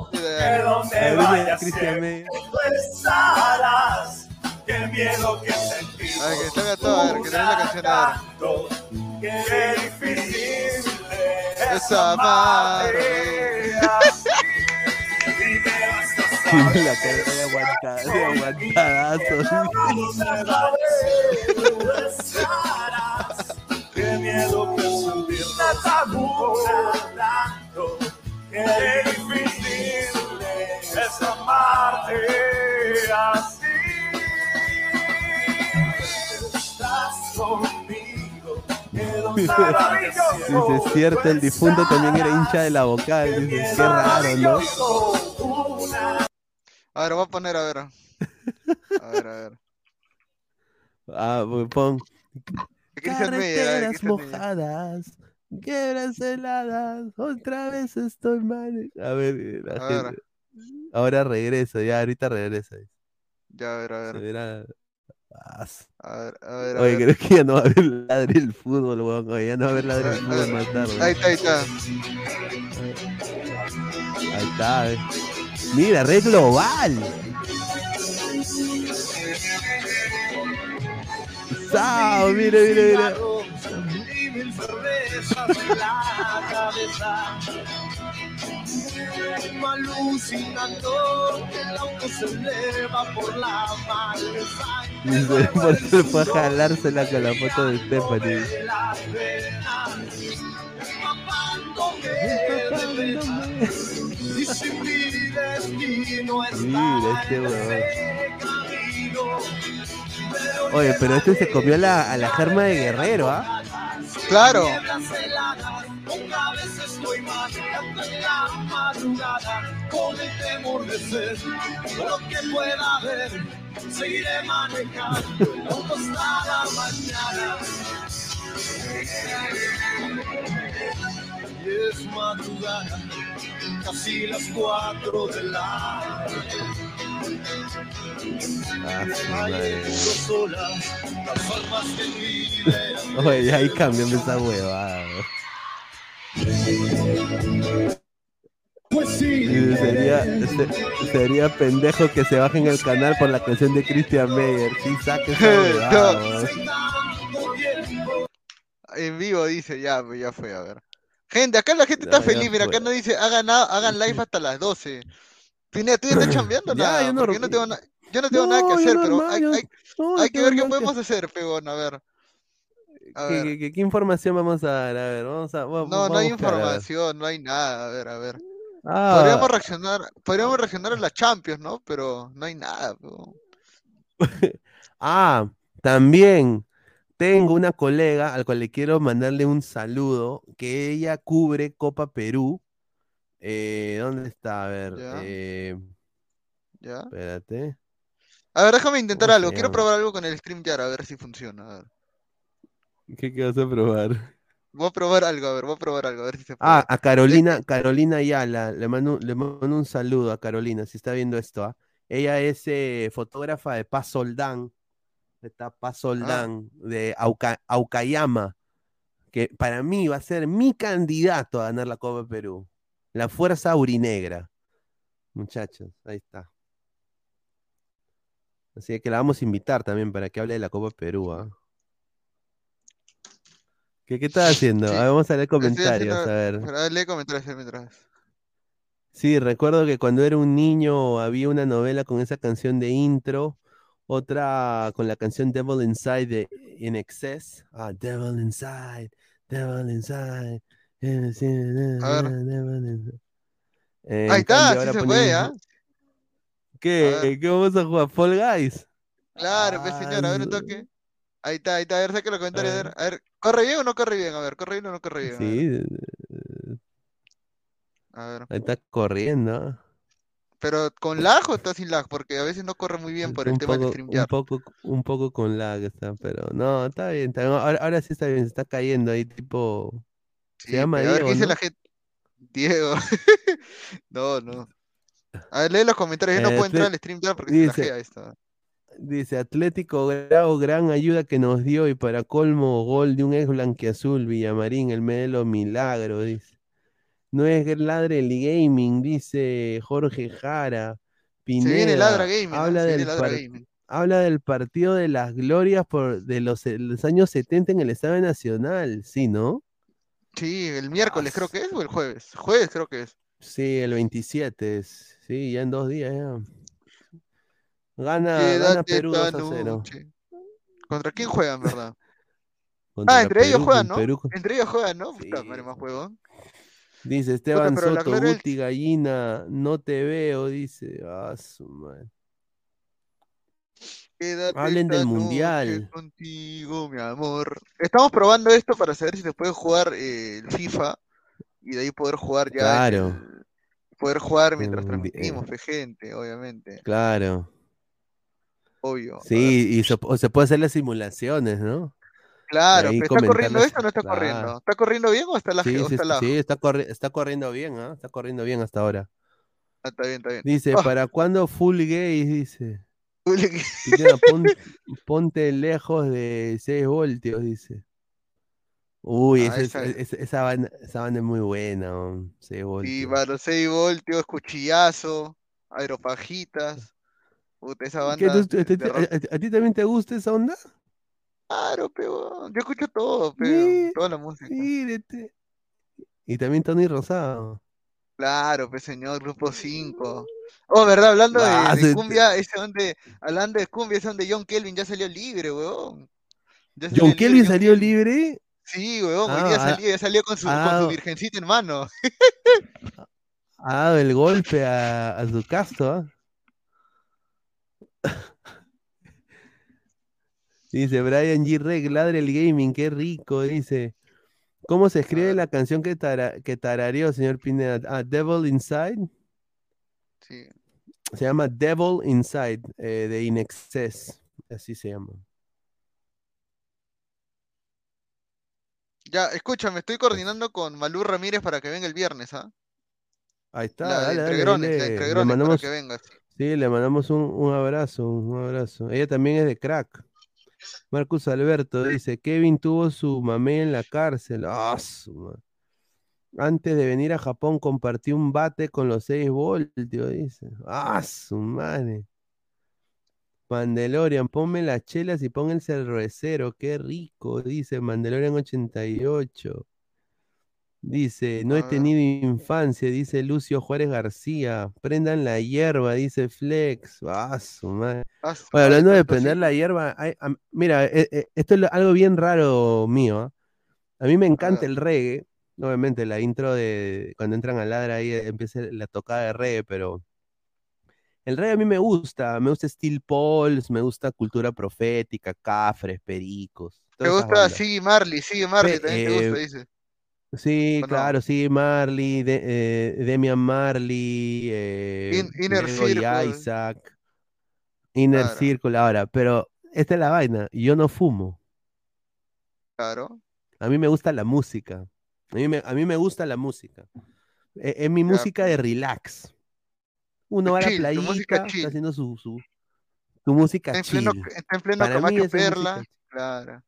Speaker 1: Christian Meyer. Christian Meyer.
Speaker 6: Qué miedo que sentimos.
Speaker 3: a ver, que todo, a ver, que la canción a ver.
Speaker 6: Qué difícil es
Speaker 3: amar.
Speaker 1: la cara de aguantada, de aguantadazo.
Speaker 6: Qué miedo que. Qué difícil es amarte así.
Speaker 1: Dice, es cierto, el difunto también era hincha de la vocal. Dice, qué raro, ¿no?
Speaker 3: A ver, voy a poner, a ver. A ver, a ver.
Speaker 1: Ah, pues pon. Carreteras mojadas, quebras heladas, otra vez estoy mal. A ver, la
Speaker 3: A ver.
Speaker 1: gente- Ahora regreso, ya ahorita regreso.
Speaker 3: Ya, a ver, a
Speaker 1: Se
Speaker 3: ver. A ver, a ver, a
Speaker 1: Oye,
Speaker 3: ver.
Speaker 1: creo que ya no va a haber ladre el fútbol, weón. Oye, ya no va a haber ladre el fútbol más tarde.
Speaker 3: Ahí está, ahí está.
Speaker 1: Ahí está, eh. Mira, red global. Sao, mira, mira, mira.
Speaker 6: Alucinando que el auto se eleva por la maleza.
Speaker 1: Por eso fue a jalársela con la foto de Stephanie.
Speaker 6: Y si mi destino está
Speaker 1: este Oye, pero este se comió a la, a la germa de Guerrero, ¿ah?
Speaker 3: Claro.
Speaker 6: es madrugada, casi las cuatro de la
Speaker 1: Ah. Oye, ahí cambian esa huevada.
Speaker 6: Pues sí,
Speaker 1: Sería, se- sería pendejo que se bajen el canal por la canción de Christian Meyer. Sí, saque.
Speaker 3: En vivo dice, ya, pues, ya fue, a ver. Gente, acá la gente está
Speaker 1: No,
Speaker 3: feliz, mira, acá no dice, hagan, nada- hagan live hasta las 12. Pineda, tú ya estás chambeando nada,
Speaker 1: yo no-
Speaker 3: porque yo no tengo, na- yo no tengo
Speaker 1: No,
Speaker 3: nada que hacer, pero hay, que ver qué
Speaker 1: que-
Speaker 3: podemos hacer, peón, a ver. A
Speaker 1: ¿Qué,
Speaker 3: ver.
Speaker 1: qué- qué- qué información vamos a dar? A ver, vamos a. vamos-
Speaker 3: No, no hay
Speaker 1: buscar,
Speaker 3: información, no hay nada, a ver, a ver.
Speaker 1: Ah,
Speaker 3: Podríamos reaccionar, podríamos reaccionar a la Champions, ¿no? Pero no hay nada, peón.
Speaker 1: ah, también tengo una colega al cual le quiero mandarle un saludo, que ella cubre Copa Perú. Eh, ¿dónde está? A ver,
Speaker 3: Ya.
Speaker 1: eh,
Speaker 3: ¿Ya?
Speaker 1: espérate.
Speaker 3: A ver, déjame intentar
Speaker 1: ¿Cómo se
Speaker 3: algo. Quiero probar algo con el StreamYard, a ver si funciona. A ver.
Speaker 1: ¿Qué, qué vas a probar?
Speaker 3: Voy a probar algo, a ver, voy a probar algo, a ver si se puede.
Speaker 1: Ah, a Carolina, Carolina Ayala, le mando, le mando un saludo a Carolina, si está viendo esto, ¿ah? Ella es eh, fotógrafa de Paz Soldán, está Paz Soldán, de Auca- Aucayama, que para mí va a ser mi candidato a ganar la Copa Perú. La fuerza aurinegra. Muchachos, ahí está. Así que la vamos a invitar también para que hable de la Copa Perú, ¿ah? ¿Qué, qué estás haciendo?
Speaker 3: Sí,
Speaker 1: A ver, vamos a leer comentarios,
Speaker 3: haciendo-
Speaker 1: a ver.
Speaker 3: Pero, lee comentarios mientras.
Speaker 1: Sí, recuerdo que cuando era un niño había una novela con esa canción de intro, otra con la canción Devil Inside de In Excess. Ah, Devil Inside, Devil Inside.
Speaker 3: A ver.
Speaker 1: Eh,
Speaker 3: Ahí está,
Speaker 1: cambio,
Speaker 3: sí se puede, ¿ah? A
Speaker 1: ¿Qué? ¿Qué vamos a jugar? ¿Fall Guys?
Speaker 3: Claro, pues señor, a ver un
Speaker 1: Ah,
Speaker 3: toque. Ahí está, ahí está, a ver, saque los comentarios. A
Speaker 1: Ah.
Speaker 3: ver, a ver, ¿corre bien o no corre bien? A ver, ¿corre bien o no corre bien?
Speaker 1: Sí,
Speaker 3: a ver.
Speaker 1: ahí está corriendo. ¿ah?
Speaker 3: Pero ¿con lag o está sin lag? Porque a veces no corre muy bien por el
Speaker 1: un
Speaker 3: tema
Speaker 1: poco, un
Speaker 3: StreamYard.
Speaker 1: poco, un poco con lag está, pero no, está bien, está bien. Ahora, ahora sí está bien, se está cayendo ahí tipo. Se
Speaker 3: Sí,
Speaker 1: llama
Speaker 3: a ver, ¿qué
Speaker 1: Diego,
Speaker 3: dice
Speaker 1: ¿no?
Speaker 3: la gente? Diego. No, no. A ver, lee los comentarios. Yo no
Speaker 1: Eh,
Speaker 3: puedo entrar al StreamYard porque se
Speaker 1: dice-
Speaker 3: lajea esto.
Speaker 1: Dice Atlético Grau, gran ayuda que nos dio y para colmo, gol de un ex blanquiazul, Villamarín, el Medelo Milagro, dice. No es ladre el gaming, dice Jorge Jara.
Speaker 3: Se viene Ladra
Speaker 1: Pineda,
Speaker 3: Gaming,
Speaker 1: habla
Speaker 3: Se
Speaker 1: del
Speaker 3: Ladra Gaming.
Speaker 1: habla del partido de las glorias por, de los, los años 70 en el Estadio Nacional, ¿sí, no?
Speaker 3: Sí, el miércoles
Speaker 1: Ah,
Speaker 3: creo que es o el jueves. Jueves creo que es.
Speaker 1: Sí, el 27, es- sí, ya en dos días ya. Gana, gana Perú 2
Speaker 3: esta
Speaker 1: a 0.
Speaker 3: noche. ¿Contra quién juegan, verdad?
Speaker 1: Contra
Speaker 3: Ah, entre ellos juegan, ¿no?
Speaker 1: Perú.
Speaker 3: Entre ellos juegan, ¿no?
Speaker 1: Sí.
Speaker 3: más huevón.
Speaker 1: Dice Esteban Soto, Guti Gallina, no te veo, dice. Ah, su madre.
Speaker 3: Quédate
Speaker 1: Hablen del mundial.
Speaker 3: contigo, mi amor. Estamos probando esto para saber si se puede jugar eh, el FIFA y de ahí poder jugar ya.
Speaker 1: Claro.
Speaker 3: el- poder jugar mientras
Speaker 1: mundi-
Speaker 3: transmitimos, fe, gente, obviamente.
Speaker 1: Claro.
Speaker 3: Obvio.
Speaker 1: Sí, y se, se puede hacer las simulaciones, ¿no?
Speaker 3: Claro, pero ¿está corriendo esto o no está
Speaker 1: claro.
Speaker 3: corriendo? ¿Está corriendo bien o está la
Speaker 1: Sí, sí,
Speaker 3: está la-
Speaker 1: sí, está, corri- está corriendo bien, ¿ah? Está corriendo bien hasta ahora.
Speaker 3: Ah, está bien, está bien.
Speaker 1: Dice,
Speaker 3: Ah,
Speaker 1: ¿para cuándo full gays? Dice. Pon- ponte lejos de 6 voltios, dice. Uy,
Speaker 3: Ah,
Speaker 1: esa, es-
Speaker 3: esa-
Speaker 1: esa, esa banda, esa banda es muy buena, man, 6
Speaker 3: Sí,
Speaker 1: voltios.
Speaker 3: mano, 6 voltios, cuchillazo, aeropajitas. Puta, esa
Speaker 1: ¿Qué,
Speaker 3: banda
Speaker 1: tú-
Speaker 3: de-
Speaker 1: a, ti-
Speaker 3: de rock.
Speaker 1: a- a- a ti también te gusta esa onda?
Speaker 3: Claro, pero yo escucho todo, pero
Speaker 1: Sí,
Speaker 3: toda la música.
Speaker 1: mírete. Y también Tony Rosado.
Speaker 3: Claro, pues señor, Grupo 5. Oh, ¿verdad? Hablando de,
Speaker 1: Ah,
Speaker 3: de cumbia, ese donde, hablando de cumbia, ese donde John Kelvin ya salió libre, weón.
Speaker 1: John
Speaker 3: libre,
Speaker 1: Kelvin
Speaker 3: John
Speaker 1: salió libre.
Speaker 3: Sí, weón, hoy
Speaker 1: Ah,
Speaker 3: día
Speaker 1: ah,
Speaker 3: salió, ya salió con su,
Speaker 1: ha
Speaker 3: con su
Speaker 1: dado-
Speaker 3: virgencita en mano.
Speaker 1: Dado el golpe a, a su casto, ¿ah? Dice Brian G. Reg, ladre el gaming, qué rico, dice. ¿Cómo se escribe la canción que, tara- que tarareó, señor Pineda? Ah, Devil Inside.
Speaker 3: Sí.
Speaker 1: Se llama Devil Inside, eh, de Inexcess. Así se llama.
Speaker 3: Ya, escúchame, estoy coordinando con Malú Ramírez para que venga el viernes, ¿ah?
Speaker 1: Ahí está,
Speaker 3: La
Speaker 1: dale,
Speaker 3: la
Speaker 1: le
Speaker 3: Entregrones, para
Speaker 1: mandamos,
Speaker 3: que venga.
Speaker 1: sí, le mandamos un, un abrazo, un abrazo. Ella también es de crack. Marcus Alberto dice, Kevin tuvo su mamé en la cárcel. Ah, su ma- Antes de venir a Japón compartió un bate con los 6 voltios, dice. Ah, su madre. Mandalorian, ponme las chelas y pon el cervecero, qué rico, dice Mandalorian 88. Dice, no he tenido infancia, dice Lucio Juárez García. Prendan la hierba, dice Flex. Ah, su madre.
Speaker 3: Ah,
Speaker 1: hablando de prender la hierba, hay- mira, eh, eh, esto es algo bien raro mío. ¿ah? A mí me encanta el reggae. Obviamente, la intro de cuando entran a ladra ahí eh, empieza la tocada de reggae, pero el reggae a mí me gusta. Me gusta Steel Pulse, me gusta Cultura Profética, Cafres, Pericos.
Speaker 3: Te
Speaker 1: esas
Speaker 3: gusta. Siggy Marley, Siggy Marley
Speaker 1: Pe-
Speaker 3: también te
Speaker 1: eh,
Speaker 3: gusta, dice.
Speaker 1: Sí, claro, sí, Marley, de, eh, Demian Marley, eh,
Speaker 3: In- Inner Circle.
Speaker 1: Isaac, Inner
Speaker 3: Claro.
Speaker 1: Circle ahora, pero esta es la vaina, yo no fumo,
Speaker 3: Claro.
Speaker 1: a mí me gusta la música, a mí me, a mí me gusta la música, E- es, mi música de relax, uno va a la
Speaker 3: Chill,
Speaker 1: playita,
Speaker 3: chill.
Speaker 1: está haciendo su, su, su música
Speaker 3: Está en pleno,
Speaker 1: chill,
Speaker 3: está en pleno
Speaker 1: Para mí
Speaker 3: Perla.
Speaker 1: música
Speaker 3: Claro.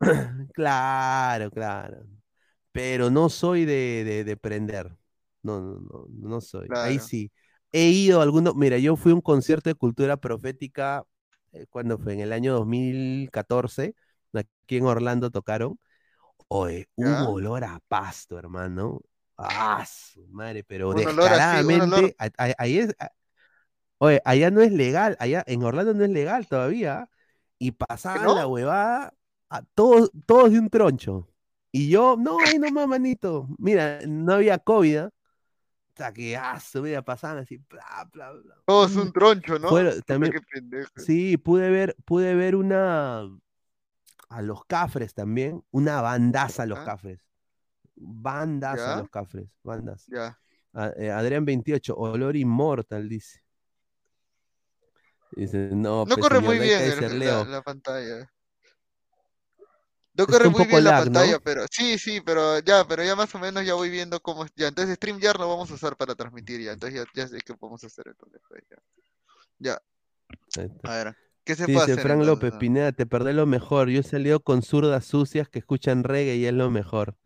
Speaker 1: Claro, claro. Pero no soy de, de, de prender. No, no, no, no soy. Ahí sí. He ido a algunos. Mira, yo fui a un concierto de cultura profética eh, cuando fue en el año 2014. Aquí en Orlando tocaron. Oye,
Speaker 3: ¿Ya?
Speaker 1: hubo olor a pasto, hermano. Ah, su madre, pero
Speaker 3: Un así, un
Speaker 1: descaradamente. a- a- ahí es, a- oye, allá no es legal. Allá en Orlando no es legal todavía. Y pasaban
Speaker 3: no?
Speaker 1: la huevada a todos, todos de un troncho. Y yo, no, ahí nomás, manito. Mira, no había COVID. ¿ah? O sea, que, ah, su vida pasaban así, bla, bla, bla.
Speaker 3: Todo es un troncho, ¿no?
Speaker 1: También, sí, pude ver, pude ver una, a los Cafres también, una bandaza a los
Speaker 3: Ajá.
Speaker 1: Cafres. Bandas a los Cafres, bandas.
Speaker 3: Ya.
Speaker 1: A- eh, Adrián 28, olor inmortal, dice. Dice, no,
Speaker 3: No
Speaker 1: pues,
Speaker 3: corre muy bien el- la,
Speaker 1: Leo.
Speaker 3: la pantalla. No corre muy bien la pantalla, pero sí, sí, pero ya, pero ya más o menos ya voy viendo cómo. Ya, entonces StreamYard lo vamos a usar para transmitir ya. Entonces ya, ya sé qué podemos hacer entonces. pues, ya. Ya. A ver, ¿qué se puede
Speaker 1: Dice
Speaker 3: hacer
Speaker 1: Frank
Speaker 3: entonces?
Speaker 1: López, Pineda, te perdés lo mejor. Yo he salido con zurdas sucias que escuchan reggae y es lo mejor.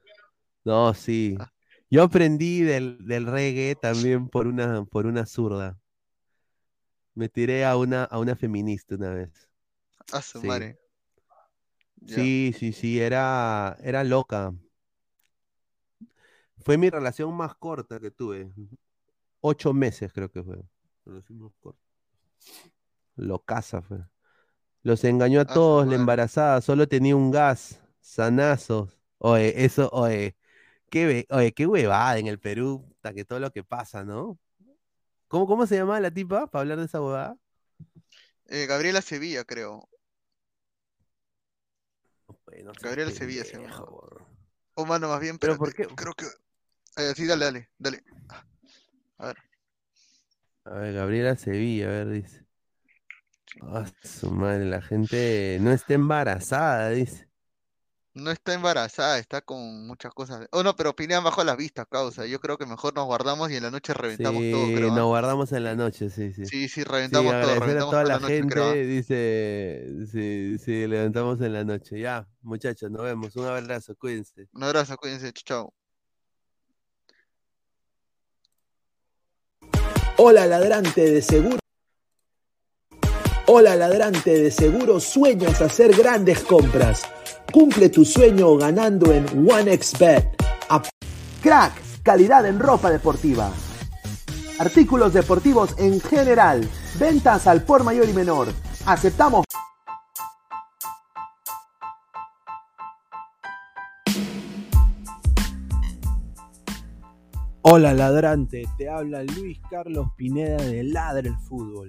Speaker 1: No, sí.
Speaker 3: Ah.
Speaker 1: Yo aprendí del, del reggae también por una, por una zurda. Me tiré a una, a una feminista una vez.
Speaker 3: A su
Speaker 1: Sí.
Speaker 3: madre.
Speaker 1: Sí, sí, sí, era, era loca. Fue mi relación más corta que tuve. Ocho meses creo que fue. Relación más corta. Locaza fue. Los engañó a
Speaker 3: A su
Speaker 1: todos, la embarazada, solo tenía un gas, sanazos. Oye, eso, oye, qué, oye, qué huevada en el Perú, puta, que todo lo que pasa, ¿no? ¿Cómo, cómo se llama la tipa para hablar de esa huevada?
Speaker 3: Eh, Gabriela Sevilla, creo.
Speaker 1: Oye, no seas
Speaker 3: Gabriela Sevilla se llama. O mano, más bien,
Speaker 1: Pero ¿por qué?
Speaker 3: Creo que. Eh, sí, dale, dale, dale. A ver.
Speaker 1: A ver, Gabriela Sevilla, a ver, dice. Ah, su madre, la gente no está embarazada, dice.
Speaker 3: No está embarazada, está con muchas cosas. Oh, no, pero opinan bajo las vistas, causa. Yo creo que mejor nos guardamos y en la noche reventamos todo,
Speaker 1: Sí,
Speaker 3: creo. ¿ah?
Speaker 1: nos guardamos en la noche, sí, sí.
Speaker 3: Sí, sí,
Speaker 1: Sí,
Speaker 3: reventamos todo,
Speaker 1: agradecer a
Speaker 3: reventamos
Speaker 1: toda
Speaker 3: toda
Speaker 1: la
Speaker 3: la noche,
Speaker 1: gente,
Speaker 3: creo. ¿ah?
Speaker 1: dice, sí, sí, levantamos en la noche. Ya, muchachos, nos vemos. Un abrazo, cuídense.
Speaker 3: Un abrazo, cuídense, chao.
Speaker 7: Hola ladrante de seguro.
Speaker 8: Hola ladrante, de seguro sueñas hacer grandes compras. Cumple tu sueño ganando en OneXBet. Crack, calidad en ropa deportiva. Artículos deportivos en general. Ventas al por mayor y menor. Aceptamos.
Speaker 7: Hola ladrante, te habla Luis Carlos Pineda de Ladre el Fútbol.